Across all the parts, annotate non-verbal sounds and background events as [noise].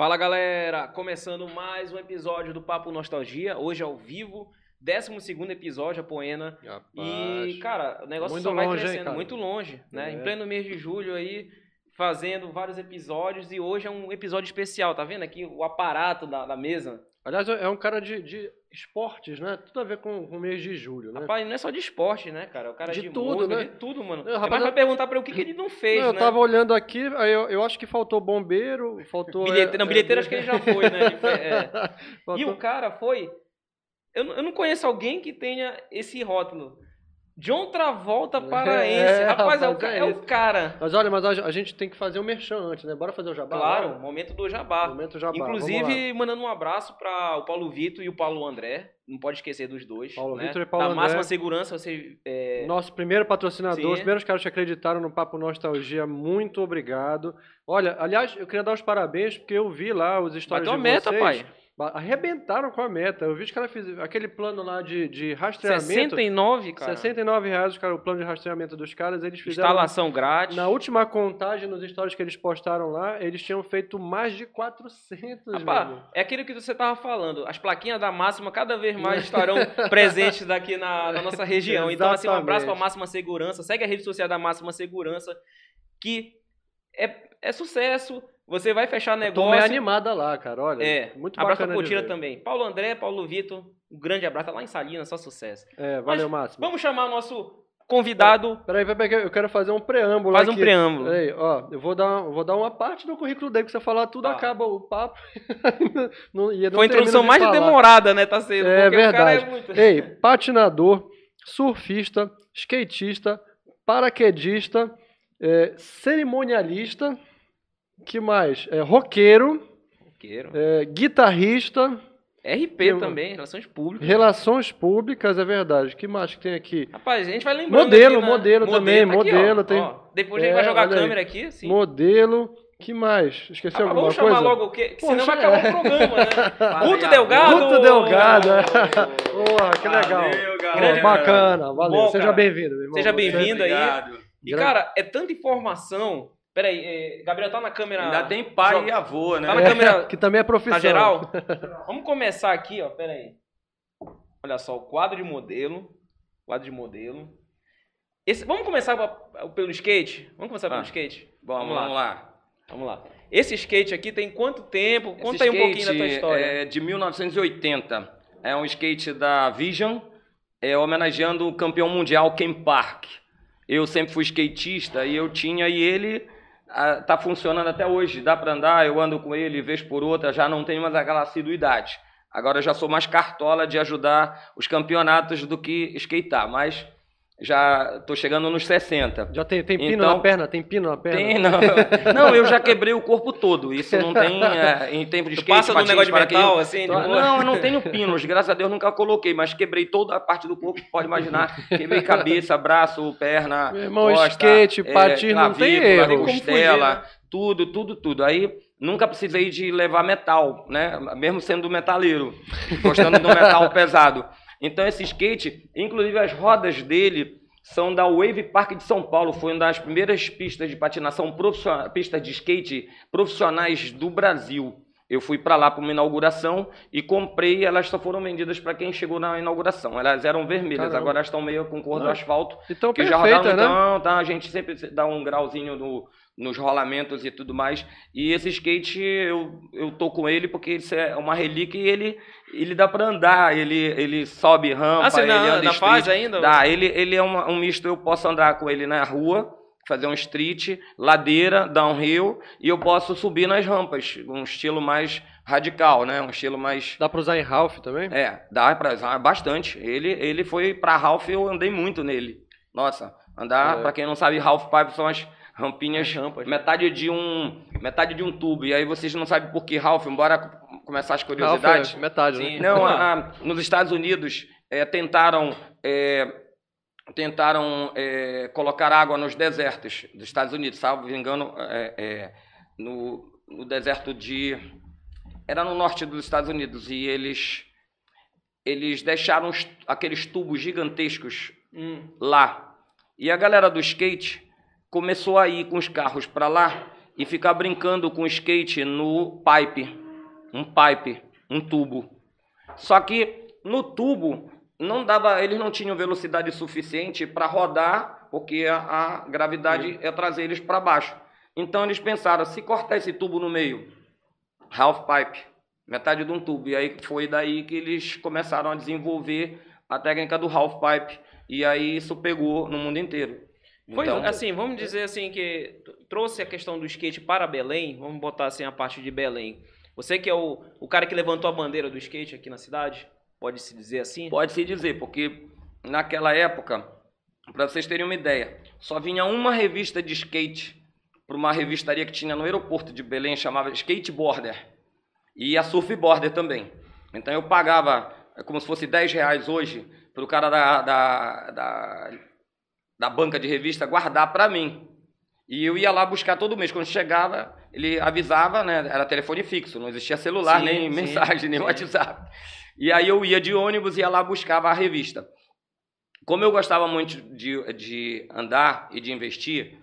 Fala galera, começando mais um episódio do Papo Nostalgia, hoje ao vivo, 12 episódio, a Poena. E, cara, o negócio Muito só vai longe, hein, crescendo, cara? muito longe, né? É. Em pleno mês de julho aí, fazendo vários episódios e hoje é um episódio especial, tá vendo aqui o aparato da, da mesa? Aliás, é um cara de, de esportes, né? Tudo a ver com com o mês de julho, né? Rapaz, não é só de esporte, né, cara? O cara De de, tudo, música, né? de tudo, mano. Não, rapaz, vai eu- perguntar pra ele o que, que ele não fez, Não, eu né? tava olhando aqui, aí eu, eu acho que faltou bombeiro, faltou. Bilhete... é, Não, é, bilheteiro acho que ele já foi, né? Foi- é. [laughs] E o cara foi. Eu, eu não conheço alguém que tenha esse rótulo. John Travolta paraense. É, [laughs] rapaz, é, o, rapaz, é é o cara. Mas olha, mas a, a gente tem que fazer o merchan antes, né? Bora fazer o jabá? Claro, Bora? momento do jabá. Momento jabá. Inclusive, mandando um abraço para o Paulo Vitor e o Paulo André. Não pode esquecer dos dois. Paulo né? Vitor e Paulo Da André. máxima segurança, você. é, Nosso primeiro patrocinador, Sim. os primeiros caras que acreditaram no Papo Nostalgia, muito obrigado. Olha, aliás, eu queria dar os parabéns, porque eu vi lá os stories Bateu a de meta, vocês. pai. Arrebentaram com a meta. Eu vi os caras fizeram aquele plano lá de, de rastreamento. 69, cara. 69 reais, cara, o plano de rastreamento dos caras. Eles fizeram. Instalação grátis. Na última contagem, nos stories que eles postaram lá, eles tinham feito mais de 400, meu Rapaz, irmão. é aquilo que você tava falando. As plaquinhas da Máxima cada vez [laughs] mais estarão presentes daqui na, na nossa região. Então, assim, um abraço pra. Máxima Segurança. Segue a rede social da Máxima Segurança, que é, é sucesso. Você vai fechar A negócio. turma é animada lá, cara, olha. É, muito abraço bacana ver. também. Paulo André, Paulo Vitor, um grande abraço. Tá lá em Salinas, só sucesso. É, valeu, Mas Máximo. Vamos chamar nosso convidado. Peraí, peraí, peraí, eu quero fazer um preâmbulo Faz um aqui. preâmbulo. Peraí, ó, eu vou dar, vou dar uma parte do currículo dele, que você falar tudo, Tá. acaba o papo. [laughs] não, não Foi a introdução de mais falar. demorada, né? Tá sendo. É o cara verdade. é muito... Ei, patinador, surfista, skatista, paraquedista, é, cerimonialista, que mais? É, roqueiro, Roqueiro. é, guitarrista, RP Eu- também, Relações Públicas. relações públicas, é verdade. que mais que tem aqui? Rapaz, a gente vai lembrando. Modelo, aqui, né? modelo também, tá aqui, modelo ó, tem- ó. Depois a gente É, vai jogar a olha aí. câmera aqui, assim. Modelo, que mais? Esqueci Rapaz, alguma vamos chamar coisa? logo o quê? Pô, Senão vai acabar é. o programa, né? [laughs] Guto Delgado! Guto Delgado, é. Porra, que legal. Valeu, Pô, bacana, valeu. Bom, Seja bem-vindo, meu irmão. Seja bem-vindo. aí. Obrigado. E, cara, é tanta informação. Peraí, é, Gabriel, tá na câmera. Ainda tem pai Joga- e avô, né? Tá na câmera. [laughs] Que também é profissão. Tá geral? Vamos começar aqui, ó. Pera aí. Olha só, o quadro de modelo. Quadro de modelo. Esse, vamos começar pelo skate? Vamos começar pelo Ah. skate? Bom, Vamos vamos, lá. lá. Vamos lá. Esse skate aqui tem quanto tempo? Esse Conta aí um pouquinho da tua história. É de 1980. É um skate da Vision, é, homenageando o campeão mundial Ken Park. Eu sempre fui skatista e eu tinha, e ele ah, tá funcionando até hoje. Dá para andar, eu ando com ele vez por outra, já não tenho mais aquela assiduidade. Agora já sou mais cartola de ajudar os campeonatos do que skatear, mas já tô chegando nos 60. Já tem, tem pino Então- na perna? Tem pino na perna? Tem, não. [laughs] Não, eu já quebrei o corpo todo. Isso não tem é, em tempo de Tu skate. passa do negócio de metal, assim? de? Não, eu não tenho pinos, graças a Deus nunca coloquei, mas quebrei toda a parte do corpo, pode imaginar. Quebrei cabeça, braço, perna, Meu irmão, costa, skate, é, patins, não tem erro. Como fugir, costela, né? tudo, tudo, tudo. Aí nunca precisei de levar metal, né? Mesmo sendo metaleiro, gostando do metal pesado. Então esse skate, inclusive as rodas dele são da Wave Park de São Paulo. Foi uma das primeiras pistas de patinação profissional, pistas de skate profissionais do Brasil. Eu fui para lá para uma inauguração e comprei. Elas só foram vendidas para quem chegou na inauguração. Elas eram vermelhas, Caramba. agora elas estão meio com cor do Ah. asfalto. Então, Que já perfeita, rodaram, né? então, tá, a gente sempre dá um grauzinho no, nos rolamentos e tudo mais. E esse skate, eu, eu tô com ele porque isso é uma relíquia e ele, ele dá pra andar, ele, ele sobe rampa, Ah, você ele anda ainda street. faz ainda? Dá, ele, ele é uma- um misto, eu posso andar com ele na rua, fazer um street, ladeira, downhill, e eu posso subir nas rampas, um estilo mais radical, né? Um estilo mais... Dá pra usar em Ralph também? É, dá pra usar bastante. Ele, ele foi pra Ralph, eu andei muito nele. Nossa, andar, É. pra quem não sabe, Ralph Pipe são as, rampinhas, As rampas. metade de um metade de um tubo. E aí vocês não sabem por que, Ralph, embora começar as Ralph, curiosidades. é metade, Sim. né? Não, a- a- nos Estados Unidos é, tentaram é, tentaram é, colocar água nos desertos dos Estados Unidos, salvo me engano, no, no deserto de era no norte dos Estados Unidos e eles eles deixaram aqueles tubos gigantescos Hum. lá. E a galera do skate começou a ir com os carros para lá e ficar brincando com o skate no pipe, um pipe, um tubo. Só que no tubo não dava, eles não tinham velocidade suficiente para rodar, porque a, a gravidade ia trazer eles para baixo. Então eles pensaram, se cortar esse tubo no meio, half pipe, metade de um tubo. E aí foi daí que eles começaram a desenvolver a técnica do half pipe. E aí isso pegou no mundo inteiro. Foi Então, assim, vamos dizer assim que trouxe a questão do skate para Belém, vamos botar assim a parte de Belém. Você que é o, o cara que levantou a bandeira do skate aqui na cidade, pode se dizer assim? Pode-se dizer, porque naquela época, para vocês terem uma ideia, só vinha uma revista de skate para uma revistaria que tinha no aeroporto de Belém, chamava Skateboarder. E a Surfboarder também. Então eu pagava é como se fosse 10 reais hoje para o cara da, da, da, da banca de revista guardar para mim. E eu ia lá buscar todo mês. Quando chegava, ele avisava, né? Era telefone fixo, não existia celular, Sim, nem sim, mensagem, nem sim. WhatsApp. E aí eu ia de ônibus, ia lá buscava a revista. Como eu gostava muito de, de andar e de investir,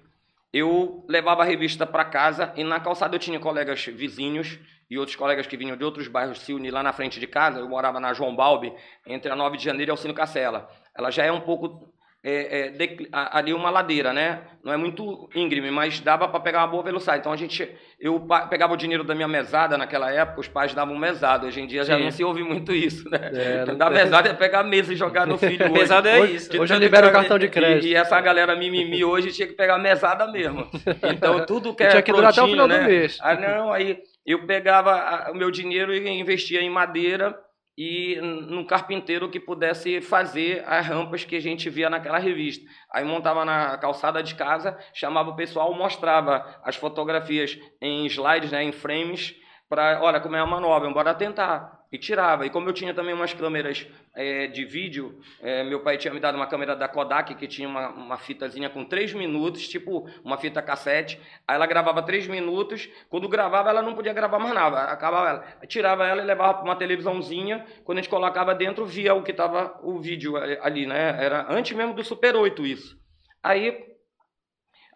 eu levava a revista para casa e na calçada eu tinha colegas vizinhos e outros colegas que vinham de outros bairros se unir lá na frente de casa. Eu morava na João Balbi, entre a 9 de janeiro e Alcino Cacela. Ela já é um pouco é, é, a- ali uma ladeira, né? Não é muito íngreme, mas dava para pegar uma boa velocidade. Então a gente, eu pegava o dinheiro da minha mesada naquela época, os pais davam mesada. Hoje em dia já Sim. não se ouve muito isso, né? É, Dar mesada é pegar a mesa e jogar no filho. [laughs] hoje. Pesado é Hoje- isso. De Hoje tanto libera o cartão de e- crédito. E, essa galera mimimi hoje tinha que pegar mesada mesmo. Então tudo que [laughs] E é tinha que durar até o final do né? mês. Ah, não, aí eu pegava a- o meu dinheiro e investia em madeira e num carpinteiro que pudesse fazer as rampas que a gente via naquela revista. Aí montava na calçada de casa, chamava o pessoal, mostrava as fotografias em slides, né, em frames, para, olha como é a manobra, bora tentar. E tirava. E como eu tinha também umas câmeras eh, de vídeo, eh, meu pai tinha me dado uma câmera da Kodak que tinha uma, uma fitazinha com 3 minutos, tipo uma fita cassete. Aí ela gravava 3 minutos. Quando gravava, ela não podia gravar mais nada. Acabava ela. Tirava ela e levava para uma televisãozinha. Quando a gente colocava dentro, via o que estava o vídeo eh, ali, né? Era antes mesmo do Super 8 isso. Aí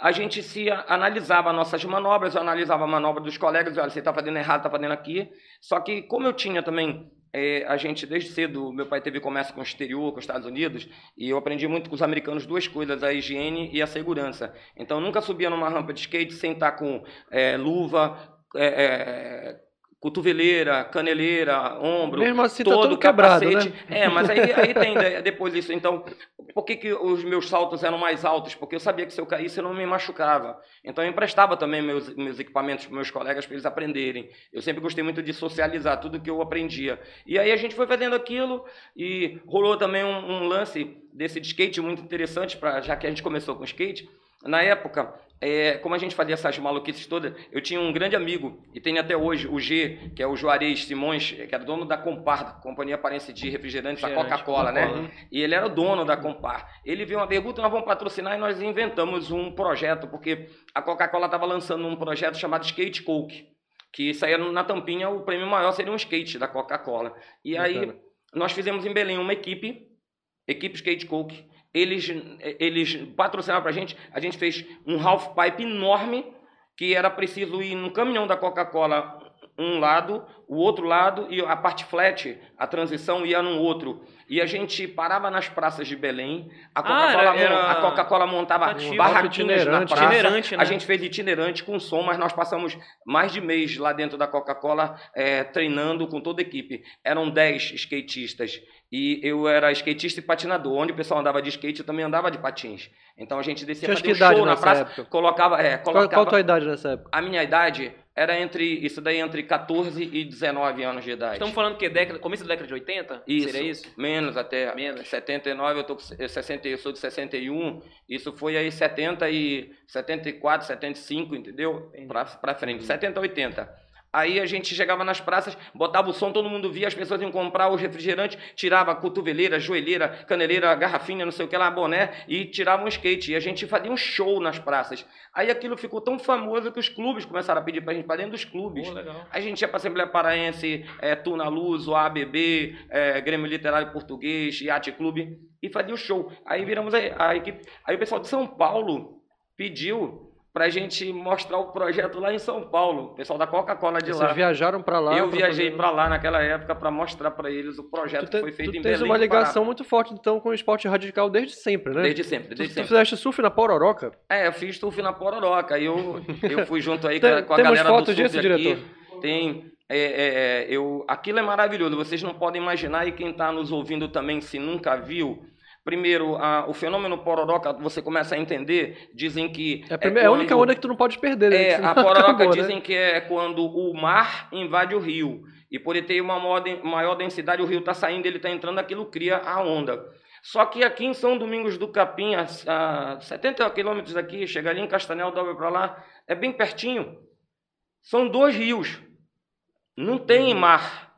a gente se analisava nossas manobras, eu analisava a manobra dos colegas, olha, você está fazendo errado, está fazendo aqui. Só que como eu tinha também, eh, a gente desde cedo, meu pai teve comércio com o exterior, com os Estados Unidos, e eu aprendi muito com os americanos duas coisas, a higiene e a segurança. Então eu nunca subia numa rampa de skate sem estar com eh, luva, eh, eh, cotoveleira, caneleira, ombro, Mesmo assim, tá todo tudo quebrado, capacete. né? É, mas aí, aí tem de- depois isso. Então, por que, que os meus saltos eram mais altos? Porque eu sabia que se eu caísse eu não me machucava. Então eu emprestava também meus, meus equipamentos para meus colegas para eles aprenderem. Eu sempre gostei muito de socializar tudo que eu aprendia. E aí a gente foi fazendo aquilo e rolou também um, um lance desse de skate muito interessante, pra, já que a gente começou com skate. Na época, é, como a gente fazia essas maluquices todas, eu tinha um grande amigo, e tem até hoje, o G, que é o Juarez Simões, que era dono da Compar, Companhia Parense de Refrigerantes, a Refrigerante, Coca-Cola, né? E ele era o dono da Compar. Ele viu uma pergunta, nós vamos patrocinar, e nós inventamos um projeto, porque a Coca-Cola estava lançando um projeto chamado Skate Coke, que saía na tampinha, o prêmio maior seria um skate da Coca-Cola. E aí, nós fizemos em Belém uma equipe, equipe Skate Coke, eles, eles patrocinaram pra gente, a gente fez um half pipe enorme, que era preciso ir no caminhão da Coca-Cola um lado, o outro lado, e a parte flat, a transição ia num outro. E a gente parava nas praças de Belém, a Ah, Coca-Cola era- mon- era a Coca-Cola montava rotativo. barraquinhas na Itinerante. praça. Itinerante, né? A gente fez itinerante com som, mas nós passamos mais de mês lá dentro da Coca-Cola eh, treinando com toda a equipe. Eram 10 skatistas e eu era skatista e patinador. Onde o pessoal andava de skate, eu também andava de patins. Então a gente descia Tinha fazer que um idade show na praça, época? colocava, é, Qual, colocava qual a tua idade nessa época? a minha idade, era entre isso daí entre 14 e 19 anos de idade. Estamos falando que década, começo da década de 80? Isso, Seria isso? menos até. Menos. 79, eu tô com 60, eu sou de 61. Isso foi aí 70 e 74, 75, entendeu? Pra, pra frente. 70, 80. Aí a gente chegava nas praças, botava o som, todo mundo via, as pessoas iam comprar os refrigerantes, tirava cotoveleira, joelheira, caneleira, garrafinha, não sei o que lá, boné, e tirava um skate. E a gente fazia um show nas praças. Aí aquilo ficou tão famoso que os clubes começaram a pedir pra gente para dentro dos clubes. Pô, legal. A gente ia pra Assembleia Paraense, é, Tuna Luz, o ABB, é, Grêmio Literário Português, Yacht Clube, e fazia o show. Aí viramos a, a equipe. Aí o pessoal de São Paulo pediu pra gente mostrar o projeto lá em São Paulo. O pessoal da Coca-Cola de Vocês lá. viajaram pra lá. Eu viajei fazer- para lá naquela época para mostrar para eles o projeto Tu, te, que foi feito tu em tens Belém. uma do Pará. ligação muito forte, então, com o esporte radical desde sempre, né? Desde sempre, Tu, desde tu sempre. fizeste surf na Pororoca? É, eu fiz surf na Pororoca. e Eu, eu fui junto aí com Tem- a, com a galera do surf disso, aqui. diretor? Tem. é, é, é, eu, aquilo é maravilhoso. Vocês não podem imaginar e quem está nos ouvindo também, se nunca viu. Primeiro, a- o fenômeno Pororoca, você começa a entender. Dizem que É a, primeira, é a única quando- onda que tu não pode perder, né? É, a [laughs] pororoca acabou, né? dizem que é quando o mar invade o rio. E por ele ter uma maior den- maior densidade, o rio está saindo, ele está entrando, aquilo cria a onda. Só que aqui em São Domingos do Capim, a, a 70 quilômetros daqui, chega ali em Castanel, dobra para lá, é bem pertinho. São dois rios. Não tem mar.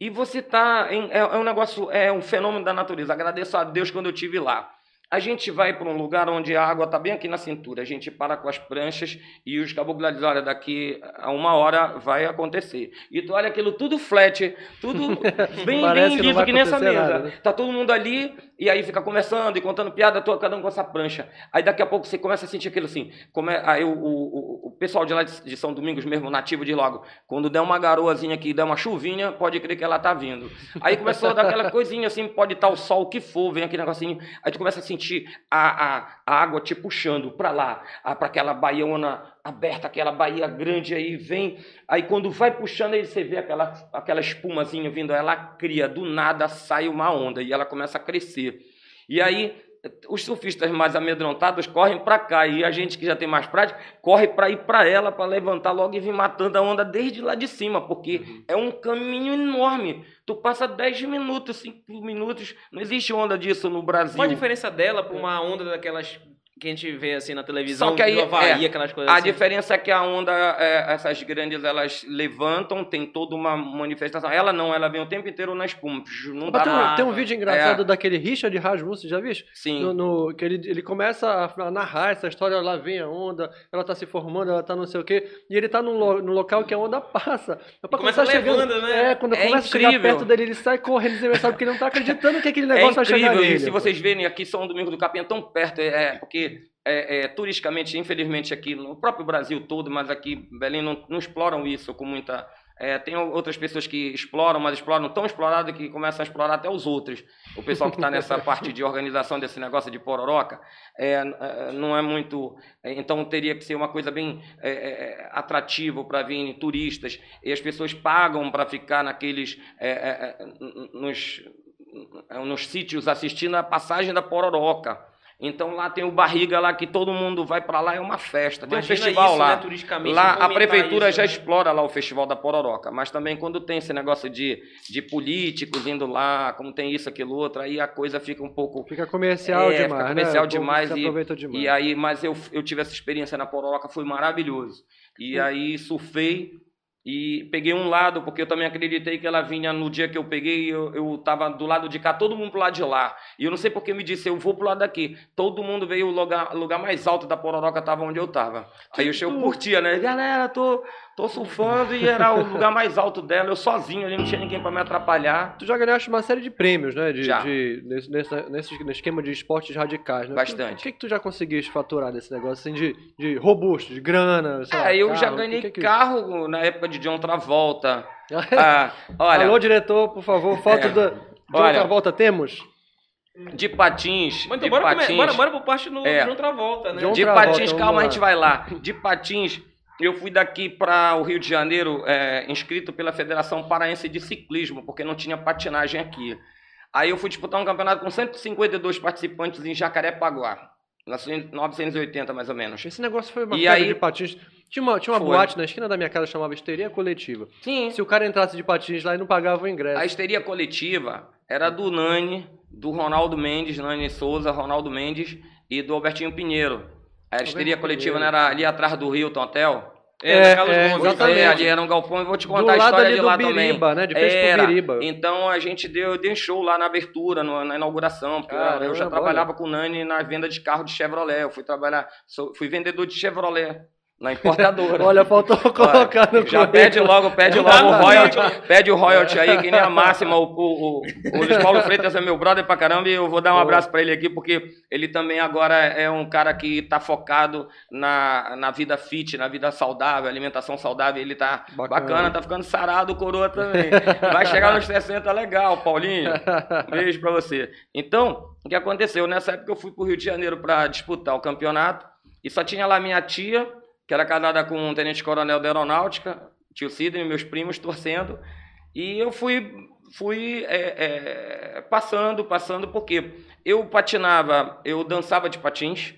E você tá em, é, é um negócio, é um fenômeno da natureza. Agradeço a Deus quando eu tive lá. A gente vai para um lugar onde a água está bem aqui na cintura. A gente para com as pranchas e os caboclos olha, daqui a uma hora vai acontecer. E tu olha aquilo tudo flat, tudo [laughs] bem, bem liso que nessa mesa. nada, né? Tá todo mundo ali e aí fica conversando e contando piada, tô, cada um com essa prancha. Aí daqui a pouco você começa a sentir aquilo assim. Como é, aí o, o, o- pessoal de lá de, São Domingos mesmo, nativo de logo, quando der uma garoazinha aqui, der uma chuvinha, pode crer que ela tá vindo. Aí começou a dar aquela coisinha assim, pode estar o sol o que for, vem aquele negocinho. Aí tu começa a sentir a, a, a água te puxando para lá, para aquela baiona aberta, aquela baía grande aí, vem. Aí quando vai puxando, aí você vê aquela, aquela espumazinha vindo, ela cria, do nada sai uma onda e ela começa a crescer. E aí os surfistas mais amedrontados correm para cá e a gente que já tem mais prática corre para ir para ela para levantar logo e vir matando a onda desde lá de cima, porque é um caminho enorme. Tu passa 10 minutos, 5 minutos, não existe onda disso no Brasil. Qual a diferença dela pra uma onda daquelas que a gente vê assim na televisão, Só que aí, Havaí, é, aquelas coisas A assim? diferença é que a onda, é, essas grandes, elas levantam, tem toda uma manifestação. Ela não, ela vem o tempo inteiro na espuma. Não dá Mas tem, um, nada. tem um vídeo engraçado É. daquele Richard Rasmussen, já viu? Sim. No, no- que ele, ele começa a narrar essa história, lá vem a onda, ela tá se formando, ela tá não sei o quê, e ele tá num, lo- no local que a onda passa. Pra começa tá chegando- levando, né? É, quando É começa a chegar incrível. perto dele, ele sai correndo desesperado, porque ele não tá acreditando que aquele É negócio vai chegar incrível, nele. e se vocês verem aqui, São Domingos do Capim é tão perto, é, é, porque é, é, turisticamente, infelizmente, aqui no próprio Brasil todo, mas aqui em Belém não, não exploram isso com muita. é, tem outras pessoas que exploram, mas exploram tão explorado que começam a explorar até os outros. O pessoal que está nessa [laughs] parte de organização desse negócio de pororoca é, é, não é muito. é, então teria que ser uma coisa bem atrativa para virem turistas. E as pessoas pagam para ficar naqueles. nos, nos sítios assistindo a passagem da pororoca. Então lá tem o barriga lá que todo mundo vai para lá é uma festa. Tem um festival isso, lá. né, turisticamente, lá a prefeitura isso, já né? explora lá o festival da pororoca, mas também quando tem esse negócio de, de políticos indo lá, como tem isso aquilo outro, aí a coisa fica um pouco Fica comercial é, demais, fica né? comercial povo demais e, demais. e aí, mas eu, eu tive essa experiência na Pororoca, foi maravilhoso. E aí surfei e peguei um lado, porque eu também acreditei que ela vinha no dia que eu peguei, eu, eu tava do lado de cá, todo mundo pro lado de lá. E eu não sei porque me disse, eu vou pro lado daqui. Todo mundo veio, o lugar, lugar mais alto da Pororoca tava onde eu tava. Aí eu, eu curtia, né? Galera, tô, tô surfando e era o lugar mais alto dela, eu sozinho ali, não tinha ninguém para me atrapalhar. Tu já ganhaste uma série de prêmios, né? De, Já. de- nesse, nesse, nesse esquema de esportes radicais, né? Bastante. O que, que tu já conseguiste faturar desse negócio, assim, de, de robusto, de grana, sei lá, É, eu já carro, ganhei o que que- carro na época de John Travolta. [laughs] Ah, olha, Alô, diretor, por favor, foto É. da... De Olha. outra volta temos? de patins, Mas de então, bora, come- patins, bora, bora pro parte no, É. de outra volta, né? John de Travolta, patins, calma, lá. a gente vai lá. De patins, eu fui daqui para o Rio de Janeiro, é, inscrito pela Federação Paraense de Ciclismo, porque não tinha patinagem aqui. Aí eu fui disputar um campeonato com 152 participantes em Jacarepaguá. Nasci em 1980, mais ou menos. Esse negócio foi uma E aí- de patins. Tinha uma, tinha uma Foi. boate na esquina da minha casa chamava Histeria Coletiva. Sim. Se o cara entrasse de patins lá e não pagava o ingresso. A histeria coletiva era do Nani, do Ronaldo Mendes, Nani Souza, Ronaldo Mendes e do Albertinho Pinheiro. A histeria coletiva não era ali atrás do Hilton Hotel? É, É, na Carlos é, Gomes. Exatamente. é, ali era um galpão e vou te do contar a lado história ali de do lá Biriba, também. né? De frente Era. pro Biriba. Então a gente deu, deu show lá na abertura, no- na inauguração, porque eu- eu já olha. trabalhava com o Nani na venda de carro de Chevrolet. Eu fui trabalhar, sou- fui vendedor de Chevrolet na importadora. Olha, faltou colocar no Já currículo. pede logo, pede logo o no royalty, pede o royalty aí, que nem a máxima. O, o, o, o Luiz Paulo Freitas é meu brother pra caramba e eu vou dar um Boa. abraço pra ele aqui, porque ele também agora é um cara que tá focado na, na vida fit, na vida saudável, alimentação saudável. Ele tá Bacana. bacana, tá ficando sarado, o coroa também. Vai chegar nos 60, legal, Paulinho. Beijo pra você. Então, o que aconteceu? Nessa época eu fui pro Rio de Janeiro pra disputar o campeonato e só tinha lá minha tia, que era casada com um tenente-coronel da aeronáutica, tio Sidney, meus primos torcendo. E eu fui, fui é, é, passando, passando, porque eu patinava, eu dançava de patins,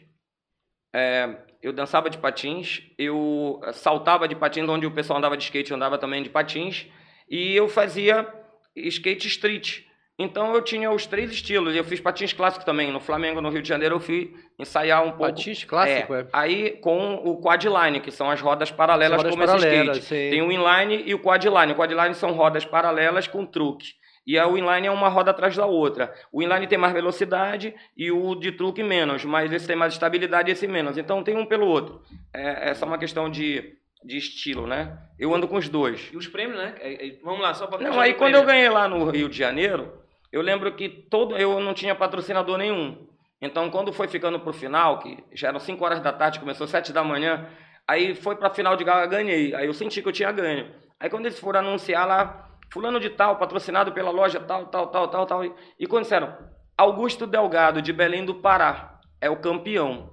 é, eu dançava de patins, eu saltava de patins, onde o pessoal andava de skate, andava também de patins, e eu fazia skate street. Então eu tinha os três estilos. Eu fiz patins clássicos também. No Flamengo, no Rio de Janeiro, eu fui ensaiar um pouco. Patins clássico, é. Aí com o quadline, que são as rodas paralelas Rodas como paralelas, esse skate. sim. Tem o inline e o quadline. O quadline são rodas paralelas com truque. E a- o inline é uma roda atrás da outra. O inline tem mais velocidade e o de truque menos, mas esse tem mais estabilidade e esse menos. Então tem um pelo outro. É, essa é uma questão de, de estilo, né? Eu ando com os dois. E os prêmios, né? É, é, Vamos lá, só pra Não, aí quando eu prêmio. ganhei lá no Rio de Janeiro, eu lembro que todo eu não tinha patrocinador nenhum. Então, quando foi ficando pro final, que já eram 5 horas da tarde, começou 7 da manhã, aí foi pra final de gala, ganhei. Aí eu senti que eu tinha ganho. Aí quando eles foram anunciar lá, fulano de tal, patrocinado pela loja tal, tal, tal, tal, tal, e, e quando disseram, Augusto Delgado, de Belém do Pará, é o campeão.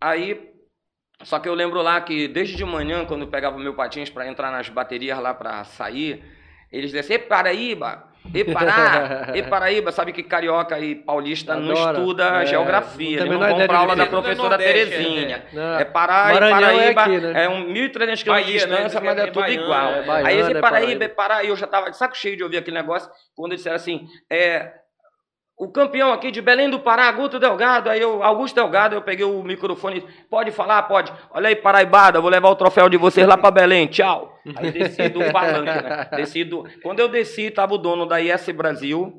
Aí só que eu lembro lá que desde de manhã, quando eu pegava meu patins para entrar nas baterias lá para sair, eles diziam, Paraíba, e Pará, [laughs] e Paraíba, sabe que carioca e paulista não Adora. estuda É, geografia, não tem a eles não menor vão ideia pra de aula da é. professora Nordeste, Terezinha. Não. É Pará e Maranhão é Paraíba, aqui, né? é, um 1.300 quilômetros de né? distância, mas é é tudo baiano, igual. é baiano, Aí esse é Paraíba, Paraíba. é Pará, e eu já tava de saco cheio de ouvir aquele negócio, quando eles disseram assim, é, o campeão aqui de Belém do Pará, Augusto Delgado, aí eu, Augusto Delgado, eu peguei o microfone, pode falar? Pode. Olha aí, Paraibada, vou levar o troféu de vocês lá pra Belém, tchau. Aí desci do palanque, né? Desci do... Quando eu desci, tava o dono da IS Brasil,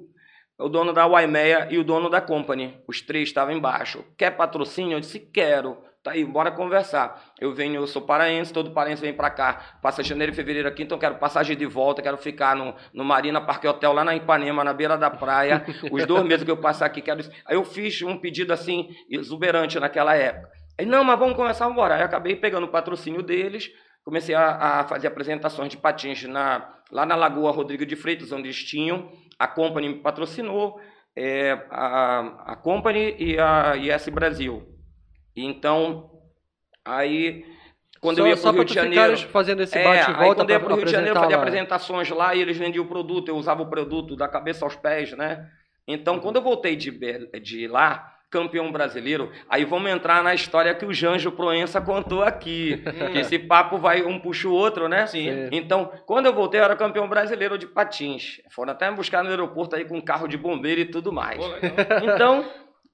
o dono da Waimeia e o dono da Company. Os três estavam embaixo. Quer patrocínio? Eu disse, quero. Tá aí, bora conversar. Eu venho, eu sou paraense, todo paraense vem pra cá. Passa janeiro e fevereiro aqui, então quero passagem de volta, quero ficar no, no Marina Parque Hotel, lá na Ipanema, na beira da praia. Os dois meses que eu passar aqui, quero isso. Aí eu fiz um pedido assim, exuberante naquela época. Aí, não, mas vamos começar a embora. Aí eu acabei pegando o patrocínio deles, comecei a, a fazer apresentações de patins na, lá na Lagoa Rodrigo de Freitas, onde eles tinham. A Company me patrocinou, é, a, a Company e a IS Brasil. Então, aí, quando só, eu ia só pro Rio pra de Janeiro... fazendo esse É, bate aí volta quando eu ia pra pro Rio de Janeiro, eu apresentar fazia lá. apresentações lá e eles vendiam o produto, eu usava o produto da cabeça aos pés, né? Então, quando eu voltei de, de lá, campeão brasileiro, aí vamos entrar na história que o Janjo Proença contou aqui. [laughs] que esse papo vai um puxa o outro, né? Sim. Então, quando eu voltei, eu era campeão brasileiro de patins. Foram até me buscar no aeroporto aí com carro de bombeiro e tudo mais. Pô, legal.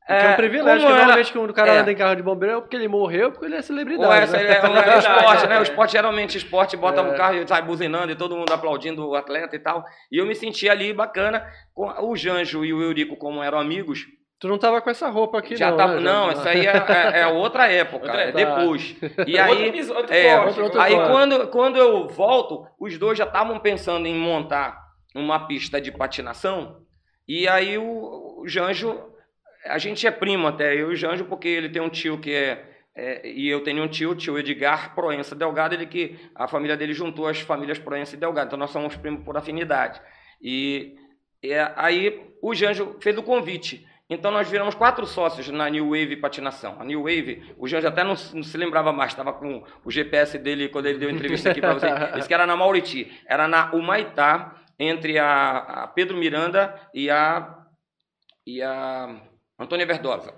Então. Que é um privilégio, como que era- normalmente quando o cara É. anda em carro de bombeiro é porque ele morreu, porque ele é celebridade. Ou essa né? [laughs] é, um- é o Verdade, esporte, né? é. O esporte, geralmente, esporte, bota É. no carro e sai buzinando e todo mundo aplaudindo o atleta e tal. E eu me senti ali bacana. Com o Janjo e o Eurico, como eram amigos, Tu não tava com essa roupa aqui, já não. tava. né, Não, isso aí é, é- é outra época, Outra é depois. E Outro aí. episódio, outro é, corte, outro- outro aí quando, quando eu volto, os dois já estavam pensando em montar uma pista de patinação. E aí o, o Janjo, a gente é primo até, eu e o Janjo, porque ele tem um tio que é, é, e eu tenho um tio, o tio Edgar Proença Delgado, ele que a família dele juntou as famílias Proença e Delgado, então nós somos primos por afinidade. E, é, aí o Janjo fez o convite. Então nós viramos quatro sócios na New Wave Patinação. A New Wave, o Janjo até não, não se lembrava mais, estava com o GPS dele quando ele deu entrevista aqui para você. [laughs] Disse que era na Mauriti, era na Humaitá, entre a, a Pedro Miranda e a, e a Antônia Verdosa.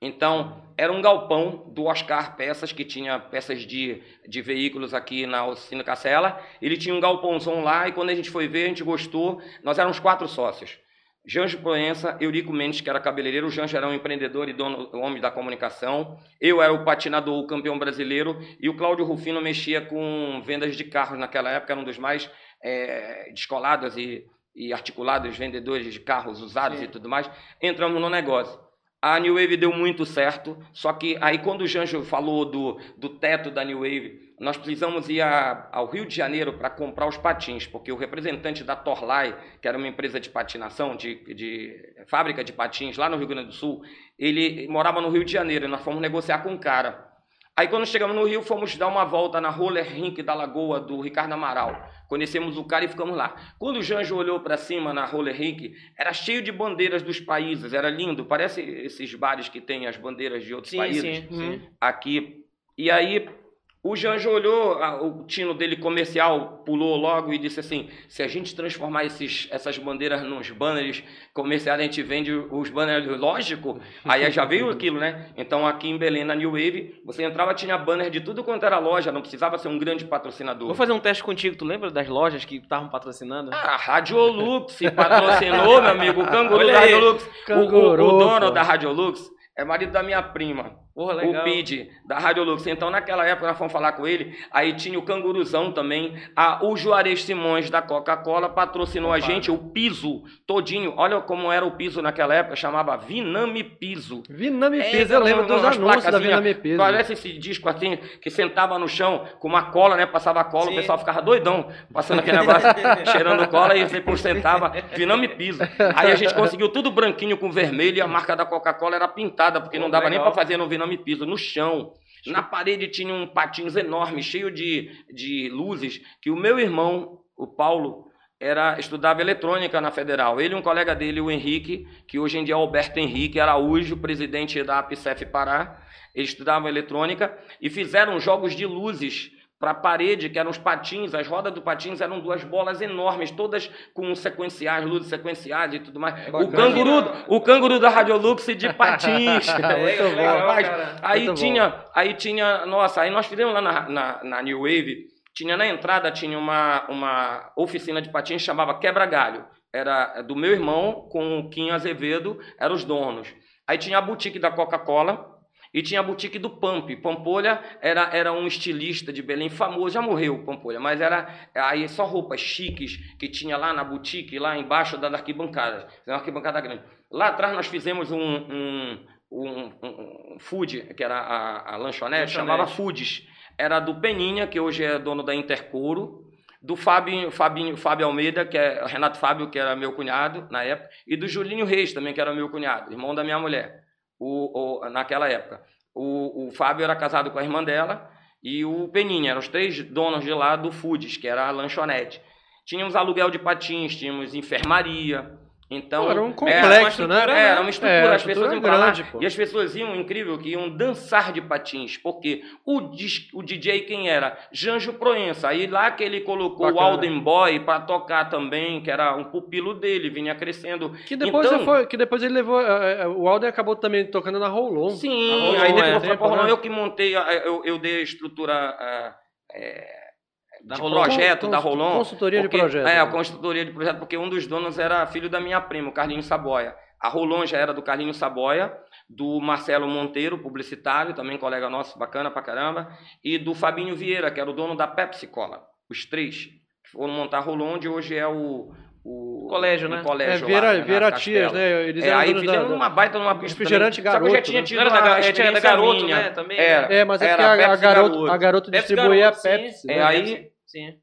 Então, era um galpão do Oscar Peças, que tinha peças de, de veículos aqui na oficina Cacela. Ele tinha um galpãozão lá e quando a gente foi ver, a gente gostou. Nós éramos quatro sócios. Janjo Proença, Eurico Mendes, que era cabeleireiro, o Janjo era um empreendedor e dono, homem da comunicação, eu era o patinador, o campeão brasileiro, e o Cláudio Rufino mexia com vendas de carros naquela época, era um dos mais é, descolados e, e articulados vendedores de carros usados Sim. e tudo mais. Entramos no negócio. A New Wave deu muito certo, só que aí quando o Janjo falou do, do teto da New Wave, nós precisamos ir a, ao Rio de Janeiro para comprar os patins, porque o representante da Torlai, que era uma empresa de patinação, de, de fábrica de patins lá no Rio Grande do Sul, ele morava no Rio de Janeiro e nós fomos negociar com o cara. Aí quando chegamos no Rio, fomos dar uma volta na Roller Rink da Lagoa do Ricardo Amaral. Conhecemos o cara e ficamos lá. Quando o Janjo olhou para cima na Roller Rink, era cheio de bandeiras dos países, era lindo. Parece esses bares que tem as bandeiras de outros sim, países sim, sim. aqui. E aí o Janjo olhou, o tino dele comercial pulou logo e disse assim: se a gente transformar esses, essas bandeiras nos banners comerciais, a gente vende os banners, lógico. Aí já veio aquilo, né? Então aqui em Belém, na New Wave, você entrava, tinha banner de tudo quanto era loja, não precisava ser um grande patrocinador. Vou fazer um teste contigo, tu lembra das lojas que estavam patrocinando? Ah, a Radiolux patrocinou, meu amigo, o [laughs] canguru da Radiolux. O, o, o dono da Radiolux é marido da minha prima. Porra, o PID, da Radiolux. Então, naquela época, nós fomos falar com ele. Aí tinha o Canguruzão também. A, o Juarez Simões, da Coca-Cola, patrocinou Opa. a gente. O piso todinho. Olha como era o piso naquela época. Chamava Viname Piso. Viname é, Piso. eu lembro dos anúncios da Viname Piso. Parece esse disco assim, que sentava no chão com uma cola, né? Passava cola. Sim. O pessoal ficava doidão. Passando aquele negócio, [laughs] cheirando cola. E depois sentava Viname Piso. Aí a gente conseguiu tudo branquinho com vermelho. E a marca da Coca-Cola era pintada. Porque Pô, não dava legal. nem para fazer no Viname Piso. No chão. Na parede tinha um patins enorme, cheio de, de luzes, que o meu irmão, o Paulo, era estudava eletrônica na Federal. Ele e um colega dele, o Henrique, que hoje em dia é Alberto Henrique Araújo, presidente da APCEF Pará, eles estudavam eletrônica e fizeram jogos de luzes para a parede, que eram os patins, as rodas do patins eram duas bolas enormes, todas com sequenciais, luzes sequenciais e tudo mais. É o canguru, o canguru da Radiolux de [laughs] patins. é, legal, aí Muito tinha, bom. aí tinha, nossa, aí nós fizemos lá na, na, na, New Wave, tinha na entrada tinha uma, uma oficina de patins chamava Quebra Galho. Era do meu irmão com o Kim Azevedo, eram os donos. Aí tinha a boutique da Coca-Cola, e tinha a boutique do Pamp. Pampolha era, era um estilista de Belém famoso, já morreu Pampolha, mas era aí só roupas chiques que tinha lá na boutique, lá embaixo da arquibancada. Uma arquibancada grande. Lá atrás nós fizemos um, um, um, um food, que era a, a lanchonete, lanchonete, chamava Foods. Era do Peninha, que hoje é dono da Intercouro, do Fábio, Fabinho, Fábio Almeida, que é Renato Fábio, que era meu cunhado na época, e do Julinho Reis também, que era meu cunhado, irmão da minha mulher o, o, naquela época. O, o Fábio era casado com a irmã dela e o Peninha, eram os três donos de lá do Foods, que era a lanchonete. Tínhamos aluguel de patins, tínhamos enfermaria, então, era um complexo, era né? Era uma estrutura, é, as pessoas iam grande, lá, e as pessoas iam, incrível, que iam dançar de patins, porque o, o DJ quem era? Janjo Proença, aí lá que ele colocou Bacana. o Alden Boy para tocar também, que era um pupilo dele, vinha crescendo. Que depois, então, foi, que depois ele levou, é, é, o Alden acabou também tocando na Rolon. Sim, Rolon, aí depois é, foi, né? eu que montei, eu, eu dei a estrutura... É, da de Rolon. projeto da Rolon. Consultoria porque, de projeto. É, a consultoria de projeto, porque um dos donos era filho da minha prima, o Carlinhos Saboia. A Rolon já era do Carlinhos Saboia, do Marcelo Monteiro, publicitário, também colega nosso, bacana pra caramba, e do Fabinho Vieira, que era o dono da Pepsi Cola. Os três foram montar a Rolon, onde hoje é o, o colégio, né? colégio é, Vieira, lá, né, Vieira Tias, né? Eles é, aí fizeram da, uma baita numa pista. Refrigerante garoto. Só que já tinha né? tido uma da, experiência da garoto, minha. né? Também. Era, é, mas é que a, a, garoto, a garoto distribuía a Pepsi. Sim, é, aí, sim.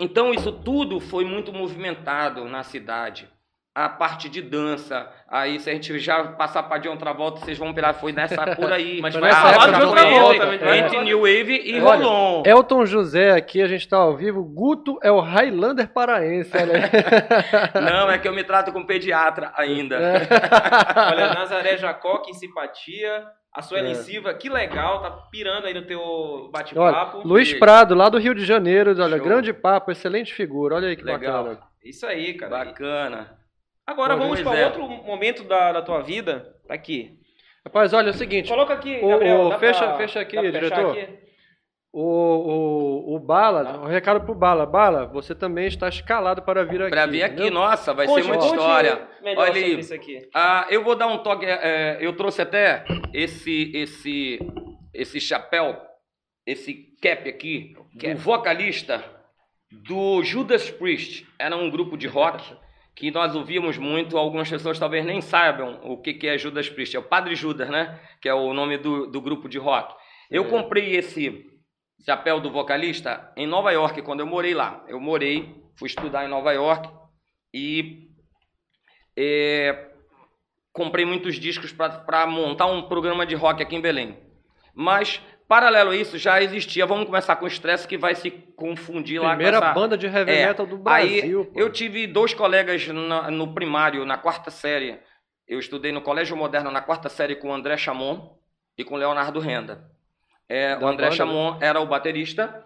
Então, isso tudo foi muito movimentado na cidade. A parte de dança, aí se a gente já passar para de outra volta, vocês vão virar, foi nessa por aí. Mas vai falar de outra volta. Entre, entre New Wave e olha, Rolon. Elton José aqui, a gente está ao vivo. Guto é o Highlander paraense, olha [laughs] Não, é que eu me trato com pediatra ainda. É. [laughs] olha, Nazaré Jacó, que simpatia. A Suelen é. Silva, que legal, tá pirando aí no teu bate-papo. Luiz Prado, lá do Rio de Janeiro, olha, Show. grande papo, excelente figura, olha aí que legal. bacana. Isso aí, cara. Bacana. Agora Pô, vamos para é. outro momento da, da tua vida, tá aqui. Rapaz, olha, é o seguinte. Coloca aqui, O- Gabriel. o- fecha- pra- fecha aqui, diretor. aqui? O, o, o Bala, um recado pro Bala. Bala, você também está escalado para vir aqui. Pra vir aqui, entendeu? nossa, vai Conte- ser muita história. melhor Olha aí. isso aqui. Ah, eu vou dar um toque. é, eu trouxe até esse esse esse chapéu, esse cap aqui, o vocalista do Judas Priest. Era um grupo de rock que nós ouvíamos muito. Algumas pessoas talvez nem saibam o que, que é Judas Priest. É o Padre Judas, né? Que é o nome do, do grupo de rock. Eu É. comprei esse chapéu do vocalista em Nova York quando eu morei lá. Eu morei, fui estudar em Nova York e é, comprei muitos discos para montar um programa de rock aqui em Belém. Mas, paralelo a isso, já existia. Vamos começar com o Stress, que vai se confundir lá Primeira essa... banda de heavy É, metal do Aí, Brasil. pô. eu tive dois colegas na- no primário, na quarta série. Eu estudei no Colégio Moderno na quarta série com o André Chamon e com o Leonardo Renda. É, o André banda, Chamon era o baterista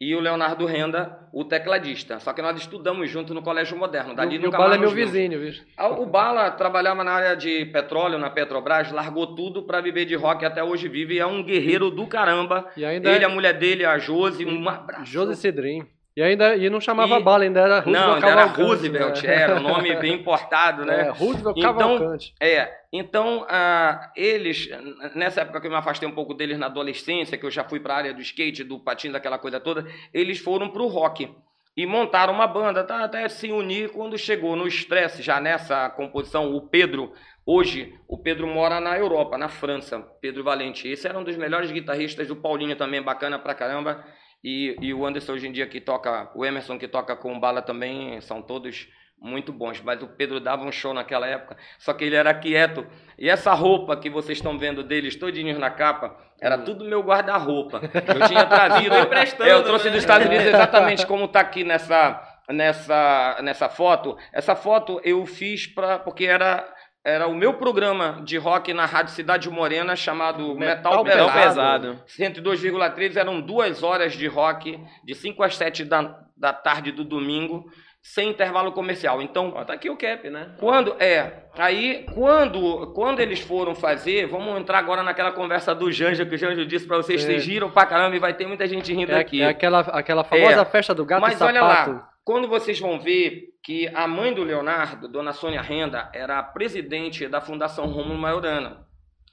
e o Leonardo Renda o tecladista. Só que nós estudamos junto no Colégio Moderno. Dali E o Bala é meu vizinho, viu? Ah, O Bala trabalhava na área de petróleo na Petrobras, largou tudo para viver de rock e até hoje vive. E é um guerreiro do caramba. E ainda Ele, é a mulher dele, a Josi, um abraço. Josi Cedrin. E ainda e não chamava E- Bala, ainda era Roosevelt Não, ainda era Roosevelt, né? era um [laughs] nome bem importado, É, né? Roosevelt Então, Cavalcante. É, então ah, eles, nessa época que eu me afastei um pouco deles na adolescência, que eu já fui para a área do skate, do patins, daquela coisa toda, eles foram pro rock e montaram uma banda, tá, até se unir quando chegou no estresse, já nessa composição, o Pedro, hoje, o Pedro mora na Europa, na França, Pedro Valente, esse era um dos melhores guitarristas, o Paulinho também, bacana pra caramba, e, e o Anderson hoje em dia que toca, o Emerson que toca com bala também, são todos muito bons, mas o Pedro dava um show naquela época, só que ele era quieto. E essa roupa que vocês estão vendo deles, todinhos na capa, era tudo meu guarda-roupa. Eu tinha trazido, eu trouxe né? dos Estados Unidos exatamente como está aqui nessa nessa nessa foto. Essa foto eu fiz para porque era era o meu programa de rock na Rádio Cidade Morena chamado Metal, Metal Pesado. Pesado. 102,3 eram duas horas de rock, de 5 às 7 da, da tarde do domingo, sem intervalo comercial. Então, Ó, tá aqui o cap, né? quando é, aí quando quando eles foram fazer, vamos entrar agora naquela conversa do Janjo que o Janjo disse para vocês, É. vocês giram pra caramba e vai ter muita gente rindo É, aqui. é aquela, aquela famosa É. festa do gato Mas e olha sapato. lá, quando vocês vão ver que a mãe do Leonardo, Dona Sônia Renda, era a presidente da Fundação Rômulo Maiorana.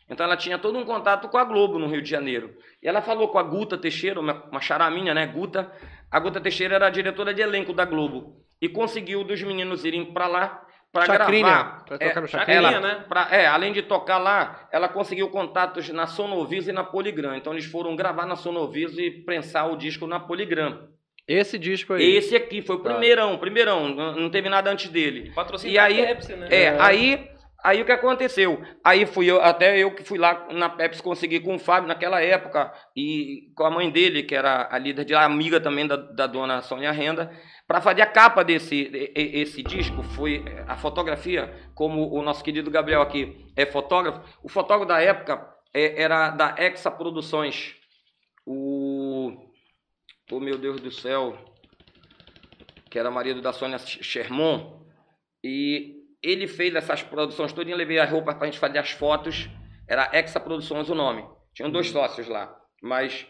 Então ela tinha todo um contato com a Globo no Rio de Janeiro. E ela falou com a Guta Teixeira, uma, uma charaminha, né, Guta. A Guta Teixeira era a diretora de elenco da Globo. E conseguiu dos meninos irem para lá para gravar. pra tocar no É, Chacrinha. ela- né? pra- é, além de tocar lá, ela conseguiu contatos na Sonovis e na Poligram. Então eles foram gravar na Sonovis e prensar o disco na Poligram. Esse disco aí. Esse aqui foi o Tá. primeirão, primeirão, não teve nada antes dele. Patrocínio E aí- da Pepsi, né? É, É. aí, aí o que aconteceu? Aí fui eu, até eu que fui lá na Pepsi conseguir com o Fábio naquela época e com a mãe dele, que era a líder de lá, amiga também da, da dona Sônia Renda, para fazer a capa desse esse disco, foi a fotografia, como o nosso querido Gabriel aqui é fotógrafo, o fotógrafo da época é, era da Exa Produções, o... Oh, meu Deus do céu, que era marido da Sônia Sherman, e ele fez essas produções todas, levei as roupas para a gente fazer as fotos, era Exa Produções o nome. Tinham dois sócios lá, mas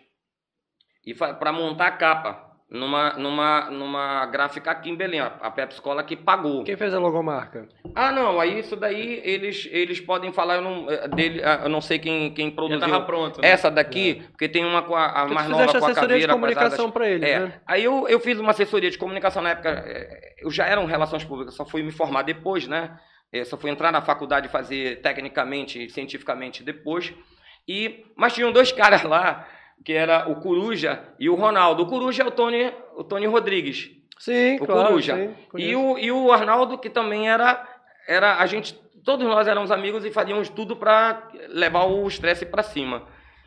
e para montar a capa numa numa numa gráfica aqui em Belém, a a Pepsi Cola que pagou. Quem fez a logomarca? Ah, não, aí isso daí eles eles podem falar, eu não eh, dele, ah, eu não sei quem quem Já produziu tava pronto, né? essa daqui, porque tem uma com a, a mais nova com a assessoria de caveira comunicação pra eles, É, né? aí eu, eu fiz uma assessoria de comunicação na época, eh, eu já era um relações públicas, só fui me formar depois, né? Eh, Só fui entrar na faculdade e fazer tecnicamente e cientificamente depois. E, mas tinham dois [laughs] caras lá, que era o Coruja e o Ronaldo. O Coruja é o Tony, o Tony Rodrigues. Sim, O claro. Coruja. sim, E o, e o Arnaldo, que também era, era. A gente. Todos nós éramos amigos e fazíamos tudo para levar o estresse para cima.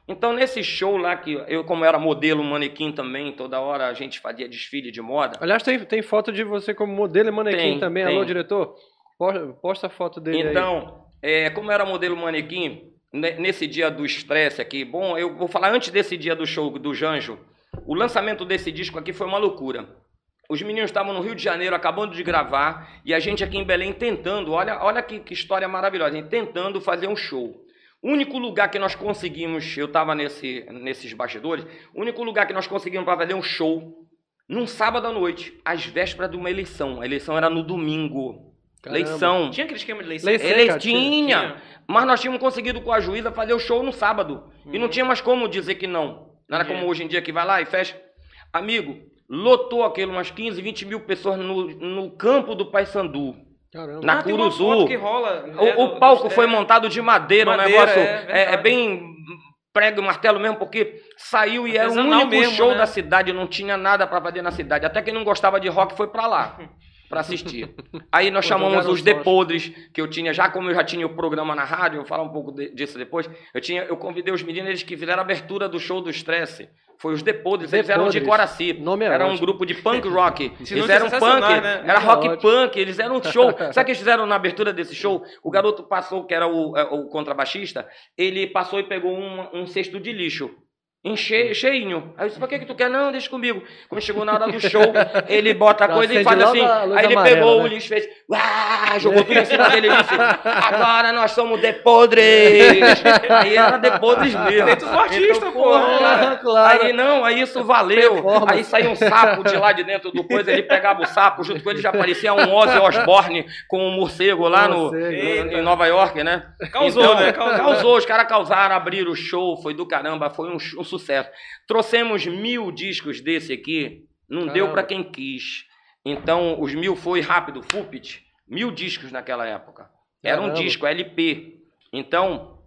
Então, nesse show lá, que eu, como era modelo, manequim também, toda hora a gente fazia desfile de moda. Aliás, tem, tem foto de você como modelo e manequim Tem, também. tem. Alô, diretor? Posta, posta a foto dele aí. Então, é, como era modelo manequim, ne- nesse dia do estresse aqui, bom, eu vou falar antes desse dia do show do Janjo, o lançamento desse disco aqui foi uma loucura. Os meninos estavam no Rio de Janeiro acabando de gravar e a gente aqui em Belém tentando, olha, olha que, que história maravilhosa, gente tentando fazer um show. O único lugar que nós conseguimos, eu estava nesse, nesses bastidores, o único lugar que nós conseguimos para fazer um show num sábado à noite, às vésperas de uma eleição. A eleição era no domingo. Caramba. Eleição. Tinha aquele esquema de lei seca? Lei seca. Ele cara, tinha, tinha. mas nós tínhamos conseguido com a juíza fazer o show no sábado. E não tinha mais como dizer que não. Não era Entendi. como hoje em dia que vai lá e fecha. Amigo, lotou aquele umas 15, 20 mil pessoas no, no campo do Paysandu. Caramba. Na Ah, tem uma Curuzu. que rola. O, né, o do- palco foi é. montado de madeira, Madeira, o negócio é, é, é bem prego e martelo mesmo, porque saiu e era o Artesanal único mesmo, show né? da cidade, não tinha nada pra fazer na cidade. Até quem não gostava de rock foi pra lá [laughs] pra assistir. Aí nós Pô, chamamos os. Depodres, que eu tinha, já como eu já tinha o programa na rádio, eu vou falar um pouco de- disso depois. Eu tinha, eu convidei os meninos eles que fizeram a abertura do show do Stress. Foi os Depodres, eles eram de. Coraci. Nome é era um grupo de punk [laughs] rock. Eles é eram punk, né? era é rock ótimo. punk, eles eram um show. [laughs] Sabe o que eles fizeram na abertura desse show? O garoto passou, que era o, é, o contrabaixista, ele passou e pegou um, um cesto de lixo. Enche, cheinho. Aí eu disse, pra que, que tu quer? Não, deixa comigo. Quando chegou na hora do [laughs] show, ele bota a coisa e faz assim. Aí ele amarela, pegou né? o lixo e fez. Uá, jogou tudo em cima dele e disse: Agora nós somos depodres. [laughs] Aí era depodres mesmo. Feito do artista, Então, pô. Claro. Aí não, aí isso valeu. Aí saiu um sapo de lá de dentro do coisa, ele pegava o sapo, junto com ele já parecia um Ozzy Osbourne com um morcego lá no- em Nova York, né? Causou, Então, né? Causou. Causou, os caras causaram, abriram o show, foi do caramba, foi um, um sucesso. Trouxemos mil discos desse aqui, não deu Caramba. pra quem quis. Então, os mil foi rápido, Fupit, mil discos naquela época. Era um disco LP. Então,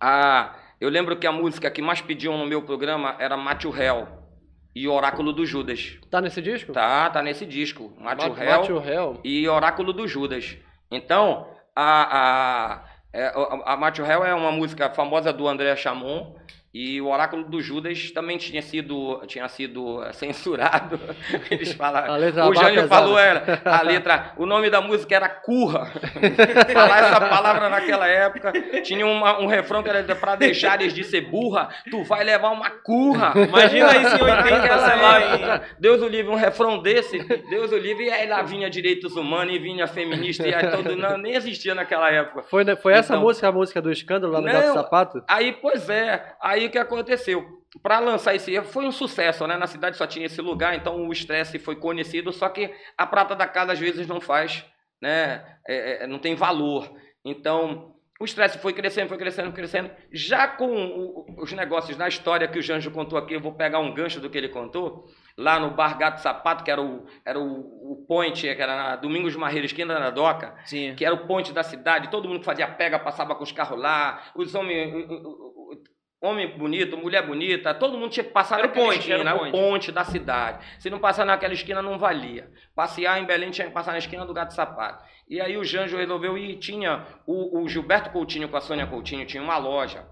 a, eu lembro que a música que mais pediam no meu programa era Matthew Hell e Oráculo do Judas. Tá nesse disco? Tá, tá nesse disco. Matthew Mate Hell Mate o Hell. e Oráculo do Judas. Então, a, a, é, a, a Matthew Hell é uma música famosa do André Chamon. E o Oráculo do Judas também tinha sido, tinha sido [laughs] censurado. Eles falaram. A letra o Jânio falou, era, a letra. O nome da música era curra. [laughs] Falar essa palavra naquela época. Tinha uma- um refrão que era para deixares de ser burra, tu vai levar uma curra. Imagina isso em 80, Naquela sei lá, [laughs] época, Deus o livre, um refrão desse, Deus o livre, e aí lá vinha direitos humanos, e vinha feminista, e aí todo, não, nem existia naquela época. Foi, né, foi essa Então- música, a música do escândalo lá no Não. Gato Sapato? Aí, pois é, aí o que aconteceu? Para lançar esse, foi um sucesso, né? Na cidade só tinha esse lugar, então o estresse foi conhecido, só que a prata da casa às vezes não faz, né? É, é, não tem valor. Então, o estresse foi crescendo, foi crescendo, crescendo. Já com o- os negócios na história que o Janjo contou aqui, eu vou pegar um gancho do que ele contou, lá no Bar Gato Sapato, que era o, era o, o point, que era na Domingos Marreiro, esquina da Doca, Sim. que era o ponte da cidade, todo mundo fazia pega, passava com os carros lá, os homens, homem bonito, mulher bonita, todo mundo tinha que passar Era naquela ponte, esquina, era ponte. ponte da cidade. Se não passar naquela esquina, não valia. Passear em Belém tinha que passar na esquina do Gato Sapato. E aí o Janjo resolveu ir, tinha o, o Gilberto Coutinho com a Sônia Coutinho, tinha uma loja.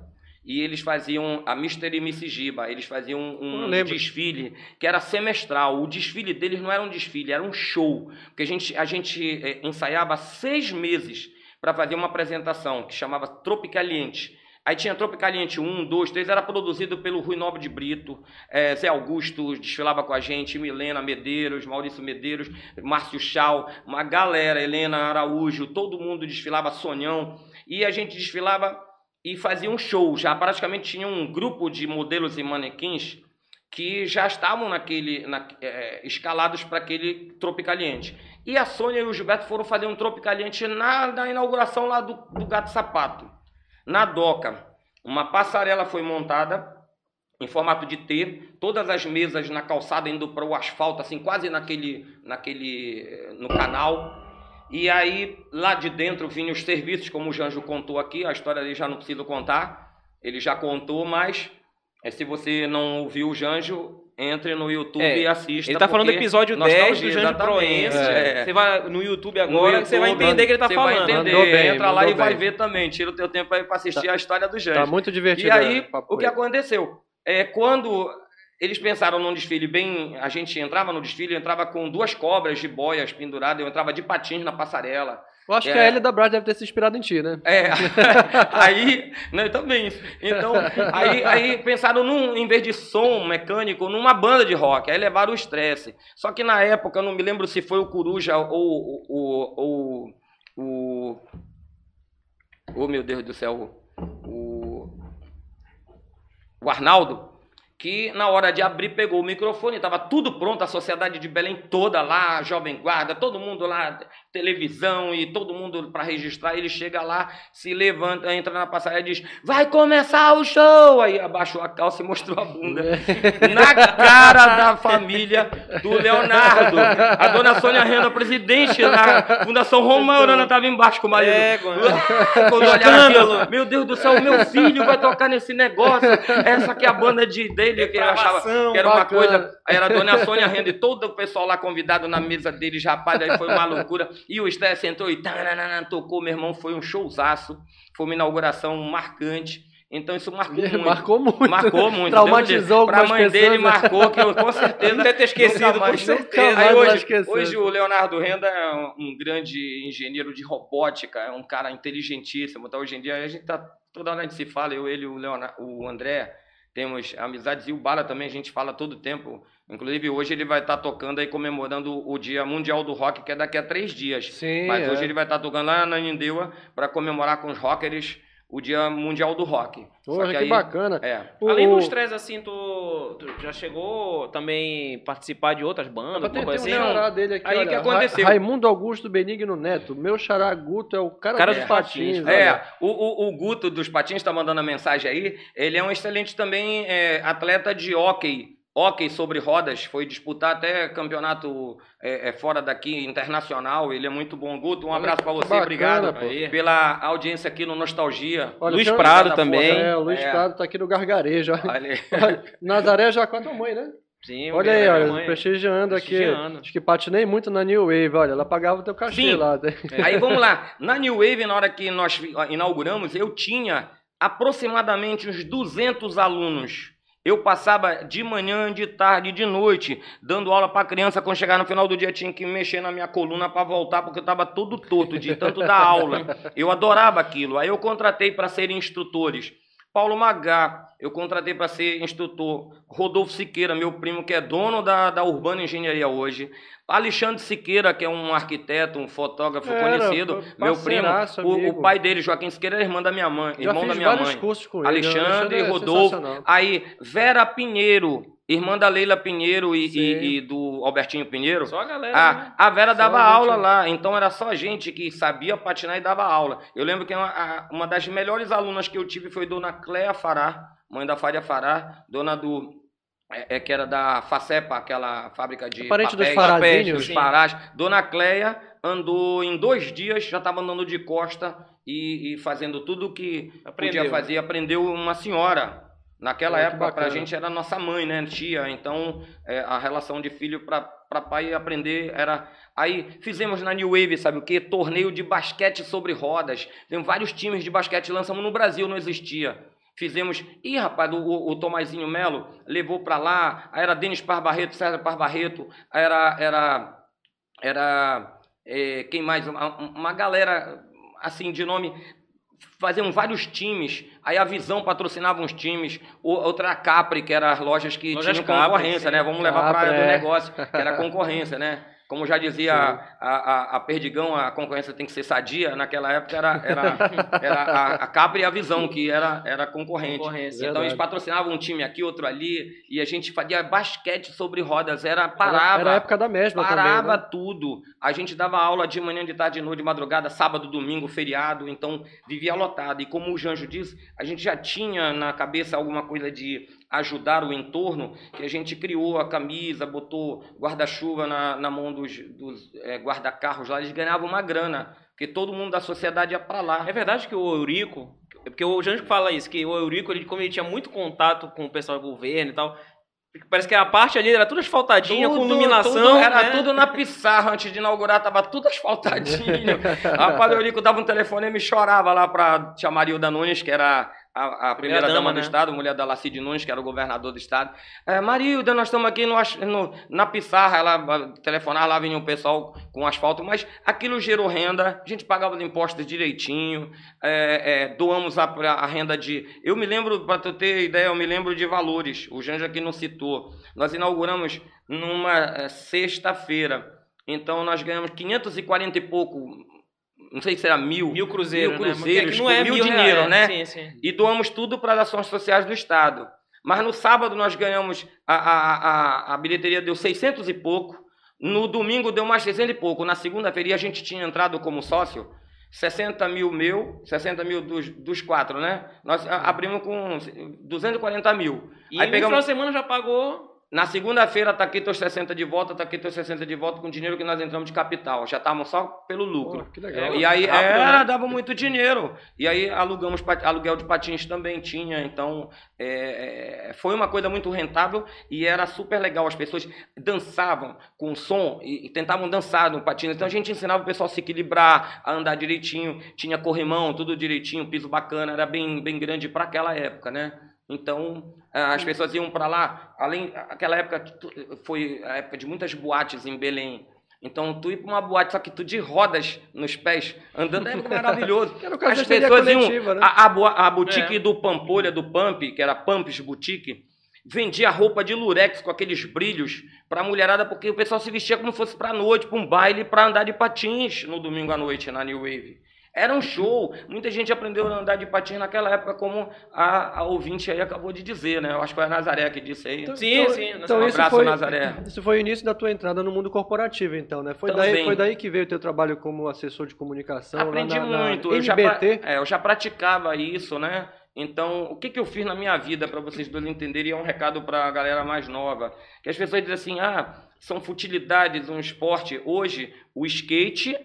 E eles faziam a Mystery Miss Giba, eles faziam um desfile que era semestral. O desfile deles não era um desfile, era um show. Porque a gente, a gente eh, ensaiava seis meses para fazer uma apresentação que chamava Tropicaliente. Aí tinha Tropicaliente 1, 2, 3, era produzido pelo Rui Nobre de Brito, eh, Zé Augusto desfilava com a gente, Milena Medeiros, Maurício Medeiros, Márcio Chau, uma galera, Helena Araújo, todo mundo desfilava, Sonhão, e a gente desfilava e fazia um show. Já praticamente tinha um grupo de modelos e manequins que já estavam naquele, na- eh, escalados para aquele Tropicaliente. E a Sônia e o Gilberto foram fazer um Tropicaliente na, na inauguração lá do, do Gato Sapato, na Doca. Uma passarela foi montada em formato de T, todas as mesas na calçada indo para o asfalto, assim, quase naquele, naquele, eh, no canal. E aí, lá de dentro vinham os serviços, como o Janjo contou aqui, a história dele já não preciso contar, ele já contou, mas eh, se você não ouviu o Janjo, entre no YouTube É, e assista. Ele tá falando do episódio nós 10 estamos- do exatamente, Proença. é. Você vai no YouTube No agora, você vai entender o que ele tá você falando. vai entender, bem, entra lá e mandou vai bem. ver também, tira o teu tempo aí para assistir a história do Janjo. Tá muito divertido. E aí, é, papo o que aí. aconteceu? É, quando eles pensaram num desfile bem. A gente entrava no desfile, eu entrava com duas cobras de boias penduradas, eu entrava de patins na passarela. Eu acho que É. a Ellie da Brad deve ter se inspirado em ti, né? É, [laughs] aí, né, também. Então, aí, aí pensaram num, em vez de som mecânico, numa banda de rock, aí levaram o estresse. Só que na época, eu não me lembro se foi o Coruja ou o, o oh meu Deus do céu, o o Arnaldo, que na hora de abrir pegou o microfone, estava tudo pronto, a sociedade de Belém toda lá, a Jovem Guarda, todo mundo lá, televisão e todo mundo para registrar. Ele chega lá, se levanta, entra na passagem e diz: Vai começar o show! Aí abaixou a calça e mostrou a bunda. na cara da família do Leonardo. A dona Sônia Renda, presidente da Fundação Romana, estava embaixixo com o marido. É, Quando olharam aquilo, meu Deus do céu, meu filho vai tocar nesse negócio. Essa aqui é a banda de, dele, que ele achava que era uma bacana. coisa. Aí era a dona Sônia Renda e todo o pessoal lá convidado na mesa deles, rapaz, aí foi uma loucura. E o Sté sentou e tananana, tocou, meu irmão, foi um showzaço. Foi uma inauguração marcante. Então isso marcou muito. Marcou muito. Marcou muito. Traumatizou Para a algumas mãe dele pessoas, né? marcou, que eu com certeza. Não deve ter esquecido, mais- com certeza. Aí hoje, hoje o Leonardo Renda é um- um grande engenheiro de robótica, é um cara inteligentíssimo. Então hoje em dia a gente tá toda hora a gente se fala, eu, ele, o Leonardo, o André, temos amizades e o Bala também a gente fala todo tempo. Inclusive hoje ele vai estar tocando aí comemorando o Dia Mundial do Rock, que é daqui a três dias. Sim, Mas é. hoje ele vai estar tocando lá na Nindeua para comemorar com os rockers o Dia Mundial do Rock. Porra, que, aí- bacana. É. O- Além o- do estresse, assim, tu, tu já chegou também participar de outras bandas, coisa um assim? não. xará dele aqui, Aí olha, que aconteceu? Ra- Raimundo Augusto Benigno Neto. Meu xará Guto é o cara, Cara dos dos patins. É, olha. o, o, o Guto dos Patins está mandando a mensagem aí. Ele é um excelente também é, atleta de hóquei. Hóquei sobre rodas. Foi disputar até campeonato é, é, fora daqui, internacional. Ele é muito bom. Guto, um abraço para você. bacana, Obrigado pô. Pela audiência aqui no Nostalgia. Olha, Luiz Prado também. É, o Luiz É. Prado tá aqui no gargarejo. olha. Olha Nazaré já com a tua mãe, né? Sim, Olha aí, minha olha, mãe. prestigiando aqui. Acho que patinei muito na New Wave, olha, ela pagava o teu cachê Sim. lá. Aí vamos lá. Na New Wave, na hora que nós inauguramos, eu tinha aproximadamente uns 200 alunos. Eu passava de manhã, de tarde, de noite, dando aula para criança. Quando chegar no final do dia, tinha que mexer na minha coluna para voltar, porque eu estava todo torto de tanto dar aula. Eu adorava aquilo. Aí eu contratei para serem instrutores. Paulo Magá, eu contratei para ser instrutor. Rodolfo Siqueira, meu primo, que é dono da, da Urbana Engenharia hoje. Alexandre Siqueira, que é um arquiteto, um fotógrafo Era, conhecido. Meu primo. O, o pai dele, Joaquim Siqueira, é irmã da minha mãe. Já irmão da minha mãe. cursos com ele. Alexandre, é Rodolfo. Aí, Vera Pinheiro, irmã da Leila Pinheiro e, e- e do Albertinho Pinheiro. Só a galera, né? Ah, a Vera Só dava gente- aula lá, então era só gente que sabia patinar e dava aula. Eu lembro que uma, a- uma das melhores alunas que eu tive foi Dona Cléa Fará, mãe da Faria Fará, dona do. É, é, que era da Facepa, aquela fábrica de. Parente dos papéis, dos. Parás. Dona Cléia andou em dois dias, já estava andando de costa e, e fazendo tudo o que Aprendeu. podia fazer. Aprendeu uma senhora. Naquela que época, pra bacana. gente era nossa mãe, né, tia. Então, é, a relação de filho para pai aprender era. Aí fizemos na New Wave, sabe o quê? Torneio de basquete sobre rodas. Tem vários times de basquete, lançamos no Brasil, não existia. Fizemos. Ih, rapaz, o, o, Tomazinho Melo levou pra lá. Aí era Denis Parbarreto, César Parbarreto. aí Era. Era. Era. é, quem mais? Uma, uma galera, assim, de nome. Fazíamos vários times. Aí a Visão patrocinava uns times. Outra Capri, que era as lojas que Lojas tinham Capri, concorrência, sim. né? Vamos levar para a Capri, área do é. negócio, que era [laughs] concorrência, né? Como já dizia a, a, a Perdigão, a concorrência tem que ser sadia. Naquela época era, era, [laughs] era a, a Capri e a Visão, que era, era concorrente. Concorrência. Então eles patrocinavam um time aqui, outro ali, e a gente fazia basquete sobre rodas. Era parava. Era, era a época da mesma Parava também, né? tudo. A gente dava aula de manhã, de tarde, de noite, de madrugada, sábado, domingo, feriado. Então, vivia lotado. E como o Janjo disse, a gente já tinha na cabeça alguma coisa de ajudar o entorno, que a gente criou a camisa, botou guarda-chuva na, na mão dos, dos eh, guarda-carros lá. Eles ganhavam uma grana, porque todo mundo da sociedade ia para lá. É verdade que o Eurico, porque o Janjo fala isso, que o Eurico, ele, como ele tinha muito contato com o pessoal do governo e tal, parece que a parte ali era tudo asfaltadinha, com Tudo- iluminação. tudo- era né? tudo na pissarra antes de inaugurar, tava tudo asfaltadinho. [laughs] Rapaz, o Eurico dava um telefone e me chorava lá pra tia Marilda Nunes, que era a, a primeira Primeira dama, dama, do né? Estado, mulher da Lacide Nunes, que era o governador do Estado. É, Marilda, nós estamos aqui no, no- na pissarra, ela telefonava, lá vinha o pessoal com asfalto, mas aquilo gerou renda, a gente pagava os impostos direitinho, é, é, doamos a, a renda de... Eu me lembro, para tu ter ideia, eu me lembro de valores, o Janja aqui não citou. Nós inauguramos numa eh, sexta-feira. Então nós ganhamos 540 e pouco, não sei se era mil, Mil cruzeiros, mil né? cruzeiros, aqui não é mil, mil dinheiro, reais, né? Sim, sim. E doamos tudo para as ações sociais do Estado. Mas no sábado nós ganhamos, a, a, a, a bilheteria deu 600 e pouco, no domingo deu mais 600 e pouco, na segunda-feira a gente tinha entrado como sócio 60 mil meu, 60 mil dos, dos quatro, né? Nós abrimos com 240 mil. E aí pegamos... no final de semana já pagou na segunda-feira tá aqui teus 60 de volta, tá aqui teus 60 de volta com dinheiro que nós entramos de capital. Já estávamos só pelo lucro. Pô, que legal. E aí Rápido, era, né? dava muito dinheiro. E aí alugamos aluguel de patins também tinha. Então é, é, foi uma coisa muito rentável e era super legal. As pessoas dançavam com som e, e tentavam dançar no patins. Então a gente ensinava o pessoal a se equilibrar, a andar direitinho. Tinha corrimão, tudo direitinho, piso bacana. Era bem, bem grande para aquela época, né? Então, as pessoas iam para lá, além aquela época foi a época de muitas boates em Belém. Então, tu ir para uma boate, só que tu de rodas nos pés, andando, é maravilhoso. [laughs] As pessoas iam. Né? A, a, a boutique é. do Pampolha, do Pump, que era Pumps Boutique, vendia roupa de lurex com aqueles brilhos para a mulherada, porque o pessoal se vestia como se fosse para noite, para um baile, para andar de patins no domingo à noite na New Wave. Era um show. Muita gente aprendeu a andar de patins naquela época, como a, a ouvinte aí acabou de dizer, né? Eu acho que foi a Nazaré que disse aí. Então, sim, então, sim. Então, um isso abraço, foi, Nazaré. Isso foi o início da tua entrada no mundo corporativo, então, né? Foi, daí, foi daí que veio o teu trabalho como assessor de comunicação Aprendi lá na, muito. Na eu, já, é, eu já praticava isso, né? Então, o que, que eu fiz na minha vida, para vocês dois entenderem, é um recado para a galera mais nova. Que as pessoas dizem assim, ah, são futilidades, um esporte. Hoje, o skate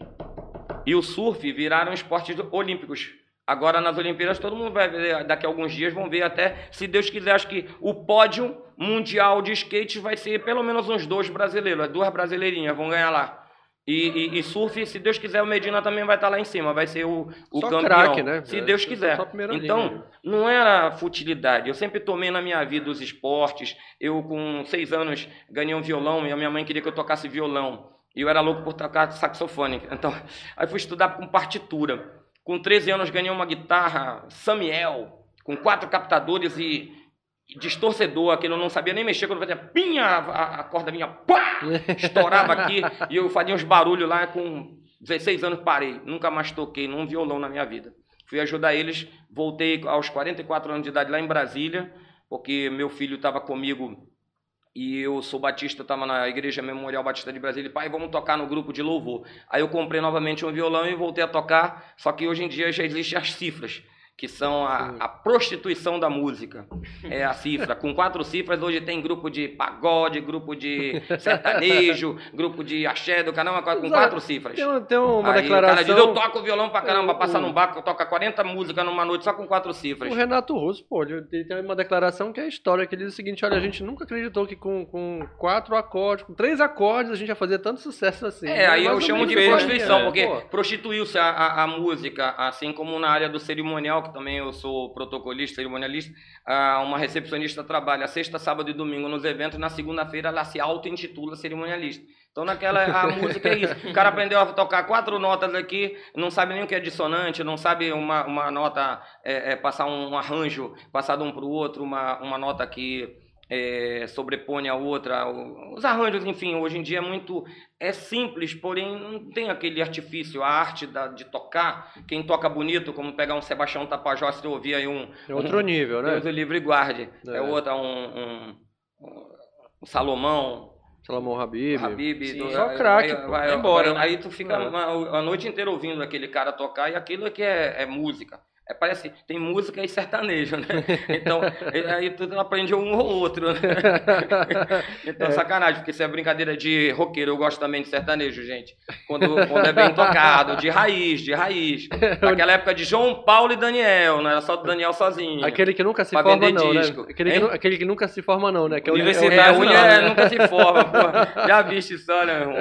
e o surf viraram esportes olímpicos. Agora nas Olimpíadas todo mundo vai ver, daqui a alguns dias vão ver até, se Deus quiser, acho que o pódio mundial de skate vai ser pelo menos uns dois brasileiros, as duas brasileirinhas vão ganhar lá. E, e, e, surf, se Deus quiser, o Medina também vai estar lá em cima, vai ser o, o só campeão. Craque, né? Se Deus quiser. Então, linha. não era futilidade. Eu sempre tomei na minha vida os esportes. Eu, com seis anos, ganhei um violão e a minha mãe queria que eu tocasse violão. E eu era louco por tocar saxofone. Então, [laughs] aí fui estudar com partitura. Com 13 anos ganhei uma guitarra Samuel, com quatro captadores e, e distorcedor, que eu não sabia nem mexer, quando fazia pinha, a, a corda minha pá, [laughs] estourava aqui, e eu fazia uns barulhos lá, com 16 anos parei, nunca mais toquei num violão na minha vida. Fui ajudar eles, voltei aos 44 anos de idade lá em Brasília, porque meu filho estava comigo e eu sou batista, estava na Igreja Memorial Batista de Brasília, pai, vamos tocar no grupo de louvor. Aí eu comprei novamente um violão e voltei a tocar, só que hoje em dia já existem as cifras que são a, a, prostituição da música. É a cifra. Com quatro cifras, hoje tem grupo de pagode, grupo de [laughs] sertanejo, grupo de axé do canal, com quatro cifras. Tem, tem uma Aí declaração... o cara diz, eu toco violão pra caramba, passar num barco, toca 40 músicas numa noite só com quatro cifras. O Renato Russo, pô, ele tem uma declaração que é a história, que ele diz o seguinte, olha, a gente nunca acreditou que com, com quatro acordes, com três acordes, a gente ia fazer tanto sucesso assim. É, aí eu chamo de prostituição, né? porque prostituiu-se a, a, a música, assim como na área do cerimonial, também eu sou protocolista, cerimonialista, uma recepcionista trabalha sexta, sábado e domingo nos eventos, na segunda-feira ela se auto-intitula cerimonialista. Então naquela a [laughs] música é isso. O cara aprendeu a tocar quatro notas aqui, não sabe nem o que é dissonante, não sabe uma, uma nota, é, é, passar um arranjo, passar de um para o outro, uma, uma nota que é, sobrepõe a outra. Os arranjos, enfim, hoje em dia é muito é simples, porém não tem aquele artifício, a arte da, de tocar. Quem toca bonito, como pegar um Sebastião Tapajós, você ouvir aí um. É outro um, nível, né? Deus o livre guarde. É, é outra, um, um, um Salomão. Salomão Habib. Habib do, Só craque, vai, vai, embora. Aí tu fica é. a noite inteira ouvindo aquele cara tocar e aquilo é que é, é música. É, parece, tem música e sertanejo, né? [laughs] Então, aí tu aprende um ou outro, né? [laughs] Então, é. sacanagem, porque isso é brincadeira de roqueiro. Eu gosto também de sertanejo, gente. Quando, quando é bem tocado, de raiz, de raiz. [laughs] Naquela época de João Paulo e Daniel, não era só do Daniel sozinho. Aquele que nunca se forma, não, né? disco. né? Aquele que, aquele que, nunca se forma, não, né? Que é Universidade, é, é, nunca se forma, pô. Já viste só, né, irmão?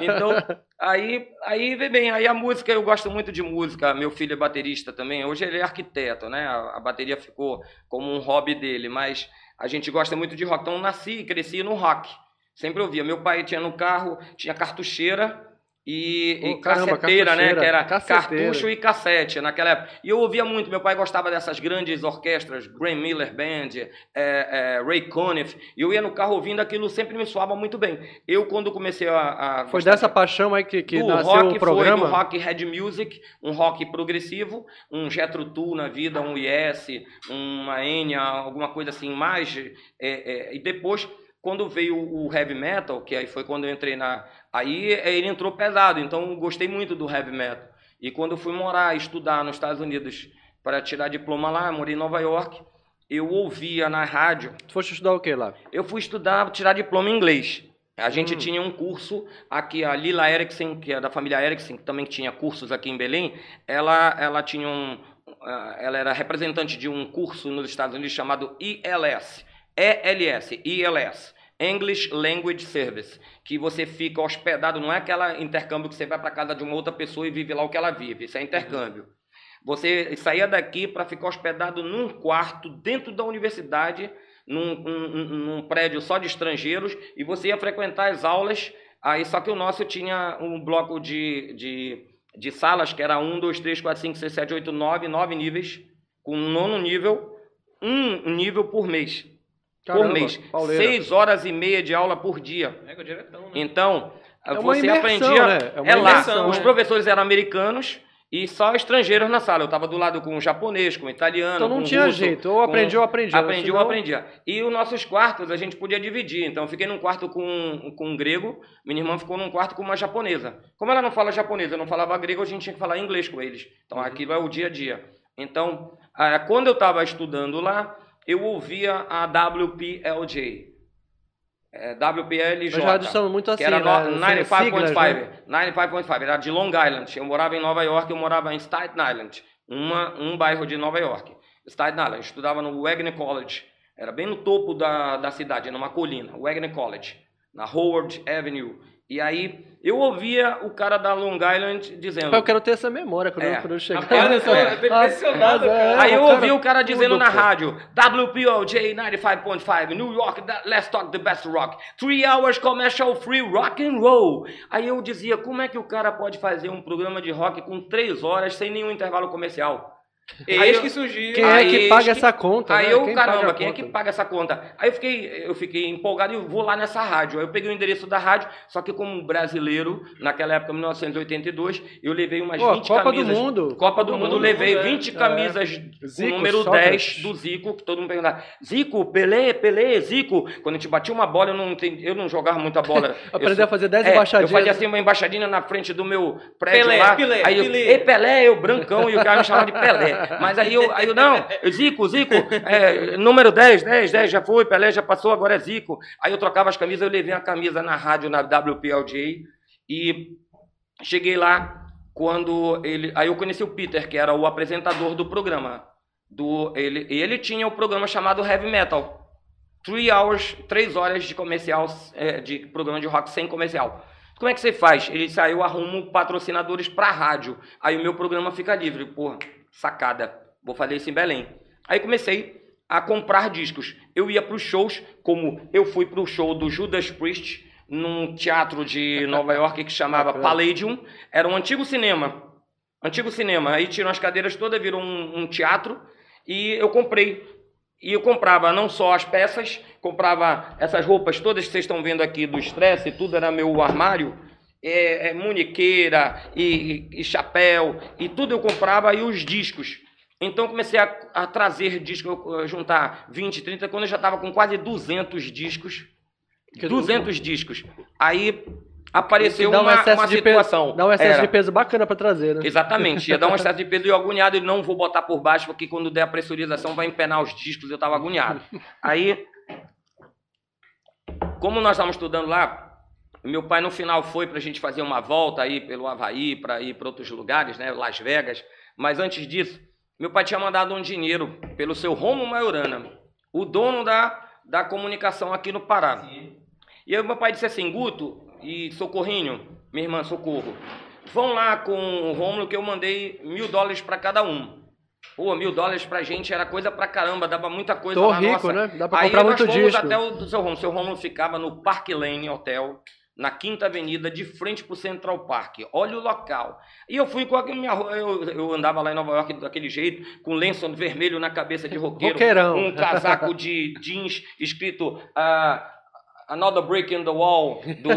Então, Aí, aí bem, aí a música, eu gosto muito de música, meu filho é baterista também, hoje ele é arquiteto, né? A, a bateria ficou como um hobby dele, mas a gente gosta muito de rock. Então nasci e cresci no rock. Sempre ouvia. Meu pai tinha no carro, tinha cartucheira e, e Ô, caramba, casseteira, né? Que era casseteira. cartucho e cassete naquela época. E eu ouvia muito, meu pai gostava dessas grandes orquestras, Graham Miller Band, é, é, Ray Conniff, e eu ia no carro ouvindo aquilo, sempre me soava muito bem. Eu, quando comecei a... a Foi gostar dessa paixão aí que, que nasceu rock o foi programa? do rock head music, um rock progressivo, um Jethro Tull na vida, um Yes, uma Enya, alguma coisa assim mais. é, é, e depois, quando veio o heavy metal, que aí foi quando eu entrei na. Aí ele entrou pesado, então gostei muito do heavy metal. E quando eu fui morar, estudar nos Estados Unidos para tirar diploma lá, morei em Nova York, eu ouvia na rádio Tu foste estudar o que lá? eu fui estudar, tirar diploma em inglês. A gente Hum. tinha um curso aqui, a Lila Erickson, que é da família Erickson, que também tinha cursos aqui em Belém, ela, ela tinha um. ah, Ela era representante de um curso nos Estados Unidos chamado ILS. ELS, ILS. English Language Service, que você fica hospedado, não é aquela intercâmbio que você vai para casa de uma outra pessoa e vive lá o que ela vive, isso é intercâmbio. Você saía daqui para ficar hospedado num quarto dentro da universidade, num, num- prédio só de estrangeiros, e você ia frequentar as aulas. Aí, só que o nosso tinha um bloco de, de, de salas, que era 1, 2, 3, 4, 5, 6, 7, 8, 9, 9 níveis, com nono nível, um nível por mês. Caramba, por mês. pauleira. Seis horas e meia de aula por dia. É, o diretão, né? Então, uma você imersão, aprendia. né? É uma É lá. imersão, Os né? professores eram americanos e só estrangeiros na sala. Eu estava do lado com japonês, com italiano. Então não com tinha russo, jeito. Ou com- aprendi ou aprendi. Aprendi ou aprendia. E os nossos quartos a gente podia dividir. Então eu fiquei num quarto com, com um grego, minha irmã ficou num quarto com uma japonesa. Como ela não fala japonesa, não falava grego, a gente tinha que falar inglês com eles. Então Uhum. aquilo é o dia a dia. Então, ah, quando eu estava estudando lá, eu ouvia a WPLJ. É, WPLJ. Nós já adicionamos muito assim, que era né? no- Siglas, 95.5. né? 95.5. Era de Long Island. Eu morava em Nova York, eu morava em Staten Island. Uma, um bairro de Nova York. Staten Island. Eu estudava no Wagner College. Era bem no topo da, da cidade, numa colina. Wagner College. Na Howard Avenue. E aí, eu ouvia o cara da Long Island dizendo... Eu quero ter essa memória quando, É. eu, quando eu chegar. Rapaz, eu tô impressionado, cara. Aí eu ouvi o cara dizendo na rádio, WPOJ 95.5, New York, let's talk the best rock. Three hours commercial free rock and roll. Aí eu dizia, como é que o cara pode fazer um programa de rock com três horas sem nenhum intervalo comercial? Aí Eis que surgiu. Quem é que paga que- essa conta? Aí né? eu, Quem caramba, quem é que paga essa conta? Aí eu fiquei, eu fiquei empolgado e eu vou lá nessa rádio. Aí eu peguei o endereço da rádio, só que como brasileiro, naquela época, 1982, eu levei umas Pô, 20 Copa do camisas. Mundo. Copa do Mundo, Mundo, levei é. 20 É. camisas Zico, número Sócrates. 10 do Zico, que todo mundo perguntava, Zico, Pelé, Pelé, Zico. Quando a gente batia uma bola, eu não, eu não jogava muita bola. [laughs] Aprendeu Eu a fazer 10 é, embaixadinhas. Eu fazia assim uma embaixadinha na frente do meu prédio Pelé, lá. Pelé, aí eu, Pelé. Ei, Pelé, eu brancão, e o cara me chamava de Pelé. Mas aí eu, aí eu não, Zico, Zico, é, número 10, 10, 10, já foi, Pelé já passou, agora é Zico. Aí eu trocava as camisas, eu levei a camisa na rádio, na WPLJ, e cheguei lá quando ele. Aí eu conheci o Peter, que era o apresentador do programa. Do, ele, ele tinha o programa chamado Heavy Metal. Three hours, três horas de comercial, é, de programa de rock sem comercial. Como é que você faz? Ele eu arrumo patrocinadores para rádio. Aí o meu programa fica livre. Porra, sacada. Vou fazer isso em Belém. Aí comecei a comprar discos. Eu ia para os shows, como eu fui para o show do Judas Priest, num teatro de [laughs] Nova York que chamava. Palladium. Era um antigo cinema. Antigo cinema. Aí tiram as cadeiras todas, virou um, um teatro. E eu comprei. E eu comprava não só as peças, comprava essas roupas todas que vocês estão vendo aqui do estresse, tudo era meu armário. É, é, muniqueira e, e- e chapéu, e tudo eu comprava, e os discos. Então comecei a, a trazer discos, juntar 20, 30, quando eu já estava com quase 200 discos. Que 200 discos. Aí apareceu um uma, uma situação. Peso, dá um excesso Era- de peso bacana pra trazer, né? Exatamente, ia dar um [laughs] excesso de peso e eu agoniado, e não vou botar por baixo, porque quando der a pressurização vai empenar os discos, eu estava agoniado. Aí, como nós estávamos estudando lá, meu pai no final foi para a gente fazer uma volta aí pelo Havaí, para ir para outros lugares, né, Las Vegas, mas antes disso, meu pai tinha mandado um dinheiro pelo seu Romo Maiorana, o dono da, da comunicação aqui no Pará. E aí meu pai disse assim, Guto e Socorrinho, minha irmã Socorro, vão lá com o Rômulo que eu mandei mil dólares para cada um. Pô, mil dólares pra gente era coisa pra caramba, dava muita coisa Tô lá, rico, nossa. né? Dá pra Aí comprar nós muito fomos disco. até o do seu Rômulo. Seu Rômulo ficava no Park Lane Hotel, na Quinta Avenida, de frente pro Central Park. Olha o local. E eu fui com a minha eu, eu andava lá em Nova York daquele jeito, com lenço vermelho na cabeça de roqueiro, Roqueirão. um casaco de [laughs] jeans escrito ah, Another Break in the Wall do,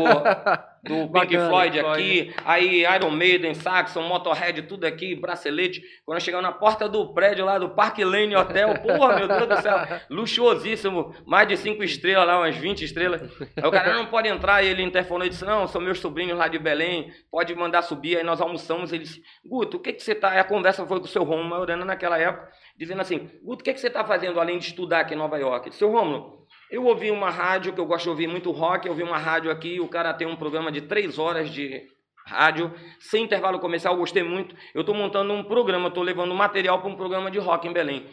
[laughs] do Pink Bacana, Floyd Floyd. aqui, aí Iron Maiden, Saxon, Motorhead, tudo aqui, bracelete. Quando chegava na porta do prédio lá do Park Lane Hotel, porra, meu Deus do céu, [laughs] luxuosíssimo, mais de cinco estrelas lá, umas 20 estrelas. Aí o cara não pode entrar, e ele interfonou e disse: Não, são meus sobrinhos lá de Belém, pode mandar subir. Aí nós almoçamos. Ele disse: Guto, o que, que você tá. Aí a conversa foi com o seu Romulo Maurana naquela época, dizendo assim: Guto, o que, que você tá fazendo além de estudar aqui em Nova York? Seu Romulo, eu ouvi uma rádio, que eu gosto de ouvir muito rock, eu ouvi uma rádio aqui, o cara tem um programa de três horas de rádio, sem intervalo comercial, eu gostei muito. Eu estou montando um programa, estou levando material para um programa de rock em Belém.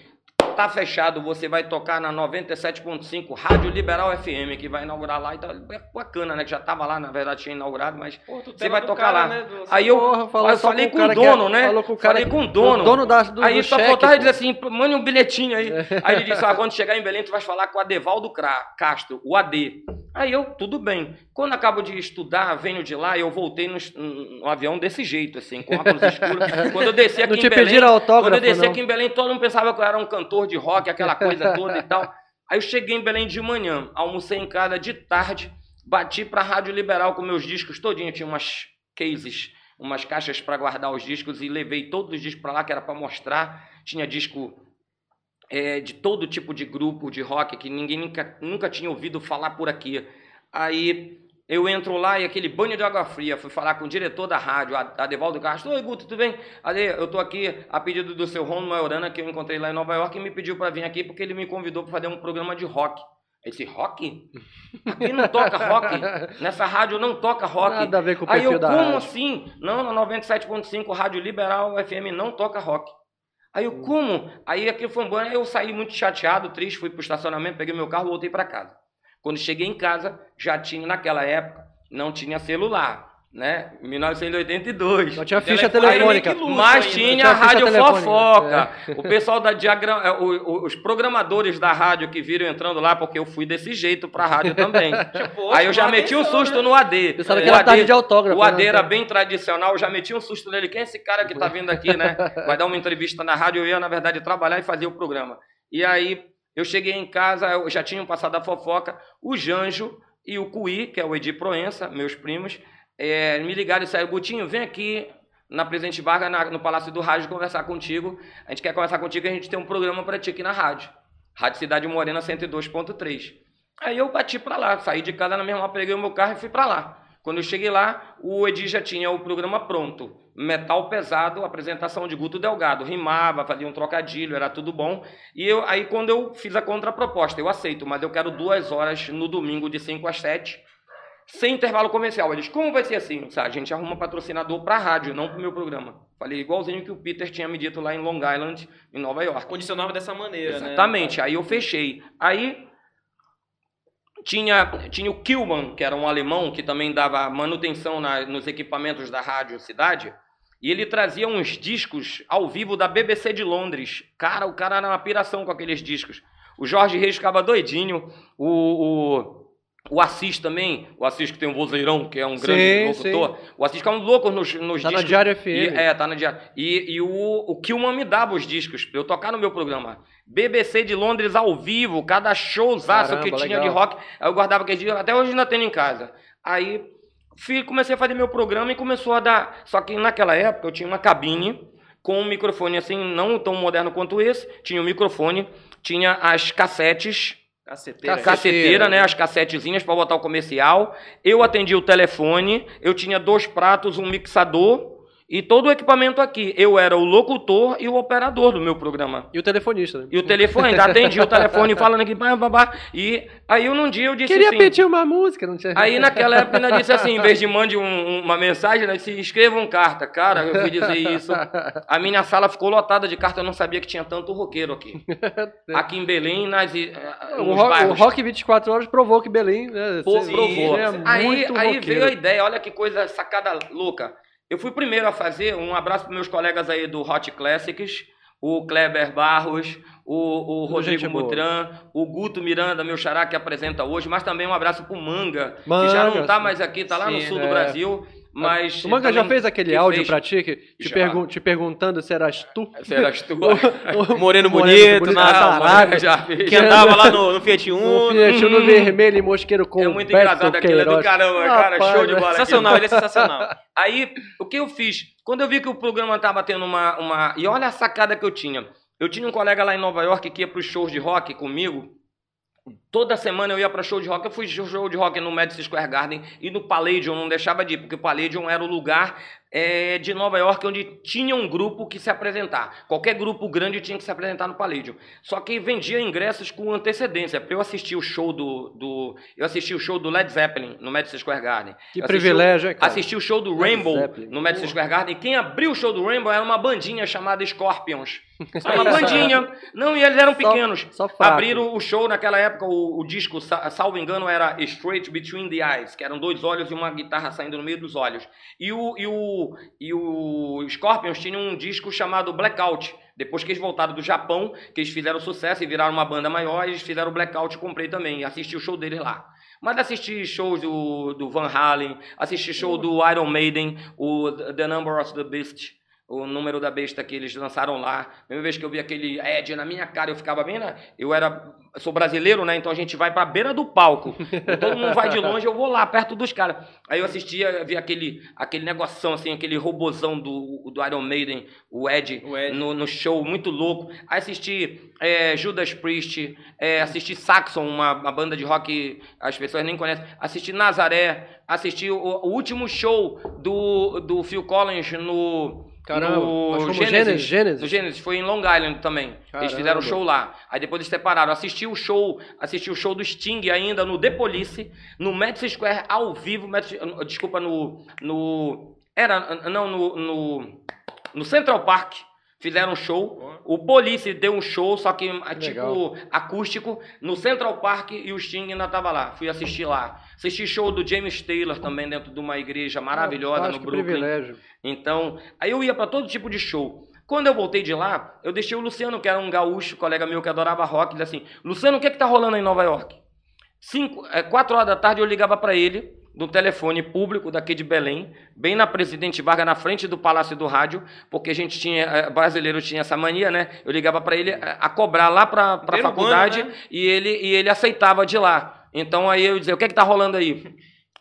Tá fechado, você vai tocar na 97.5 Rádio Liberal FM, que vai inaugurar lá. Então, é bacana, né? Que já estava lá, na verdade, tinha inaugurado, mas Pô, você vai tocar cara, lá. né, do- Aí eu, Porra, falou eu só falei com com o o cara que é- dono, né? falou com o cara falei com o dono. o dono da- do- aí do só cheque, faltava dizer assim, mande um bilhetinho aí. [laughs] Aí ele disse, ah, quando chegar em Belém, tu vai falar com o Adevaldo Cra- Castro, o AD. Aí eu, tudo bem. Quando acabo de estudar, venho de lá, eu voltei no, no avião desse jeito, assim, com óculos escuros. [laughs] Quando eu desci aqui Não em te Belém, pediram autógrafo, quando eu desci não? aqui em Belém, todo mundo pensava que eu era um cantor de rock, aquela coisa toda e [laughs] tal. Aí eu cheguei em Belém de manhã, almocei em casa de tarde, bati pra Rádio Liberal com meus discos todinho, tinha umas cases, umas caixas para guardar os discos e levei todos os discos para lá que era para mostrar. Tinha disco é, de todo tipo de grupo de rock que ninguém nunca, nunca tinha ouvido falar por aqui. Aí eu entro lá e aquele banho de água fria, fui falar com o diretor da rádio, Adevaldo Castro. Oi, Guto, tudo bem? Ade, eu tô aqui a pedido do seu Romulo Maurana, que eu encontrei lá em Nova York, e me pediu para vir aqui porque ele me convidou para fazer um programa de rock. Esse rock? Aqui não toca rock. Nessa rádio não toca rock. Nada a ver com o Aí perfil eu, da como rádio. assim? Não, na 97.5, Rádio Liberal FM não toca rock. Aí Hum. eu, como? Aí aquilo foi um banho, aí eu saí muito chateado, triste, fui pro estacionamento, peguei meu carro e voltei para casa. Quando cheguei em casa, já tinha, naquela época, não tinha celular, né? 1982. Não tinha ficha telefônica. luz Mas ainda. tinha Tinha a rádio telefônica. fofoca. O pessoal da diagrama, é, os programadores da rádio que viram entrando lá, porque eu fui desse jeito pra rádio também. [laughs] Pô, Aí eu já meti o atenção, susto né? no AD. Pensaram que O era AD tarde de autógrafo, O AD né? era bem tradicional, eu já meti um susto nele. Quem é esse cara que tá vindo aqui, né? Vai dar uma entrevista na rádio. Eu ia, na verdade, trabalhar e fazer o programa. E aí eu cheguei em casa, eu já tinham passado a fofoca. O Janjo e o Cuí, que é o Edir Proença, meus primos, eh, me ligaram e disseram: Gutinho, vem aqui na Presidente Vargas, na- no Palácio do Rádio, conversar contigo. A gente quer conversar contigo, a gente tem um programa para ti aqui na rádio. Rádio Cidade Morena 102.3. Aí eu bati para lá, saí de casa na mesma peguei o meu carro e fui para lá. Quando eu cheguei lá, o Edir já tinha o programa pronto. Metal pesado, apresentação de Guto Delgado. Rimava, fazia um trocadilho, era tudo bom. E eu, aí quando eu fiz a contraproposta, eu aceito, mas eu quero duas horas no domingo de 5 às 7, sem intervalo comercial. Eles, como vai ser assim? Disse, "Ah, a gente arruma patrocinador para a rádio, não para o meu programa. Falei igualzinho que o Peter tinha me dito lá em Long Island, em Nova York. Condicionava dessa maneira, né? Exatamente. Aí eu fechei. Aí tinha, tinha o Kilman, que era um alemão que também dava manutenção na- nos equipamentos da rádio cidade. E ele trazia uns discos ao vivo da BBC de Londres. Cara, o cara era uma piração com aqueles discos. O Jorge Reis ficava doidinho. O, o, o Assis também. O Assis que tem um vozeirão, que é um grande Sim, locutor. O Assis ficava louco nos, nos Tá na discos. Diário FM. E, é, tá na diária. E, e o, o Kilman me dava os discos pra eu tocar no meu programa. BBC de Londres ao vivo, cada showzaço que tinha legal. de rock. Aí eu guardava aqueles discos, até hoje ainda tenho em casa. Aí fui, comecei a fazer meu programa e começou a dar. Só que naquela época eu tinha uma cabine com um microfone assim, não tão moderno quanto esse. Tinha um microfone, tinha as cassetes Caceteira. Caceteira. Né? As cassetezinhas para botar o comercial. Eu atendi o telefone, eu tinha dois pratos, um mixador e todo o equipamento aqui. Eu era o locutor e o operador do meu programa. E o telefonista, né? E o telefone, ainda atendi o telefone [laughs] falando aqui, blá. E aí num dia eu disse Queria assim. pedir uma música, não tinha. Aí naquela época ainda disse assim, em vez de mande um- uma mensagem, né, disse, escrevam carta. Cara, eu fui dizer isso. A minha sala ficou lotada de carta, eu não sabia que tinha tanto roqueiro aqui. [laughs] Aqui em Belém, nas, eh, O rock, o. Rock 24 Horas provou que Belém, né? Pô, provou. é aí aí roqueiro. veio a ideia, olha que coisa sacada louca. Eu fui primeiro a fazer, um abraço para meus colegas aí do Hot Classics, o Kleber Barros, o, o Rodrigo. Mutran, o Guto Miranda, meu xará, que apresenta hoje, mas também um abraço pro Manga, Manga, que já não tá sim. mais aqui, tá lá no Sim, sul é. do Brasil, mas... O Manga já fez aquele que áudio fez- pra ti, que- te, pergun- te perguntando se eras tu? Se eras tu. [laughs] [laughs] Moreno bonito, na Sarado, já fez. que andava lá no, no Fiat Uno. Fiat Uno vermelho e mosqueiro com É muito Beto engraçado aquilo, é do caramba, cara, Rapaz, show de é bola. Sensacional, ele é sensacional. [laughs] Aí, o que eu fiz? Quando eu vi que o programa tava tendo uma, uma. E olha a sacada que eu tinha. Eu tinha um colega lá em Nova York que ia pros shows de rock comigo. Toda semana eu ia para show de rock. Eu fui show de rock no Madison Square Garden e no Palladium, não deixava de ir, porque o Palladium era o lugar é, de Nova York onde tinha um grupo que se apresentar. Qualquer grupo grande tinha que se apresentar no Palladium. Só que vendia ingressos com antecedência. Para eu assistir o show do, do. Eu assisti o show do Led Zeppelin no Madison Square Garden. Que Eu assisti o- privilégio, é, cara? Assisti o show do Led Rainbow Zeppelin. no Madison Square Garden. Quem abriu o show do Rainbow era uma bandinha chamada Scorpions. [laughs] Era uma bandinha. Não, e eles eram pequenos. Só fraco. Abriram o show naquela época, o, o disco, sa- salvo engano, era Straight Between the Eyes, que eram dois olhos e uma guitarra saindo no meio dos olhos. E o, e o, e o Scorpions tinha um disco chamado Blackout. Depois que eles voltaram do Japão, que eles fizeram sucesso e viraram uma banda maior, eles fizeram o Blackout, comprei também, assisti o show deles lá. Mas assisti shows do, do Van Halen, assisti show do Iron Maiden, o The Number of the Beast, o número da besta que eles lançaram lá. Primeira vez que eu vi aquele Ed na minha cara, eu ficava bem na. Eu era. eu sou brasileiro, né? Então a gente vai pra beira do palco. Todo mundo vai de longe, eu vou lá, perto dos caras. Aí eu assistia, vi aquele, aquele negoção, assim, aquele robozão do, do Iron Maiden, o Ed, O Ed. No, no show, muito louco. Aí assisti é, Judas Priest, é, assisti Saxon, uma, uma banda de rock que as pessoas nem conhecem. Assisti Nazaré, assisti o, o último show do, do Phil Collins no. Caramba, no Gênesis. Gênesis? No Gênesis, foi em Long Island também. Eles Caramba. fizeram show lá. Aí depois eles separaram. Assisti o show, assisti o show do Sting ainda no The Police, no Madison Square ao vivo, Madison- desculpa, no no era não no, no no Central Park. Fizeram um show. O Police deu um show, só que ah, tipo Legal. acústico, no Central Park e o Sting ainda tava lá. Fui assistir lá. Assisti show do James Taylor também dentro de uma igreja maravilhosa Rapaz, no que Brooklyn. privilégio. Então, aí eu ia para todo tipo de show. Quando eu voltei de lá, eu deixei o Luciano, que era um gaúcho, colega meu que adorava rock, disse assim: Luciano, o que é que tá rolando aí em Nova York? Cinco, é, quatro horas da tarde eu ligava para ele, do telefone público daqui de Belém, bem na Presidente Vargas, na frente do Palácio do Rádio, porque a gente tinha, é, brasileiro tinha essa mania, né? Eu ligava para ele é, a cobrar lá para a faculdade né? e, ele, e ele aceitava de lá. Então aí eu dizia: o que é que tá rolando aí?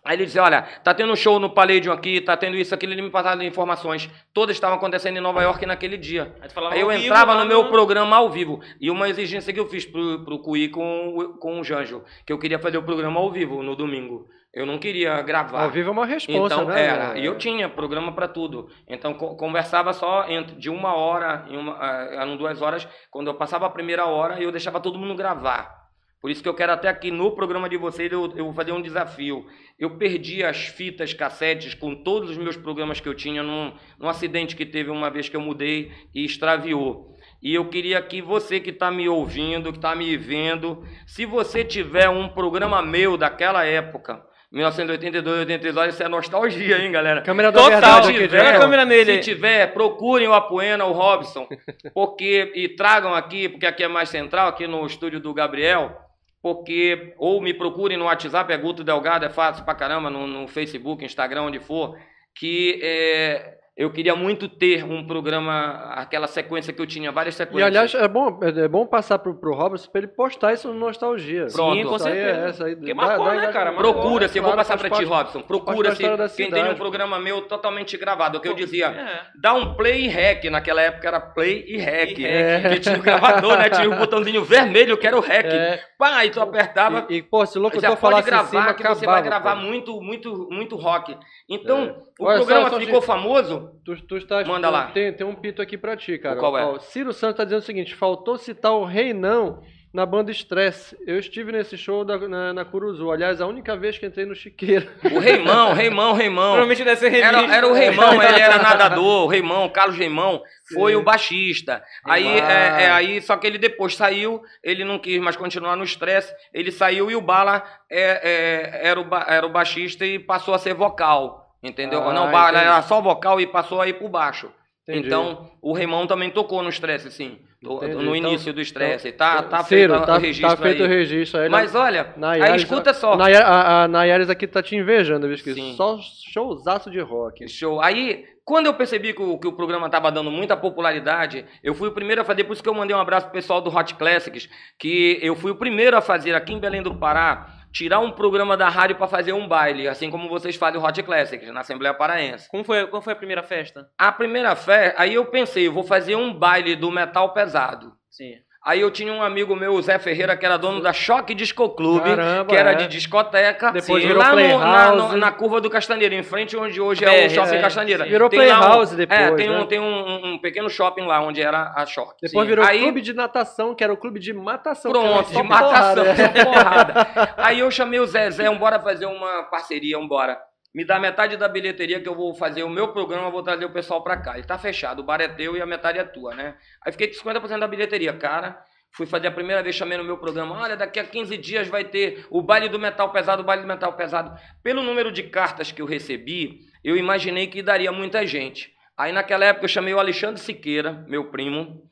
Aí ele dizia, olha, tá tendo um show no Palladium aqui, tá tendo isso, aquilo, ele me passava informações. Todas estavam acontecendo em Nova York naquele dia. Aí Aí eu vivo entrava no meu programa ao vivo. E uma exigência que eu fiz pro, pro Cui com, com o Janjo, que eu queria fazer o programa ao vivo, no domingo. Eu não queria gravar. Ao vivo é uma resposta, Então, né? era. E eu tinha programa para tudo. Então, co- conversava só entre, de uma hora, em uma, ah, eram duas horas. Quando eu passava a primeira hora, eu deixava todo mundo gravar. Por isso que eu quero até aqui no programa de vocês, eu, eu vou fazer um desafio. Eu perdi as fitas cassetes com todos os meus programas que eu tinha num, num acidente que teve uma vez que eu mudei e extraviou. E eu queria que você que está me ouvindo, que está me vendo, se você tiver um programa meu daquela época, 1982, 83, isso é nostalgia, hein, galera? Câmera da Total, verdade se tiver, câmera nele. Se tiver, procurem o Apoena, o Robson, [laughs] porque e tragam aqui, porque aqui é mais central, aqui no estúdio do Gabriel, porque ou me procurem no WhatsApp, é Guto Delgado, é fácil pra caramba, no, no Facebook, Instagram, onde for, que é, eu queria muito ter um programa, aquela sequência que eu tinha, várias E sequências. aliás, é bom, é bom passar pro, pro Robson pra ele postar isso no Nostalgia. Pronto. Sim, com Isso aí é- certeza. essa aí Porque dá- marcou, dá né, cara? Marcou. Procura, se eu vou passar faz pra ti, Robson. faz Procura parte da se história da quem tem um programa meu totalmente gravado. É o que eu dizia. É. Dá um play e rec. Naquela época era play e rec. E rec. Que tinha o gravador, né? Tinha o botãozinho vermelho que era o rec. É. Pá, e tu apertava. E, e, pô, se o já locutor pode falasse em gravar cima, que você vai acabava, gravar pô. muito, muito, muito rock. Então, É. o Olha só, programa só, ficou gente- famoso. Tu, tu estás, Manda lá. Tem, tem um pito aqui pra ti, cara. Qual é? Ó, Ciro Santos tá dizendo o seguinte: faltou citar o Reinão na banda Stress. Eu estive nesse show da- na, na Curuzu. Aliás, a única vez que entrei no Chiqueiro. O Reimão, Reimão, Reimão. Provavelmente deve ser remix. Era, era o Reimão, ele era [laughs] nadador, o Reimão, o Carlos Reimão foi Sim. o baixista. Aí, é, é, aí, só que ele depois saiu, ele não quis mais continuar no estresse, ele saiu e o Bala é, é, era, o, era o baixista e passou a ser vocal, entendeu? Ah, não, entendi. era só vocal e passou aí pro baixo. Entendi. Então, o Remão também tocou no estresse, sim. Entendi. no Então- início do estresse. então- tá tá Ciro, feito tá, o registro tá feito aí. o registro aí. Mas olha, aí Nayares- escuta só. Naya- a, a Nayares aqui tá te invejando, viu? Sim. Só showzaço de rock. Show. Aí, quando eu percebi que o, que o programa estava dando muita popularidade, eu fui o primeiro a fazer, por isso que eu mandei um abraço pro pessoal do Hot Classics, que eu fui o primeiro a fazer aqui em Belém do Pará, tirar um programa da rádio para fazer um baile, assim como vocês fazem o Hot Classics na Assembleia Paraense. Como foi, qual foi a primeira festa? A primeira fé, aí eu pensei, eu vou fazer um baile do metal pesado. Sim. Aí eu tinha um amigo meu, o Zé Ferreira, que era dono da Choque Disco Clube, Caramba, que era é. de discoteca. Depois Sim, virou lá no- na, Playhouse. no- na curva do Castanheira, em frente onde hoje é, É, o Shopping é, Castanheira. Virou Tem lá um- Playhouse depois, É, tem, né? um, tem um, um pequeno shopping lá onde era a Choque. Depois Sim. virou Aí, clube de natação, que era o clube de matação. Pronto, de matação, porrada. Aí eu chamei o Zé, Zé, bora fazer uma parceria, bora. Me dá metade da bilheteria que eu vou fazer o meu programa, vou trazer o pessoal pra cá. E tá fechado, o bar é teu e a metade é tua, né? Aí fiquei com 50% da bilheteria, cara. Fui fazer a primeira vez, chamei no meu programa. Olha, daqui a 15 dias vai ter o baile do metal pesado, o baile do metal pesado. Pelo número de cartas que eu recebi, eu imaginei que daria muita gente. Aí naquela época eu chamei o Alexandre Siqueira, meu primo,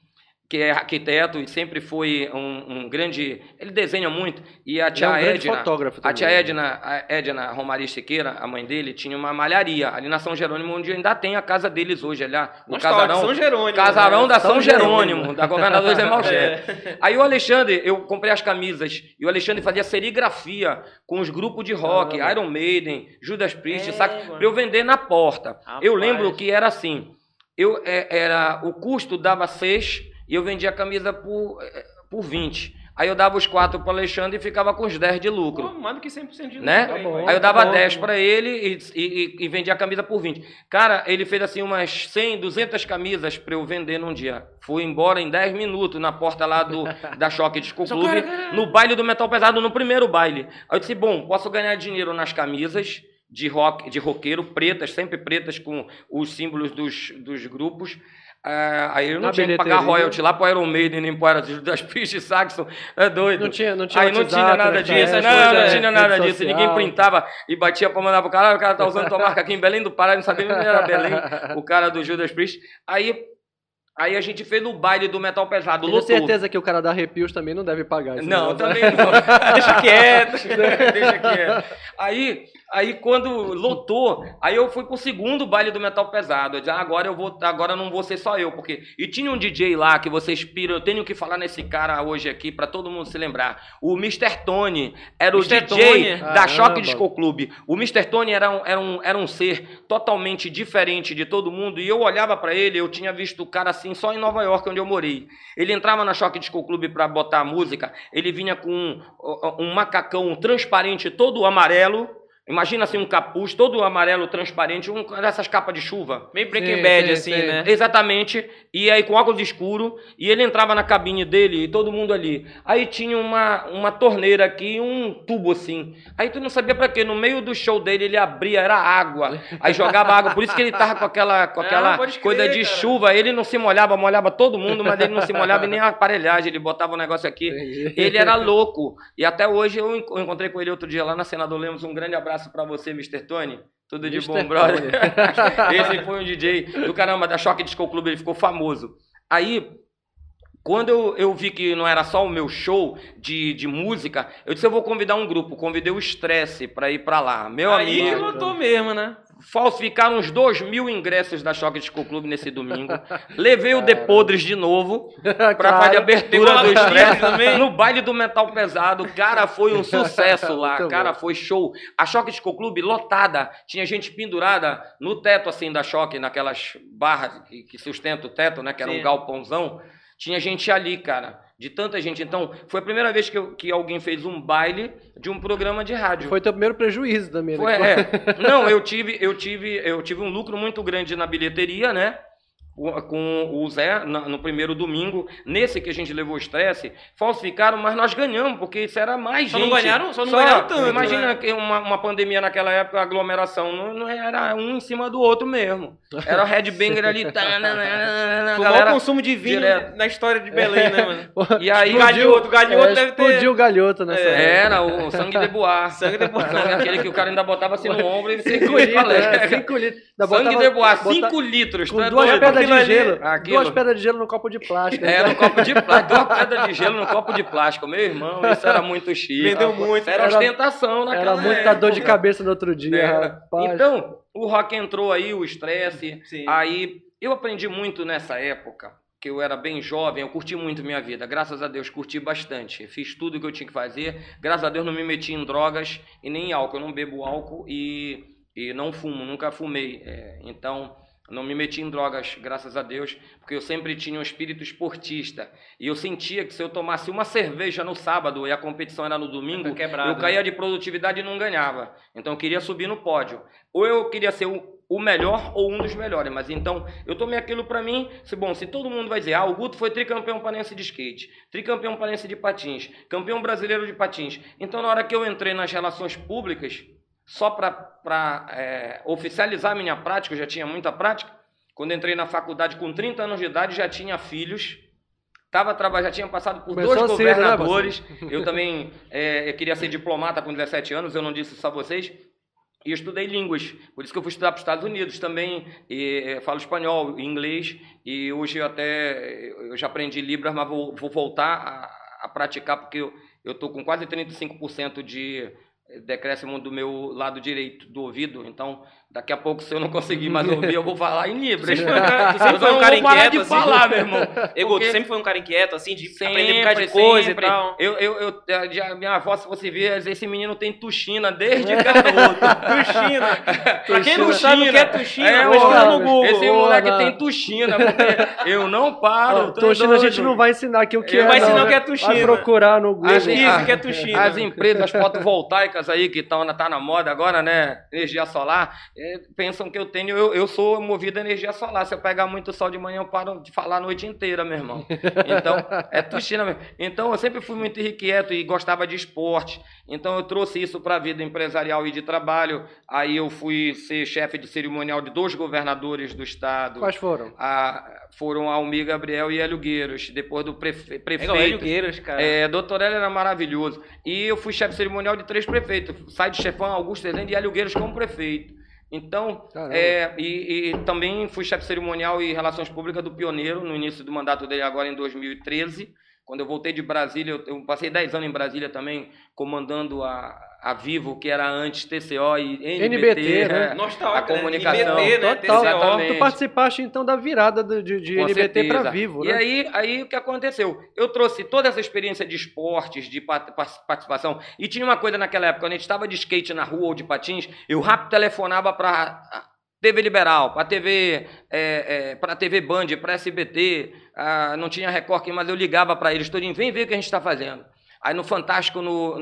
que é arquiteto e sempre foi um, um grande. Ele desenha muito. E a Ele é tia um Edna. fotógrafo A também. tia Edna, a Edna Romaria Siqueira, a mãe dele, tinha uma malharia ali na São Jerônimo, onde ainda tem a casa deles hoje, ali, o Nostálgico, casarão. São Jerônimo. Casarão né? da São, São Jerônimo, Jerônimo. da governadora [laughs] Zé Malcher. É. Aí o Alexandre, eu comprei as camisas, e o Alexandre fazia serigrafia com os grupos de rock, Caramba. Iron Maiden, Judas Priest, É, mano. Pra eu vender na porta. Eu Rapaz. lembro que era assim, eu, é, era, o custo dava 6 e eu vendia a camisa por, por 20. Aí eu dava os 4 para Alexandre e ficava com os 10 de lucro. Pô, mais do que 100% de Né? lucro aí, Tá bom. Aí eu dava bom, 10 bom. para ele e, e, e vendia a camisa por 20. Cara, ele fez assim umas 100, 200 camisas para eu vender num dia. Fui embora em 10 minutos na porta lá do, da Choque Disco [laughs] Clube, no baile do Metal Pesado, no primeiro baile. Aí eu disse, bom, posso ganhar dinheiro nas camisas de rock, de roqueiro, pretas, sempre pretas com os símbolos dos, dos grupos. Ah, aí eu não Na tinha que pagar royalty lá pro Iron Maiden, nem pro das Priest Saxon. É doido. Não tinha, não tinha Aí não tinha nada nessa disso, não, não é, tinha rede nada disso. social. Ninguém printava e batia pra mandar pro cara, "Ah, o cara tá usando tua marca aqui em Belém do Pará, não sabia nem era Belém, [laughs] o cara do Judas Priest. Aí, aí a gente fez o baile do metal pesado, Tenho lotou. certeza que o cara da Arrepios também não deve pagar isso. Não, né? também não. [laughs] Deixa quieto. [laughs] Deixa quieto. Aí, aí quando [laughs] lotou, aí eu fui pro segundo baile do metal pesado. Eu disse, ah, agora eu vou, agora não vou ser só eu, porque e tinha um DJ lá que vocês piram, eu tenho que falar nesse cara hoje aqui pra todo mundo se lembrar. O Mr. Tony era o Mr. DJ Tony. da Caramba. Choque Disco Clube. O Mr. Tony era um, era, um, era um ser totalmente diferente de todo mundo e eu olhava pra ele, eu tinha visto o cara assim só em Nova York, onde eu morei. Ele entrava na Choque Disco Clube pra botar a música, ele vinha com um, um macacão transparente todo amarelo. Imagina assim um capuz todo amarelo transparente, um dessas capas de chuva. Meio Breaking Sim, Bad, sim, assim, sim. né? Exatamente. E aí com óculos escuro. E ele entrava na cabine dele e todo mundo ali. Aí tinha uma, uma torneira aqui, um tubo assim. Aí tu não sabia pra quê. No meio do show dele ele abria, era água. Aí jogava água. Por isso que ele tava com aquela, com Ah, aquela crer, coisa de cara. chuva. Ele não se molhava, molhava todo mundo, mas ele não se molhava nem a aparelhagem. Ele botava o negócio aqui. Ele era louco. E até hoje eu encontrei com ele outro dia lá na Senador Lemos. Um grande abraço pra você, Mr. Tony. Tudo de Mr. bom, brother. [laughs] Esse foi um DJ do caramba, da Choque Disco Clube, ele ficou famoso. Aí, quando eu, eu vi que não era só o meu show de, de música, eu disse, eu vou convidar um grupo. Convidei o Stress pra ir pra lá. Meu Aí amigo, lotou mesmo, né? Falsificaram uns dois mil ingressos da Choque Disco Clube nesse domingo. Levei o The Podres de novo [laughs] pra Claro. fazer a abertura do também? no baile do Metal Pesado. Cara, foi um [laughs] sucesso lá. Muito Cara, bom. foi show. A Choque Disco Clube lotada. Tinha gente pendurada no teto, assim, da Choque, naquelas barras que, que sustentam o teto, né? Que era Sim. um galpãozão. Tinha gente ali, cara. De tanta gente. Então, foi a primeira vez que, eu- que alguém fez um baile de um programa de rádio. Foi teu primeiro prejuízo também. né? Foi, é. [laughs] Não, eu tive, eu tive, eu tive um lucro muito grande na bilheteria, né? O- Com o Zé na- no primeiro domingo, nesse que a gente levou estresse, falsificaram, mas nós ganhamos, porque isso era mais Só gente. não ganharam- só não ganharam tanto, Imagina né? uma, uma pandemia naquela época, aglomeração não, não era um em cima do outro mesmo. Era o headbanger [laughs] ali, tá, tananana, a Foi o maior galera. consumo de vinho direto. na história de Belém, né, mano? [laughs] E aí, Galhoto, galhoto é, deve ter- Explodiu o galhoto nessa É. era o sangue de boar. [laughs] Sangue de boar. Aquele que o cara ainda botava assim no ombro e Cinco você litros, é, cinco litros. Sangue de boar, bota- 5 litros. Com é duas doido? pedras pedras de ali- gelo. aquilo- Duas pedras de gelo no copo de plástico. Era um copo de plástico, duas pedras de gelo no copo de plástico. Meu irmão, isso era muito chique. Vendeu muito. Era Era- ostentação naquela Era muita época. dor de cabeça no outro dia. Então, o rock entrou aí, o estresse. Aí, eu aprendi muito nessa época, que eu era bem jovem, eu curti muito minha vida. Graças a Deus, curti bastante. Fiz tudo que eu tinha que fazer. Graças a Deus, não me meti em drogas e nem em álcool. Eu não bebo álcool e, e não fumo, nunca fumei. É, então, não me meti em drogas, graças a Deus, porque eu sempre tinha um espírito esportista. E eu sentia que se eu tomasse uma cerveja no sábado e a competição era no domingo, Tá quebrado, eu caía de produtividade e não ganhava. Então eu queria subir no pódio. Ou eu queria ser o, melhor ou um dos melhores. Mas então eu tomei aquilo pra mim. Se, bom, se todo mundo vai dizer, ah, o Guto foi tricampeão panense de skate, tricampeão panense de patins, campeão brasileiro de patins. Então na hora que eu entrei nas relações públicas, só para oficializar a minha prática, eu já tinha muita prática. Quando entrei na faculdade com 30 anos de idade, já tinha filhos. Tava, já tinha passado por Começou dois cedo, né, governadores. eu [laughs] também é, eu queria ser diplomata com 17 anos, eu não disse isso a vocês. E estudei línguas, por isso que eu fui estudar para os Estados Unidos também. E, eh, falo espanhol, inglês, e hoje eu até eu já aprendi Libras, mas vou, vou voltar a, a praticar porque eu estou com quase 35% de decréscimo do meu lado direito do ouvido. Então, daqui a pouco, se eu não conseguir mais [laughs] ouvir, eu vou falar em Libras. [laughs] Tu sempre foi um cara- tu sempre foi um não cara inquieto, de assim. falar, meu irmão. Ego, tu sempre foi um cara inquieto, assim, de Sempre, aprender um bocado de coisa sempre. e tal. Eu, eu, eu, eh, minha avó, se você ver, esse menino tem tuxina desde garoto. [laughs] Tuxina. pra quem não Tuxina. sabe o que é tuxina, É, pesquisa ó, no Google. Esse moleque não. tem tuxina, porque eu não paro. Ó, tu é Toshina, a gente doido. não vai ensinar aqui o que Eu é. vai ensinar não, o que é né? Toshina. Vai procurar no Google. As, Isso, a- que é tuxina. as empresas fotovoltaicas aí que estão tá na moda agora, né? Energia solar, pensam que eu tenho, eu, eu sou movido a energia solar. Se eu pegar muito sol de manhã, eu paro de falar a noite inteira, meu irmão. Então, é tuxina mesmo. Então, eu sempre fui muito irrequieto e gostava de esporte. Então, eu trouxe isso para a vida empresarial e de trabalho. Aí, eu fui ser chefe de cerimonial de dois governadores do estado. Quais foram? A- foram Almir Gabriel e Hélio Gueiros, depois do prefe, É prefeito. igual Hélio Gueiras, cara. É, doutor Hélio era maravilhoso. E eu fui chefe cerimonial de três prefeitos. Sai de Chefão, Augusto Rezende e Hélio Gueiros como prefeito. Então, é, e, e também fui chefe cerimonial e relações públicas do Pioneiro, no início do mandato dele agora em 2013. Quando eu voltei de Brasília, eu, eu passei 10 anos em Brasília também, comandando a, a Vivo, que era antes TCO e NBT. NBT, né? é, a comunicação. Né? NBT, né? Total. TCO. Exatamente. Tu participaste então da virada de, de Com NBT para vivo, E né? aí, aí o que aconteceu? Eu trouxe toda essa experiência de esportes, de participação. E tinha uma coisa naquela época, quando a gente estava de skate na rua ou de patins, eu rápido telefonava para TV Liberal, para TV, é, é, para TV Band, para SBT, ah, não tinha Record mas eu ligava para eles, Torinho, vem ver o que a gente está fazendo. Aí no Fantástico, no,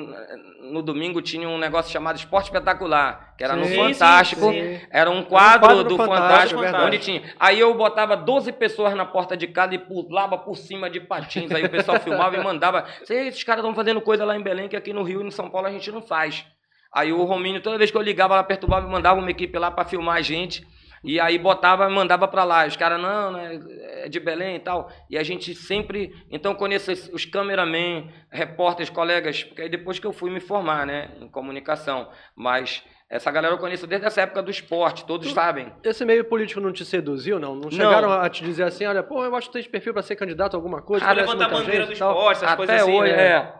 no domingo, tinha um negócio chamado Esporte Espetacular, que era no Sim, Fantástico. sim, sim. Era um quadro, quadro do Fantástico, Fantástico, verdade. onde tinha. Aí eu botava 12 pessoas na porta de casa e pulava por cima de patins. Aí o pessoal [laughs] filmava e mandava. "Cê, Esses caras estão fazendo coisa lá em Belém que aqui no Rio e em São Paulo a gente não faz. Aí o Romínio, toda vez que eu ligava, ela perturbava e mandava uma equipe lá para filmar a gente. E aí botava e mandava para lá. Os caras, não, né? É de Belém e tal. E a gente sempre. Então conheço os- cameramen, repórteres, colegas, porque aí depois que eu fui me formar, né? Em comunicação. Mas essa galera eu conheço desde essa época do esporte, todos sabem. Esse meio político não te seduziu, não? Não chegaram a te dizer assim, olha, pô, eu acho que tu tem perfil para ser candidato a alguma coisa? Pra conhece levantar a bandeira gente do tal. esporte, essas coisas Até assim. hoje, né? é.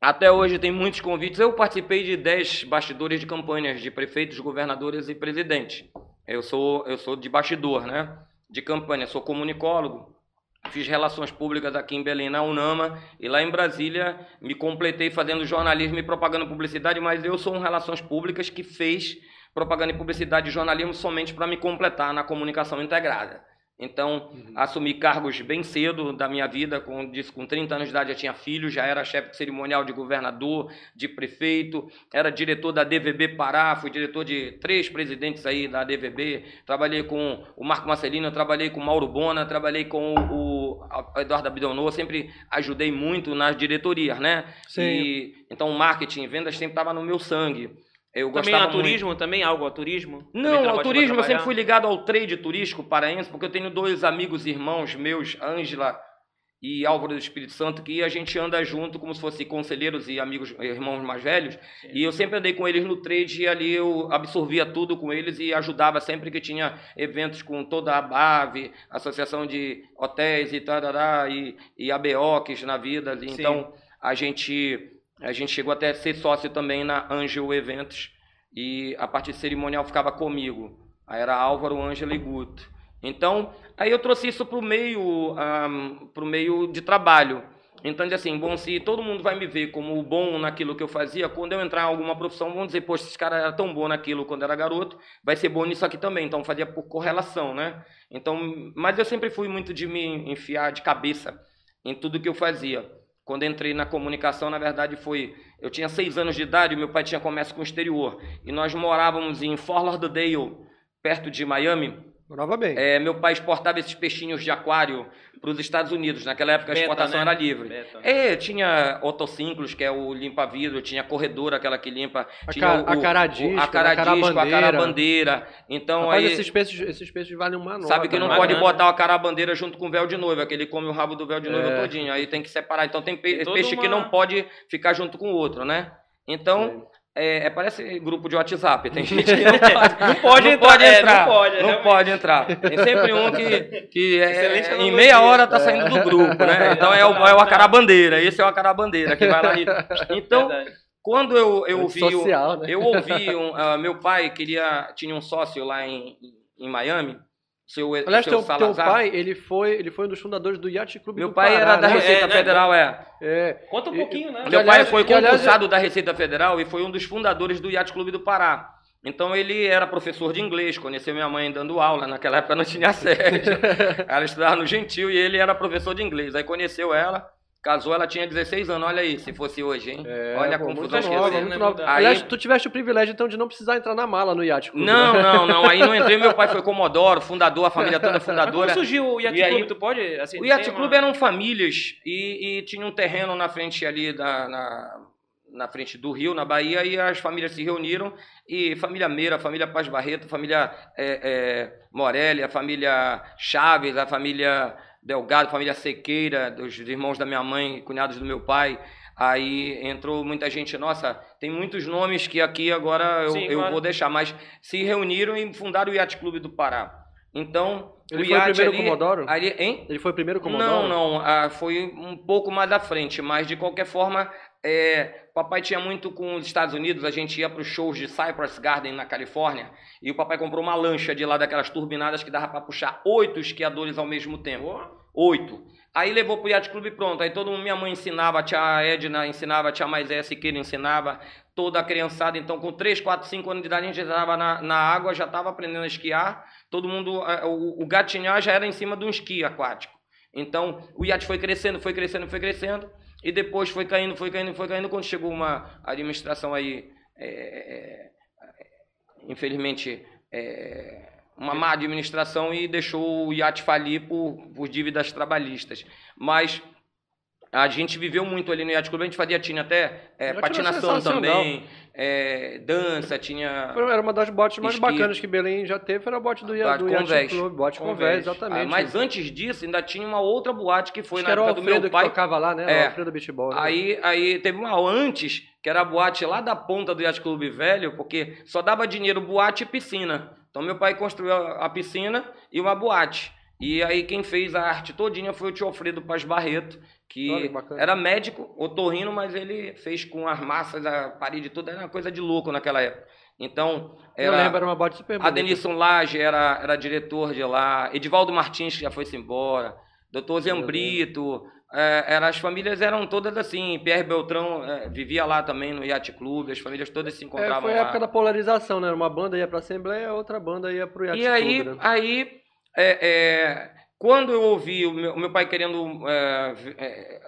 Até hoje tem muitos convites. Eu participei de 10 bastidores de campanhas de prefeitos, governadores e presidentes. Eu sou, eu sou de bastidor, né? De campanha. Sou comunicólogo. Fiz relações públicas aqui em Belém, na Unama. E lá em Brasília me completei fazendo jornalismo e propaganda e publicidade, mas eu sou um relações públicas que fez propaganda e publicidade e jornalismo somente para me completar na comunicação integrada. Então, assumi cargos bem cedo da minha vida, com, disse, com 30 anos de idade já tinha filho, já era chefe cerimonial de governador, de prefeito, era diretor da DVB Pará, fui diretor de três presidentes aí da DVB, trabalhei com o Marco Marcelino, trabalhei com o Mauro Bona, trabalhei com o, o Eduardo Abidonô, sempre ajudei muito nas diretorias, né? Sim. E, então, marketing, vendas sempre estava no meu sangue. Eu Também a muito. turismo, também algo a turismo? Não, ao turismo eu sempre fui ligado ao trade turístico paraense, porque eu tenho dois amigos irmãos meus, Ângela e Álvaro do Espírito Santo, que a gente anda junto como se fosse conselheiros e amigos, irmãos mais velhos. E eu sempre andei com eles no trade e ali eu absorvia tudo com eles e ajudava sempre que tinha eventos com toda a BAV, Associação de Hotéis e tarará, e, e ABOCs na vida. ali. Sim. Então a gente, a gente chegou até a ser sócio também na Angel Eventos e a parte cerimonial ficava comigo. Aí era Álvaro, Ângela e Guto. Então, aí eu trouxe isso para o meio, pro meio de trabalho. Então, assim, bom, se todo mundo vai me ver como bom naquilo que eu fazia, quando eu entrar em alguma profissão, vão dizer, poxa, esse cara era tão bom naquilo quando era garoto, vai ser bom nisso aqui também. Então, fazia por correlação, né? Então, mas eu sempre fui muito de me enfiar de cabeça em tudo que eu fazia. Quando entrei na comunicação, na verdade, foi. Eu tinha seis anos de idade, meu pai tinha comércio com o exterior. E nós morávamos em Fort Lauderdale, perto de Miami. Morava bem. É, meu pai exportava esses peixinhos de aquário para os Estados Unidos. Naquela época a Beta, exportação né? era livre. Beta. É, tinha otociclos, que é o limpa-vidro, tinha corredor, aquela que limpa. A tinha ca- o, a o- caradisco, o- a a carabandeira. Então Rapaz, aí. esses peixes, esses peixes valem uma nota. Sabe que não né? pode botar a carabandeira junto com o véu de noiva, que ele come o rabo do véu de noiva É. todinho. Aí tem que separar. Então tem pe- Tem peixe que uma- não pode ficar junto com o outro, né? Então, é, é, parece grupo de WhatsApp. Tem [laughs] gente que não pode, Não pode entrar, é, não pode, não pode entrar. Tem sempre um que, que é- Excelente em meia hora tá saindo do grupo, né? Então é o, é o acarabandeira. Esse é o acarabandeira que vai lá e... [laughs] Então, Verdade. quando eu, eu ouvi... o- Social, né? eu ouvi, um, ah, meu pai queria, tinha um sócio lá em, em Miami, seu, Aliás, seu teu, teu Salazar. pai, ele foi, ele foi um dos fundadores do Yacht Clube meu do pai Pará, era da né? Receita É, né? Federal, é. É. Conta um pouquinho, né? Meu pai aliás- foi que, aliás, concursado da Receita Federal e foi um dos fundadores do Yacht Clube do Pará. Então ele era professor de inglês, conheceu minha mãe dando aula, naquela época não tinha [laughs] sede. ela estudava no Gentil e ele era professor de inglês. Aí conheceu ela, casou, ela tinha 16 anos, olha aí, se fosse hoje, hein? É, olha a pô, confusão muito que nova, ser. muito nova. mudar. Aliás, Aí- tu tiveste o privilégio, então, de não precisar entrar na mala no Yacht Clube. Não, né? não, não. Aí não entrei, meu pai foi [laughs] Comodoro, fundador, a família toda Mas como fundadora. surgiu o Yacht E aí- Club? Tu pode? Assim, O Yacht Club uma- eram famílias e, e tinha um terreno na frente ali da, na, na frente do Rio, na Bahia, e as famílias se reuniram e família Meira, família Paz Barreto, família é, é, Morelli, a família Chaves, a família Delgado, família Sequeira, dos irmãos da minha mãe, cunhados do meu pai. Aí entrou muita gente, nossa, tem muitos nomes que aqui agora eu, Sim, eu claro. vou deixar, mas se reuniram e fundaram o Yacht Clube do Pará. Então, Ele o foi o primeiro ali, Comodoro? ali, hein? Ele foi o primeiro Comodoro? Não, não, ah, foi um pouco mais à frente, mas de qualquer forma, é, papai tinha muito com os Estados Unidos, a gente ia para os shows de Cypress Garden na Califórnia, e o papai comprou uma lancha de lá daquelas turbinadas que dava para puxar oito esquiadores ao mesmo tempo. Oito. Aí levou pro Yacht Club pronto. Aí todo mundo, minha mãe ensinava, a tia Edna ensinava, a tia Maisé Siqueira ensinava, toda a criançada. Então, com 3, 4, 5 anos de idade, a gente já estava na, na água, já estava aprendendo a esquiar. Todo mundo, o, o gatinhar já era em cima de um esqui aquático. Então, o iate foi crescendo, foi crescendo, foi crescendo. E depois foi caindo, foi caindo, foi caindo. Quando chegou uma administração aí, é, é, infelizmente, é, uma má administração e deixou o iate falir por, por dívidas trabalhistas. Mas a gente viveu muito ali no Yacht Club, a gente fazia, tinha até é, patinação sensacional. também, é, dança, tinha... Era uma das botes mais bacanas que Belém já teve, era a bote do, Boate do Yacht Convés. Club. Bote Convés. Exatamente. Ah, mas antes disso, ainda tinha uma outra boate que foi Acho na que época do meu que pai. tocava lá, né? É. O Alfredo Beach Ball, né? Aí, aí teve uma antes, que era a boate lá da ponta do Yacht Clube Velho, porque só dava dinheiro boate e piscina. Então meu pai construiu a a piscina e uma boate. E aí quem fez a arte todinha foi o tio Alfredo Paz Barreto, que Olha era médico, otorrino, mas ele fez com as massas, a parede toda, era uma coisa de louco naquela época. Então, Eu era... lembro, era uma bote super A bonita. Denilson Lage era, era diretor de lá, Edivaldo Martins, que já foi-se embora, Doutor Zembrito, é, era, as famílias eram todas assim, Pierre Beltrão é, vivia lá também no Yacht Clube, as famílias todas se É, encontravam foi a lá. época da polarização, né? Uma banda ia pra Assembleia, outra banda ia pro Yacht E aí, Club, né? aí é, é, quando eu ouvi o meu, o meu pai querendo é, é,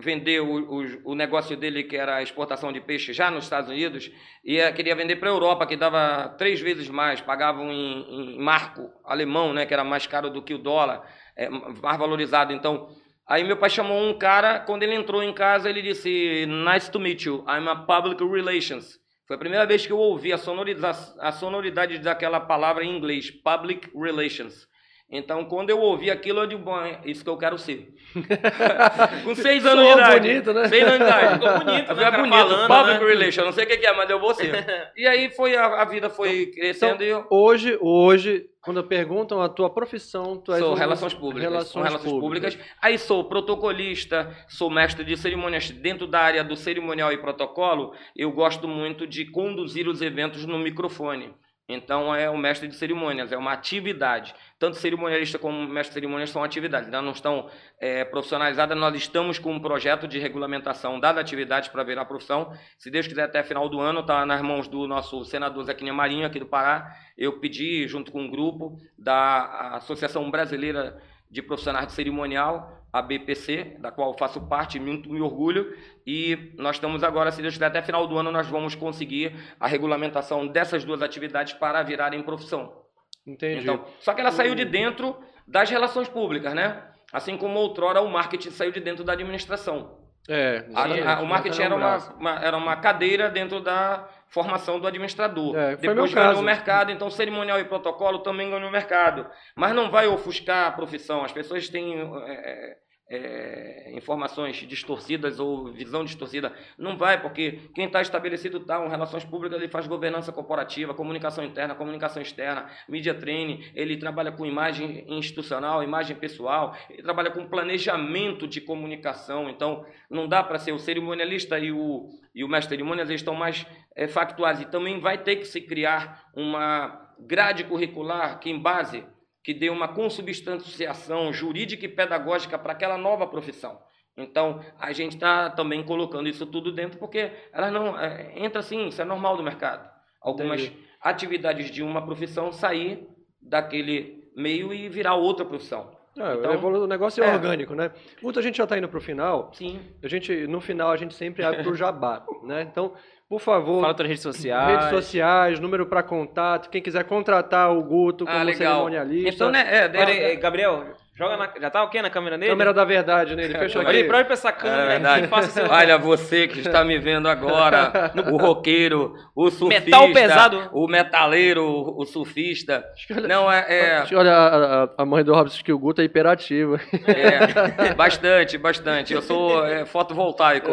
vender o, o, o negócio dele, que era a exportação de peixe, já nos Estados Unidos, e queria vender para a Europa, que dava três vezes mais, pagavam em, em marco alemão, né, que era mais caro do que o dólar, é, mais valorizado. Então, aí meu pai chamou um cara, quando ele entrou em casa, ele disse, nice to meet you, I'm a public relations. Foi a primeira vez que eu ouvi a, sonoriza- a sonoridade daquela palavra em inglês, public relations. Então, quando eu ouvi aquilo, eu digo, bom, é isso que eu quero ser. [laughs] Com seis anos de Soa idade. bonito, né? Seis anos de idade. Ficou bonito, né, É bonito, falando, public né? relation, não sei o que é, mas eu vou ser. [laughs] E aí foi, a, a vida foi crescendo e eu... Hoje, hoje, quando perguntam a tua profissão, tu és Sou um- relações públicas. Relações, sou relações públicas. Aí sou protocolista, sou mestre de cerimônias dentro da área do cerimonial e protocolo. Eu gosto muito de conduzir os eventos no microfone. Então é o mestre de cerimônias, é uma atividade. Tanto cerimonialista como mestre de cerimônias são atividades. Ainda não estão é, profissionalizadas. Nós estamos com um projeto de regulamentação das atividades para virar profissão. Se Deus quiser, até final do ano, está nas mãos do nosso senador Zequinha Marinho, aqui do Pará. Eu pedi, junto com um grupo da Associação Brasileira de Profissionais de Cerimonial, a BPC, da qual faço parte, muito me orgulho, e nós estamos agora, se Deus quiser, até final do ano nós vamos conseguir a regulamentação dessas duas atividades para virarem profissão. Entendi. Então, só que ela saiu de dentro das relações públicas, né? Assim como outrora o marketing saiu de dentro da administração. é, A- a- o marketing era um uma, uma- era uma cadeira dentro da formação do administrador. É, Depois ganhou o mercado, então cerimonial e protocolo também ganhou o mercado. Mas não vai ofuscar a profissão. As pessoas têm é, é, informações distorcidas ou visão distorcida. Não vai, porque quem está estabelecido está, um relações públicas, ele faz governança corporativa, comunicação interna, comunicação externa, media training, ele trabalha com imagem institucional, imagem pessoal, ele trabalha com planejamento de comunicação. Então, não dá para ser o cerimonialista e o, e o mestre cerimônias, eles estão mais é, factuais. E também vai ter que se criar uma grade curricular que, em base, que dê uma consubstanciação jurídica e pedagógica para aquela nova profissão. Então, a gente está também colocando isso tudo dentro, porque elas não. É, entra assim, isso é normal do mercado. Algumas Entendi. atividades de uma profissão sair daquele meio e virar outra profissão. É, Então, evolu- o negócio é, é. orgânico, né? Guto, a gente já está indo para o final. Sim. A gente, no final, a gente sempre abre para o jabá, né? Então, por favor, Fala tuas redes sociais. redes sociais, número para contato, quem quiser contratar o Guto como Ah, legal. cerimonialista. Então, né? É, aí, é, Gabriel, joga na. Já tá o quê na câmera dele? Câmera da verdade, né? Ele fechou Olha aí, aqui. pra olha pra essa É câmera aqui, faça seu. [laughs] Olha, você que está me vendo agora, [laughs] o roqueiro, o surfista, Metal pesado. o metaleiro, o surfista. Não, é, é, Olha, a, a- mãe do Robson que o Guto é hiperativo. é, [laughs] bastante, bastante. Eu sou é, fotovoltaico,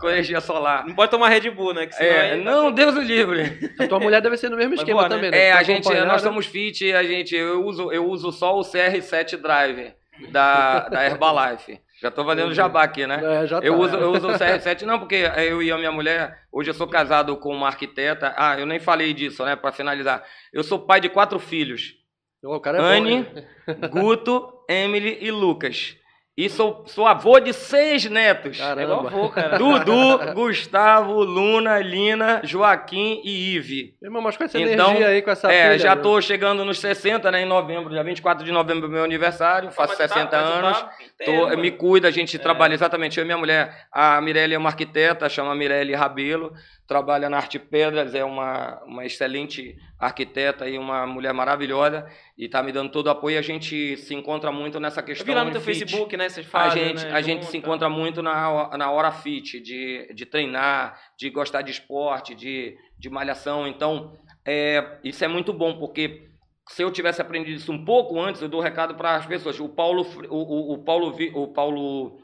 com energia solar. Não pode tomar Red Bull, né? Que senão É, aí- não, Deus o livre. A tua mulher deve ser no mesmo Vai esquema voar, né? também, né? É, Pra a gente, nós somos fit, a gente, eu uso, eu uso só o CR7 Drive da, da Herbalife. Já tô valendo jabá aqui, né? É, já Eu tá. uso, eu uso o CR7, não, porque eu e a minha mulher, hoje eu sou casado com uma arquiteta. Ah, eu nem falei disso, né, para finalizar. Eu sou pai de quatro filhos: O cara é Anne, bom? Guto, Emily e Lucas. E sou, sou avô de seis netos: É Caramba. avô, cara. [laughs] Dudu, Gustavo, Luna, Lina, Joaquim e Ive. Irmão, mas com essa Então, energia aí, com essa É, pilha, já né? tô chegando nos 60, né, em novembro, dia 24 de novembro é meu aniversário, faço Mas tá- 60 mas tu tá anos. inteiro, Tô, mano. me cuida, a gente É. trabalha exatamente, eu e minha mulher. A Mirelle é uma arquiteta, chama Mirelle Rabelo, trabalha na Arte Pedras, é uma, uma excelente arquiteta e uma mulher maravilhosa e está me dando todo o apoio. A gente se encontra muito nessa Eu questão. vi lá no teu fit. Facebook, né? Vocês A fazem, gente, né, a gente se tá. encontra muito na, na hora fit, de, de treinar, de gostar de esporte, de, de malhação. Então, é, isso é muito bom, porque se eu tivesse aprendido isso um pouco antes, eu dou recado para as pessoas. O Paulo, o, o, o Paulo, o Paulo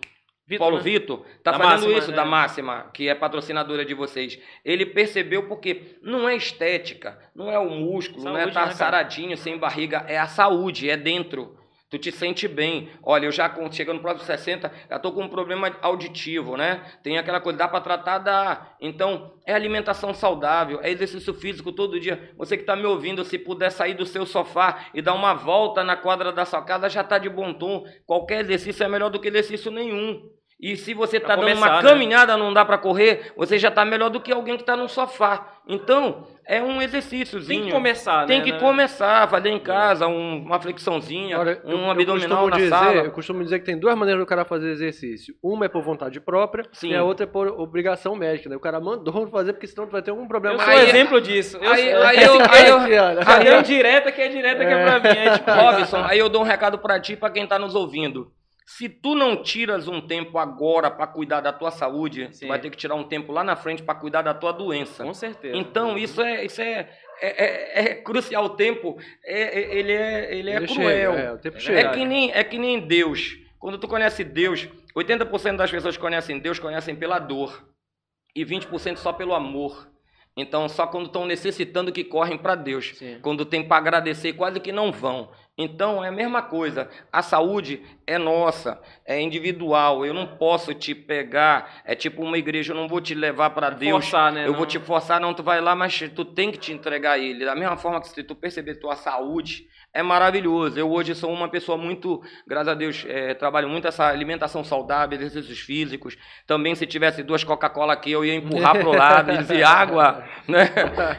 Vitor, Paulo né? Vitor tá Da fazendo Máxima, isso né? da Máxima, que é patrocinadora de vocês. Ele percebeu porque não é estética, não é o músculo, não é Saúde, estar né, cara? saradinho, sem barriga, é a saúde, é dentro. Tu te sente bem. Olha, eu já chegando no próximo 60, já tô com um problema auditivo, né? Tem aquela coisa, dá para tratar, dá. Então, é alimentação saudável, é exercício físico todo dia. Você que tá me ouvindo, se puder sair do seu sofá e dar uma volta na quadra da sua casa, já tá de bom tom. Qualquer exercício é melhor do que exercício nenhum. E se você Pra tá dando começar, uma né? caminhada, não dá para correr, você já tá melhor do que alguém que tá no sofá. Então, é um exercíciozinho. Tem que começar, Tem né, que né? começar, fazer em casa um- uma flexãozinha, Olha, eu- um eu abdominal costumo na dizer, sala. Eu costumo dizer que tem duas maneiras do cara fazer exercício. Uma é por vontade própria Sim. e a outra é por obrigação médica. Né? O cara mandou [laughs] fazer porque senão tu vai ter algum problema. Eu sou Aí- exemplo disso. Eu Aí, sou- aí [laughs] eu, aí eu, Cara. Já deu direta que é direta que é pra mim. É tipo, [laughs] Robson, aí eu dou um recado pra ti, pra quem tá nos ouvindo. Se tu não tiras um tempo agora pra cuidar da tua saúde, Sim. tu vai ter que tirar um tempo lá na frente pra cuidar da tua doença. com certeza. Então, isso é, isso é, é, é, é crucial. O tempo, é, é, ele é, ele é Ele cruel. chega, é, o tempo É chega. que, nem, é que nem Deus. Quando tu conhece Deus, 80% das pessoas que conhecem Deus conhecem pela dor. E 20% só pelo amor. Então, só quando estão necessitando que correm para Deus. Sim. Quando tem para agradecer, quase que não vão. Então, é a mesma coisa. A saúde é nossa, é individual. Eu não posso te pegar. É tipo uma igreja, eu não vou te levar para Deus. Forçar, né? Eu Não. vou te forçar, não, tu vai lá, mas tu tem que te entregar a ele. Da mesma forma que se tu perceber tua saúde, é maravilhoso. Eu hoje sou uma pessoa muito, graças a Deus, eh, trabalho muito essa alimentação saudável, exercícios físicos. Também se tivesse duas Coca-Cola aqui, eu ia empurrar pro lado e dizer água, [laughs] né?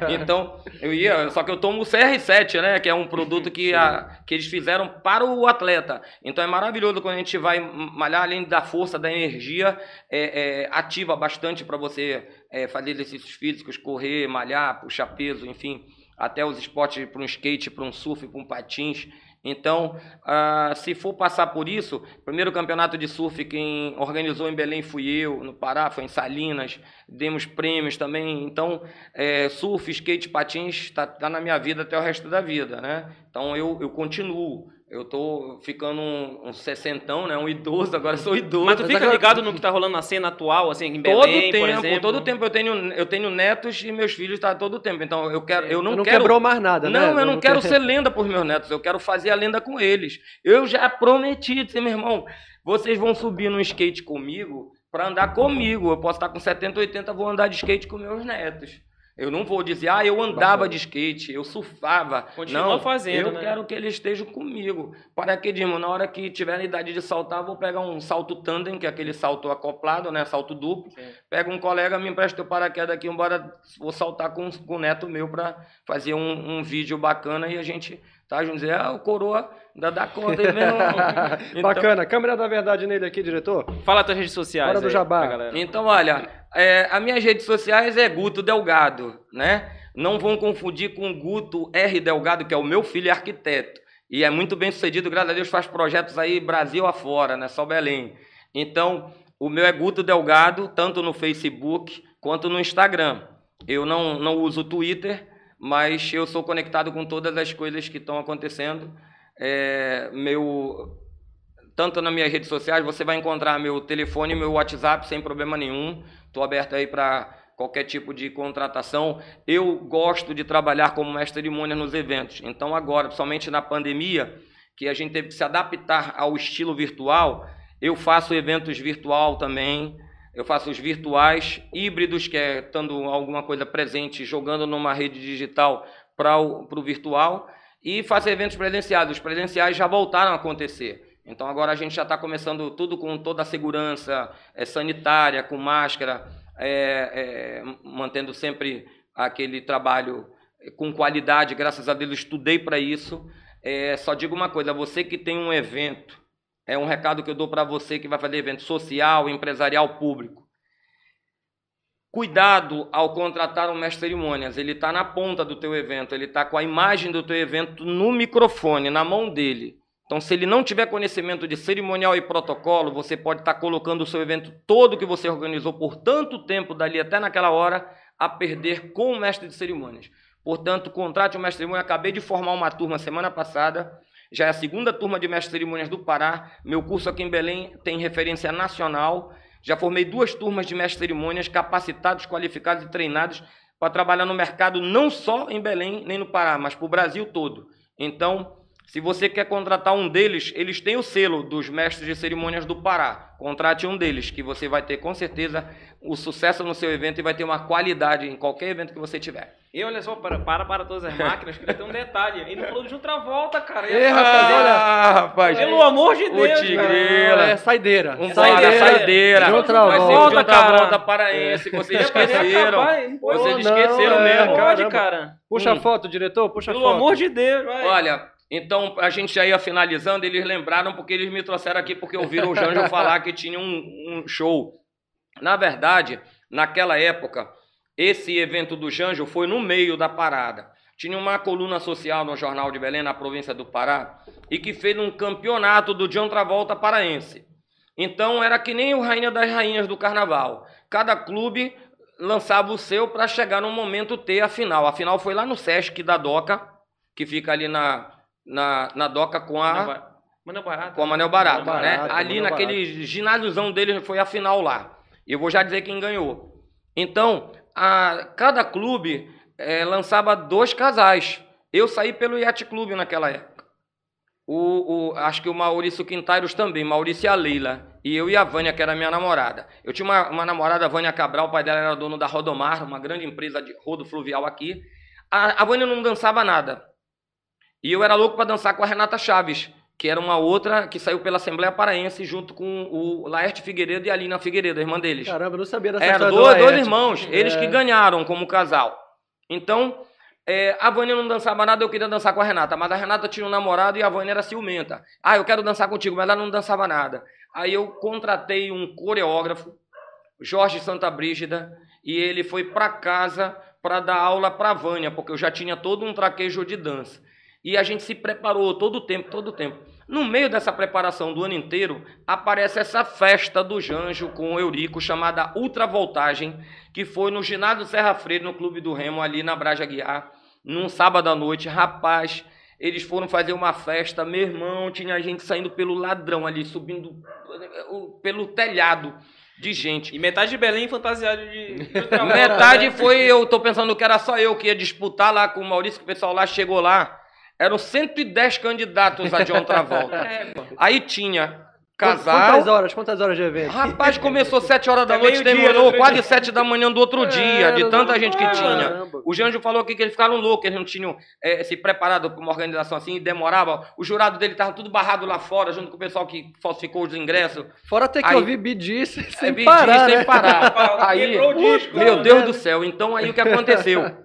Então, eu ia, só que eu tomo o CR7, né, que é um produto que, a, que eles fizeram para o atleta. Então é maravilhoso quando a gente vai malhar, além da força, da energia, é, é, ativa bastante para você é, fazer exercícios físicos, correr, malhar, puxar peso, enfim, até os esportes para um skate, para um surf, para um patins. Então, ah, se for passar por isso, primeiro campeonato de surf quem organizou em Belém fui eu, no Pará foi em Salinas, demos prêmios também. Então, é, surf, skate, patins está tá na minha vida até o resto da vida, né? Então, eu, eu continuo. Eu tô ficando um, um sessentão, né? Um idoso, [laughs] agora sou idoso. Mas tu fica ligado no que tá rolando na cena atual, assim, em Todo Belém, por tempo, exemplo? todo tempo eu tenho, eu tenho netos e meus filhos tá todo tempo. Então eu quero, eu não, Tu não quero quebrou mais nada, né? não, eu não quero quer- ser lenda por meus netos, eu quero fazer a lenda com eles. Eu já prometi, disse, meu irmão, vocês vão subir no skate comigo para andar comigo. Eu posso estar com 70, 80, vou andar de skate com meus netos. Eu não vou dizer, ah, eu andava de skate, eu surfava. Continua não, fazendo, eu né? quero que eles estejam comigo. Para que, Dimo, na hora que tiver a idade de saltar, vou pegar um salto tandem, que é aquele salto acoplado, né, salto duplo. Sim. Pega um colega, me empresta o paraquedas aqui, embora vou saltar com, com o neto meu para fazer um, um vídeo bacana e a gente tá. Dizer, ah, o coroa ainda dá conta. Ele mesmo. [laughs] Então- Bacana. Câmera da verdade nele aqui, diretor. Fala tuas redes sociais. Hora do aí jabá. pra galera. Então, olha, é, as minhas redes sociais é Guto Delgado, né? Não vão confundir com Guto R. Delgado, que é o meu filho é arquiteto. E é muito bem sucedido, graças a Deus, faz projetos aí Brasil afora, né? Só Belém. Então, o meu é Guto Delgado, tanto no Facebook quanto no Instagram. Eu não, não uso o Twitter, mas eu sou conectado com todas as coisas que estão acontecendo. É, meu tanto nas minhas redes sociais, você vai encontrar meu telefone e meu WhatsApp sem problema nenhum. Estou aberto aí para qualquer tipo de contratação. Eu gosto de trabalhar como mestre de cerimônia nos eventos. Então agora, principalmente na pandemia, que a gente teve que se adaptar ao estilo virtual, eu faço eventos virtual também. Eu faço os virtuais, híbridos, que é estando alguma coisa presente, jogando numa rede digital para o virtual, e faço eventos presenciais. Os presenciais já voltaram a acontecer. Então agora a gente já está começando tudo com toda a segurança é, sanitária, com máscara, é, é, mantendo sempre aquele trabalho com qualidade. Graças a Deus estudei para isso. É, só digo uma coisa: você que tem um evento, é um recado que eu dou para você que vai fazer evento social, empresarial, público. Cuidado ao contratar um mestre de cerimônias. Ele está na ponta do teu evento, ele está com a imagem do teu evento no microfone, na mão dele. Então, se ele não tiver conhecimento de cerimonial e protocolo, você pode estar colocando o seu evento todo que você organizou por tanto tempo, dali até naquela hora, a perder com o mestre de cerimônias. Portanto, contrate um mestre de cerimônia. Acabei de formar uma turma semana passada, já é a segunda turma de mestre cerimônias do Pará. Meu curso aqui em Belém tem referência nacional. Já formei duas turmas de mestre cerimônias capacitados, qualificados e treinados para trabalhar no mercado não só em Belém nem no Pará, mas para o Brasil todo. Então, se você quer contratar um deles, eles têm o selo dos mestres de cerimônias do Pará. Contrate um deles, que você vai ter com certeza o sucesso no seu evento e vai ter uma qualidade em qualquer evento que você tiver. E olha só, para, para, para todas as máquinas, que tem um detalhe. Ele não falou de outra volta, cara. Ê, rapaz, olha. Ah, rapaz. Pelo amor de O Deus, Tigreira. cara. É saideira. Um Saideira. saideira. saideira. De outra Vai ser volta, de outra cara. volta paraense. Vocês esqueceram. Vocês não, esqueceram é, mesmo. Não pode, cara. Puxa Hum. a foto, diretor, puxa a Pelo foto. amor de Deus, vai. Olha, então a gente já ia finalizando, eles lembraram porque eles me trouxeram aqui porque ouviram o Janjo [laughs] falar que tinha um, um show. Na verdade, naquela época, esse evento do Janjo foi no meio da parada. Tinha uma coluna social no Jornal de Belém, na província do Pará, e que fez um campeonato do John Travolta paraense. Então era que nem o Rainha das Rainhas do Carnaval. Cada clube lançava o seu para chegar no momento ter a final. A final foi lá no Sesc da Doca, que fica ali na, na, na Doca com a, Mano Barato. com a Manel Barato, Manel né? Barato, Ali Manel naquele ginásiozão dele foi a final lá. E eu vou já dizer quem ganhou. Então, a, cada clube eh, lançava dois casais. Eu saí pelo Yacht Clube naquela época. O, o- acho que o Maurício Quintairos também, Maurício e a Leila. E eu e a Vânia, que era minha namorada. Eu tinha uma, uma namorada, a Vânia Cabral, o pai dela era dono da Rodomar, uma grande empresa de rodo fluvial aqui. A, a Vânia não dançava nada. E eu era louco para dançar com a Renata Chaves, que era uma outra que saiu pela Assembleia Paraense junto com o Laerte Figueiredo e a Alina Figueiredo, a irmã deles. Caramba, eu não sabia dessa Era dois, do dois irmãos, eles É. que ganharam como casal. Então, é, a Vânia não dançava nada, eu queria dançar com a Renata, mas a Renata tinha um namorado e a Vânia era ciumenta. Ah, eu quero dançar contigo, mas ela não dançava nada. Aí eu contratei um coreógrafo, Jorge Santa Brígida, e ele foi para casa para dar aula para a Vânia, porque eu já tinha todo um traquejo de dança. E a gente se preparou todo o tempo, todo o tempo. No meio dessa preparação do ano inteiro, aparece essa festa do Janjo com o Eurico, chamada Ultravoltagem, que foi no ginásio Serra Freire, no Clube do Remo, ali na Braja Guiar, num sábado à noite. Rapaz, eles foram fazer uma festa, meu irmão, tinha gente saindo pelo ladrão ali, subindo eh, pelo telhado de gente. E metade de Belém fantasiado de. [laughs] Metade né? foi, eu tô pensando que era só eu que ia disputar lá com o Maurício, que o pessoal lá chegou lá. Eram 110 candidatos a John Travolta. [laughs] É, pô. Aí tinha Quantas casal. horas? Quantas horas de evento? Rapaz, começou [laughs] 7 horas da Até noite, terminou outro quase dia. 7 da manhã do outro dia, de É, tanta não- gente que tinha. O Janjo falou aqui que eles ficaram loucos, eles não tinham eh, se preparado para uma organização assim, e demorava. O jurado dele estava tudo barrado lá fora, junto com o pessoal que falsificou os ingressos. Fora ter que Aí- ouvir Bidice sem É, parar, sem né? parar. [laughs] Aí, meu né? Deus do céu. Então aí o que aconteceu?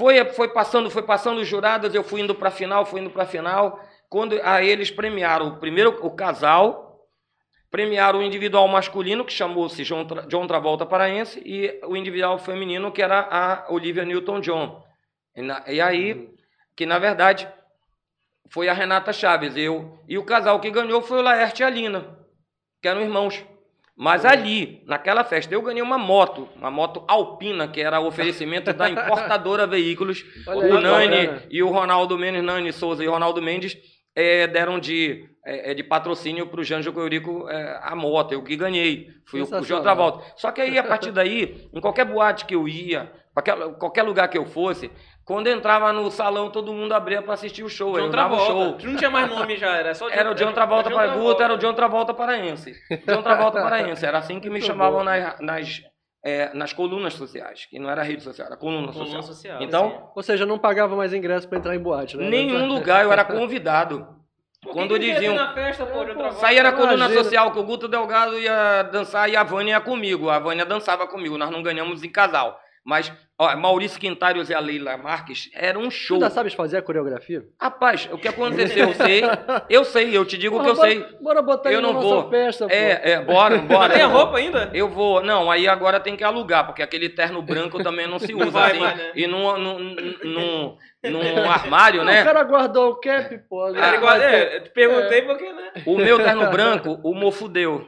Foi, foi passando, foi passando os jurados, eu fui indo para a final, fui indo para a final. Quando a eles premiaram o primeiro o casal, premiaram o individual masculino que chamou-se John, John Travolta Paraense e o individual feminino que era a Olivia Newton-John. E, na- e aí que na verdade foi a Renata Chaves, eu e o casal que ganhou foi o Laerte e a Lina, que eram irmãos. Mas ali, naquela festa, eu ganhei uma moto, uma moto alpina, que era oferecimento da [laughs] importadora Veículos. Olha aí, o Nani bacana. e o Ronaldo Mendes, Nani Souza e o Ronaldo Mendes, eh, deram de, eh, de patrocínio para o Janjo Courico a moto, eu que ganhei. Fui o, o João. Travolta. Só que aí, a partir daí, em qualquer boate que eu ia, qualquer, qualquer lugar que eu fosse, quando entrava no salão, todo mundo abria para assistir o show. John dava o Travolta. show. Não tinha mais nome já, era só [laughs] Era o John Travolta para Guto, era o John Travolta paraense. John Travolta paraense. Era assim que me Muito chamavam nas, nas, é, nas colunas sociais, que não era rede social, era coluna social. Coluna social. Então, Ou seja, não pagava mais ingresso pra entrar em boate, né? nenhum lugar eu era [laughs] convidado. Quando diziam. Na festa, pô, John Travolta? Saía na coluna Imagina. social que o Guto Delgado ia dançar e a Vânia ia comigo. A Vânia dançava comigo, nós não ganhamos em casal. Mas, ó, Maurício Quintários e a Leila Marques era um Tu show. ainda sabes fazer a coreografia? Rapaz, o que aconteceu? Eu sei, eu sei, eu te digo o que eu Porra, sei. bora- Bora botar Eu na não nossa vou. festa, pô. É, é, bora, [laughs] bora. Tem a roupa ainda? Eu vou. Não, aí agora tem que alugar, porque aquele terno branco também não se Não usa vai assim. mais, né? E num, num, num, num armário, O né? cara guardou o cap, pô. ali. Era igual, é, eu te perguntei porque, né? O meu terno [laughs] branco, o mofo deu.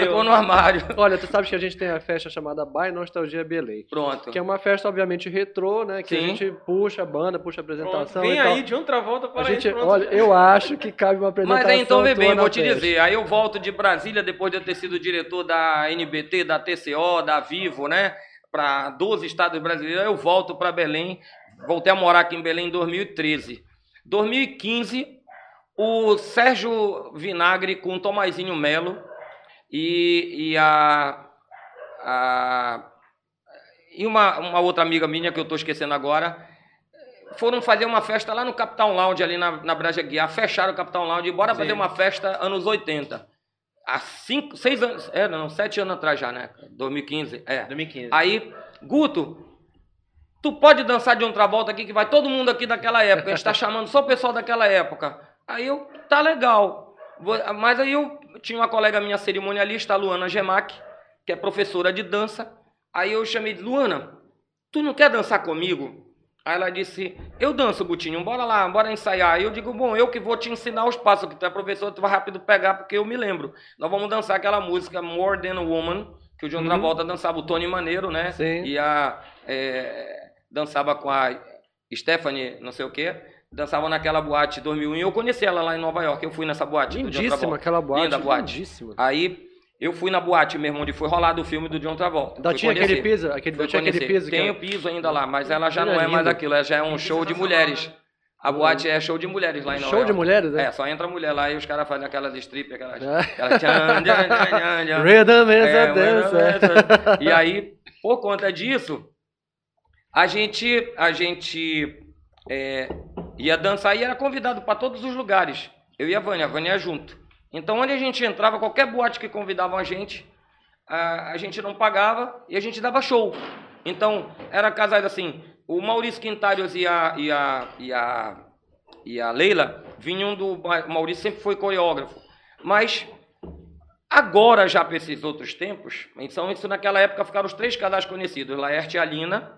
Ficou no armário. Olha, tu sabes que a gente tem a festa chamada By Nostalgia Belém. Pronto. Que é uma festa, obviamente, retrô, né? Que a Sim. gente puxa a banda, puxa a Pronto, apresentação Vem e tal. aí, de um Travolta para A gente, pronto. olha, eu acho que cabe uma apresentação Mas aí então, bem, na vou te festa. dizer. Aí eu volto de Brasília depois de eu ter sido diretor da NBT, da TCO, da Vivo, né? Para 12 estados brasileiros. Eu volto para Belém. Voltei a morar aqui em Belém em 2013. 2015, o Sérgio Vinagre com o Tomazinho Melo e, e a. a e uma, uma outra amiga minha que eu estou esquecendo agora, foram fazer uma festa lá no Capitão Lounge, ali na, na Braja Guiar. Fecharam o Capitão Lounge e bora Sim. fazer uma festa anos 80. Há cinco, seis anos, é, não, sete anos atrás já, né? 2015, é. 2015. Aí, Guto, tu pode dançar de outra volta aqui, que vai todo mundo aqui daquela época. A gente tá [laughs] chamando só o pessoal daquela época. Aí eu, tá legal. Mas aí eu tinha uma colega minha cerimonialista, a Luana Gemac, que é professora de dança. Aí eu chamei, Luana, tu não quer dançar comigo? Aí ela disse, eu danço, Gutinho, bora lá, bora ensaiar. Aí eu digo, bom, eu que vou te ensinar os passos, que tu é professor, tu vai rápido pegar, porque eu me lembro. Nós vamos dançar aquela música More Than a Woman, que o John Uhum. Travolta dançava o Tony Maneiro, né? Sim. E a, é, dançava com a Stephanie, não sei o quê. Dançava naquela boate 2001 e eu conheci ela lá em Nova York. Eu fui nessa boate. Lindíssima aquela boate. Linda boate. Lindíssima. Aí eu fui na boate mesmo, onde foi rolado o filme do John Travolta. Ainda Fui tinha aquele piso, aquele, Fui tinha aquele piso. Tem o piso ainda lá, mas ela já não é mais aquilo, ela já é um show de mulheres. A boate é show de mulheres lá em Nova Show de mulheres, né? É, só entra mulher lá e os caras fazem aquelas strip, aquelas. É. aquelas. [laughs] Rhythm is É, a dança. E aí, por conta disso, a gente, a gente é, ia dançar e era convidado para todos os lugares. Eu e a Vânia, a Vânia ia junto. Então, onde a gente entrava, qualquer boate que convidavam a gente, a, a gente não pagava e a gente dava show. Então, era casais assim, o Maurício Quintários e a, e a, e a, e a Leila vinham do... O Maurício sempre foi coreógrafo. Mas Agora, já para esses outros tempos, então isso naquela época ficaram os três casais conhecidos, Laerte e a Lina,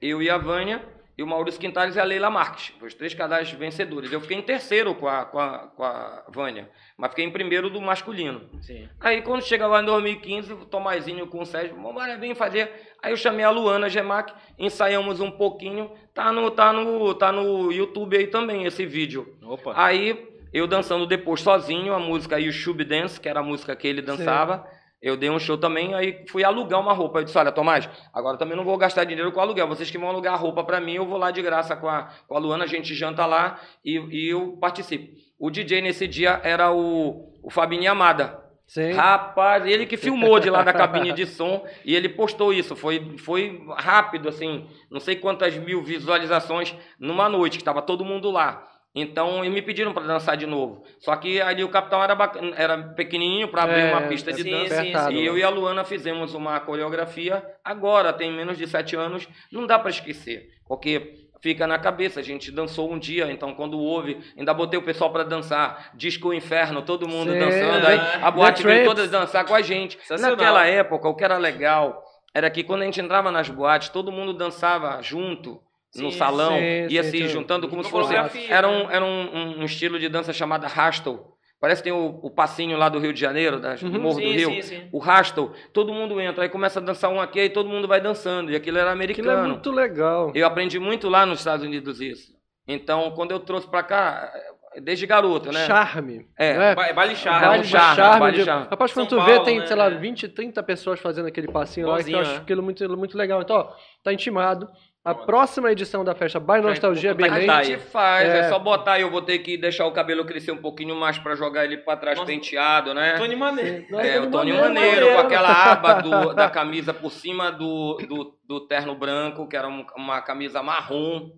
eu e a Vânia, e o Maurício Quintares e a Leila Marques, os três casais vencedores. Eu fiquei em terceiro com a, com a, com a Vânia, mas fiquei em primeiro do masculino. Sim. Aí quando chega lá em 2015, o Tomazinho com o Sérgio, vamos vem fazer. Aí eu chamei a Luana Gemac, ensaiamos um pouquinho, tá no, tá no, tá no YouTube aí também esse vídeo. Opa. Aí eu dançando depois sozinho, a música YouTube Dance, que era a música que ele dançava. Eu dei um show também, aí fui alugar uma roupa. Eu disse, olha, Tomás, agora também não vou gastar dinheiro com aluguel. Vocês que vão alugar a roupa pra mim, eu vou lá de graça com a, com a Luana, a gente janta lá e, e eu participo. O DJ nesse dia era o, o Fabinho Amada. Sim. Rapaz, ele que filmou de lá da cabine de [laughs] som e ele postou isso. Foi, foi rápido, assim, não sei quantas mil visualizações numa noite, que estava todo mundo lá. Então, eles me pediram para dançar de novo. Só que ali o capitão era, bacana, era pequenininho para abrir É, uma pista de sim, dança. apertado, E eu né? e a Luana fizemos uma coreografia. Agora, tem menos de sete anos, não dá para esquecer. Porque fica na cabeça. A gente dançou um dia, então quando houve, ainda botei o pessoal para dançar. Disco Inferno, todo mundo Sim, dançando. é. Aí a boate veio todas dançar com a gente. Naquela época, o que era legal era que quando a gente entrava nas boates, todo mundo dançava junto. No Sim, salão, sim, ia sim, se sim. juntando como se fosse. Era um, né? era um, um- um estilo de dança chamada Rastel. Parece que tem o, o passinho lá do Rio de Janeiro, da, do Uhum. Morro do Rio. sim, sim. O Rastel, todo mundo entra, aí começa a dançar um aqui, aí todo mundo vai dançando. E aquilo era Aquilo é americano. muito legal. Eu aprendi muito lá nos Estados Unidos isso. Então, quando eu trouxe pra cá, desde garoto, né? Charme. É. né? Ba- Baile charme. Um Baile charme, charme. baile de- charme. Rapaz, quando São tu vê, Paulo, tem, né? sei lá, É. 20, 30 pessoas fazendo aquele passinho lá, que eu acho né? aquilo muito, muito legal. Então, ó, tá intimado. A próxima edição da festa by Nostalgia. Tá A aí. gente faz, é. É. só botar. Eu vou ter que deixar o cabelo crescer um pouquinho mais pra jogar ele pra trás Nossa. penteado, né? Tony Maneiro. Não, É, o Tony Maneiro, Maneiro, com aquela aba do- [laughs] da camisa por cima do, do, do terno branco, que era um- uma camisa marrom.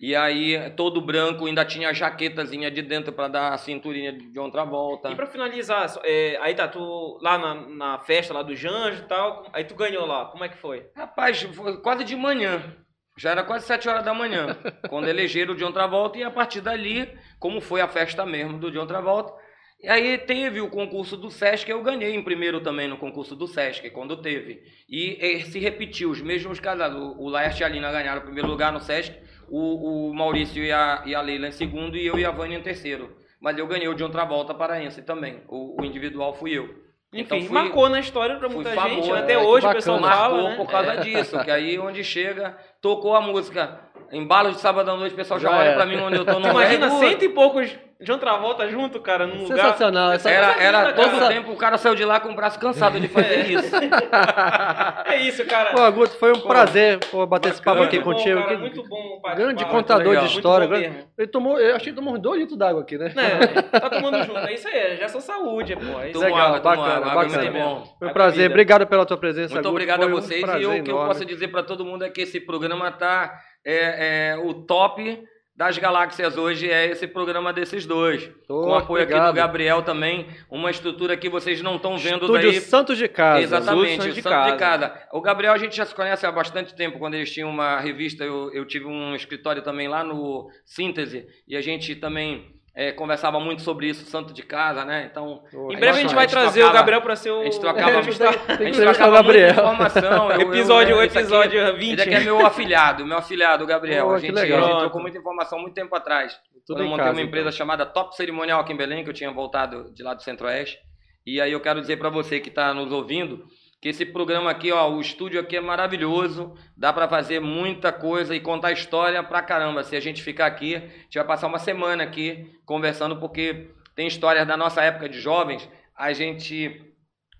E aí, todo branco, ainda tinha a jaquetazinha de dentro pra dar a cinturinha de outra volta. E pra finalizar, é, aí tá, tu lá na, na festa lá do Janjo e tal, aí tu ganhou lá, como é que foi? Rapaz, foi quase de manhã. Já era quase sete horas da manhã, [laughs] quando elegeram o John Travolta, e a partir dali, como foi a festa mesmo do John Travolta, e aí teve o concurso do Sesc, eu ganhei em primeiro também no concurso do Sesc, quando teve. E, eh, se repetiu, os mesmos casais. O, o Laerte e a Lina ganharam o primeiro lugar no Sesc, o, o Maurício e a, e a Leila em segundo, e eu e a Vânia em terceiro. Mas eu ganhei o John Travolta paraense também. O, o individual fui eu. Enfim, Então fui- marcou na história pra fui muita famoso, gente, é, até que hoje o pessoal Marcou fala, né? por causa É. disso, que aí onde chega, tocou a música. Embalo de sábado à noite, o pessoal já, Já olha é. pra mim onde eu tô [laughs] no imagina cento e poucos John Travolta junto, cara, num lugar... Sensacional. Essa, Era, era todo essa- tempo, o cara saiu de lá com o braço cansado de fazer isso. [laughs] É isso, cara. Pô, Guto, foi um Pô, prazer pô, bater esse papo aqui bom, contigo. cara, Que- muito bom participar. grande contador de história. bom mesmo. Ele tomou, eu achei que tomou uns dois litros d'água aqui, né? É, [laughs] tá tomando junto, é isso aí, já sou saúde, pô. É isso. Legal, água, bacana, água, água é bacana. muito bom. Foi um prazer. bebida. Obrigado pela tua presença, Muito Guto. obrigado a Foi um vocês. prazer e o que eu posso dizer pra todo mundo é que esse programa tá é, é, o top das galáxias hoje é esse programa desses dois. Tô, com o apoio aqui obrigado. do Gabriel também, uma estrutura que vocês não estão vendo Estúdio daí. Santos de Casa. Exatamente, Santos o de Santo de Casa. Casa. O Gabriel a gente já se conhece há bastante tempo, quando eles tinham uma revista, eu, eu tive um escritório também lá no Síntese, e a gente também é, conversava muito sobre isso, Santo de Casa, né? Então, Pô, Em breve a gente vai a gente trazer o trocava- Gabriel pra ser o... a gente trocava- [laughs] É, a gente a o trocava muita Gabriel. informação. eu- eu- Episódio, o esse aqui- episódio 20. Esse aqui é meu afilhado, meu afilhado, o Gabriel. Pô, a, gente, legal. a gente trocou muita informação muito tempo atrás. Tudo Quando eu montei casa, uma empresa então. chamada Top Cerimonial aqui em Belém, que eu tinha voltado de lá do Centro-Oeste. E aí eu quero dizer para você que está nos ouvindo que esse programa aqui, ó, o estúdio aqui é maravilhoso, dá para fazer muita coisa e contar história pra caramba. Se a gente ficar aqui, a gente vai passar uma semana aqui conversando porque tem histórias da nossa época de jovens, a gente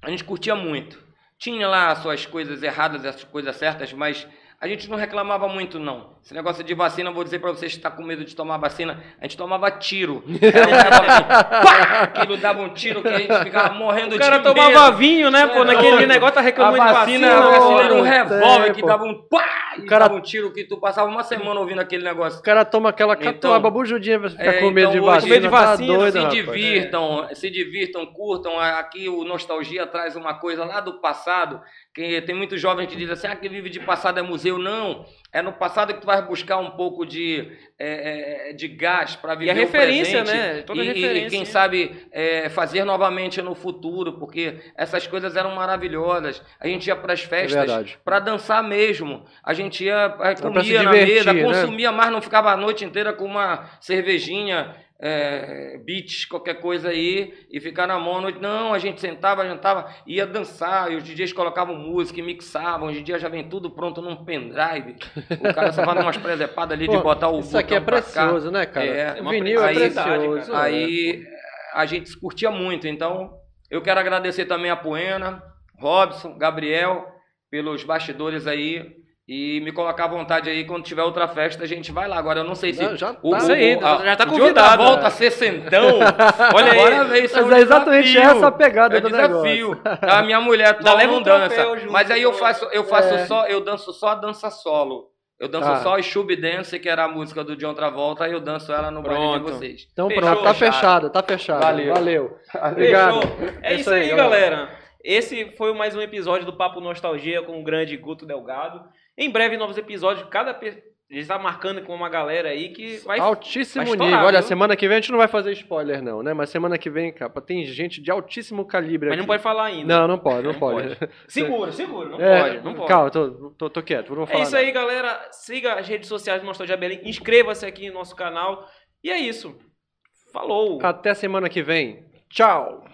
a gente curtia muito. Tinha lá as suas coisas erradas, as coisas certas, mas a gente não reclamava muito, não. Esse negócio de vacina, vou dizer para vocês que está com medo de tomar vacina, a gente tomava tiro. [laughs] Era um negócio, pá! Aquilo dava um tiro que a gente ficava morrendo O de cara medo. tomava vinho, né, pô? É, Naquele negócio tá A reclamando de vacina, vacina. a vacina era um revólver é, que pô. dava um pá! E cara- dava um tiro que tu passava uma semana ouvindo aquele negócio. O cara toma aquela Então- catuaba bujudinha pra ficar É, com medo então de vacina. com medo de vacina, tá doido, se rapaz. divirtam, se divirtam, curtam. Aqui o Nostalgia traz uma coisa lá do passado, que tem muitos jovens que dizem assim, ah, que vive de passado é museu. Não, é no passado que tu vai buscar um pouco de, é, é, de gás para viver a referência, o presente. né? Toda e, e referência, quem né? sabe é, fazer novamente no futuro, porque essas coisas eram maravilhosas. A gente ia para as festas verdade. para dançar mesmo. A gente ia, comia na divertir, mesa, né? consumia mais, não ficava a noite inteira com uma cervejinha, é, beats, qualquer coisa aí, e ficar na mão. Não, a gente sentava, jantava, ia dançar, e os DJs colocavam música e mixavam. Hoje em dia já vem tudo pronto num pendrive. O cara só vai numas [laughs] presepadas ali de Pô, botar o Isso aqui é precioso, né, cara? É, uma Vinil é precioso. é. Aí a gente curtia muito. Então, eu quero agradecer também a Poena, Robson, Gabriel, pelos bastidores aí. E me colocar à vontade aí, quando tiver outra festa, a gente vai lá. Agora, eu não sei se. Não, já o, tá. Isso aí, o- a- já tá o convidado, volta a ser centão. [laughs] Olha aí. Agora vem, isso Mas um é exatamente desafio. essa a pegada é do desafio. [laughs] A minha mulher atual leva não um dança. junto, mas aí eu faço, eu faço É. só, eu danço só a dança solo. Eu danço Ah. só o Shub Dance, que era a música do John Travolta, aí eu danço ela no baile de vocês. Então Fechou, pronto, tá fechado. tá fechado. Valeu. Valeu. Obrigado. Fechou. É, É isso isso aí, aí, galera. Esse foi mais um episódio do Papo Nostalgia com o grande Guto Delgado. Em breve, novos episódios. Cada. Ele está marcando com uma galera aí que vai. Altíssimo vai nível. Olha, viu? semana que vem a gente não vai fazer spoiler, não, né? Mas semana que vem, capa, tem gente de altíssimo calibre Mas aqui. não pode falar ainda. Não, não pode, não, Não pode. [laughs] Segura, segura. Não É, pode, não pode. Calma, tô, tô, tô quieto, não vou falar. É isso aí, galera. Siga as redes sociais do Nostalgia Belém. Inscreva-se aqui no nosso canal. E é isso. Falou. Até semana que vem. Tchau.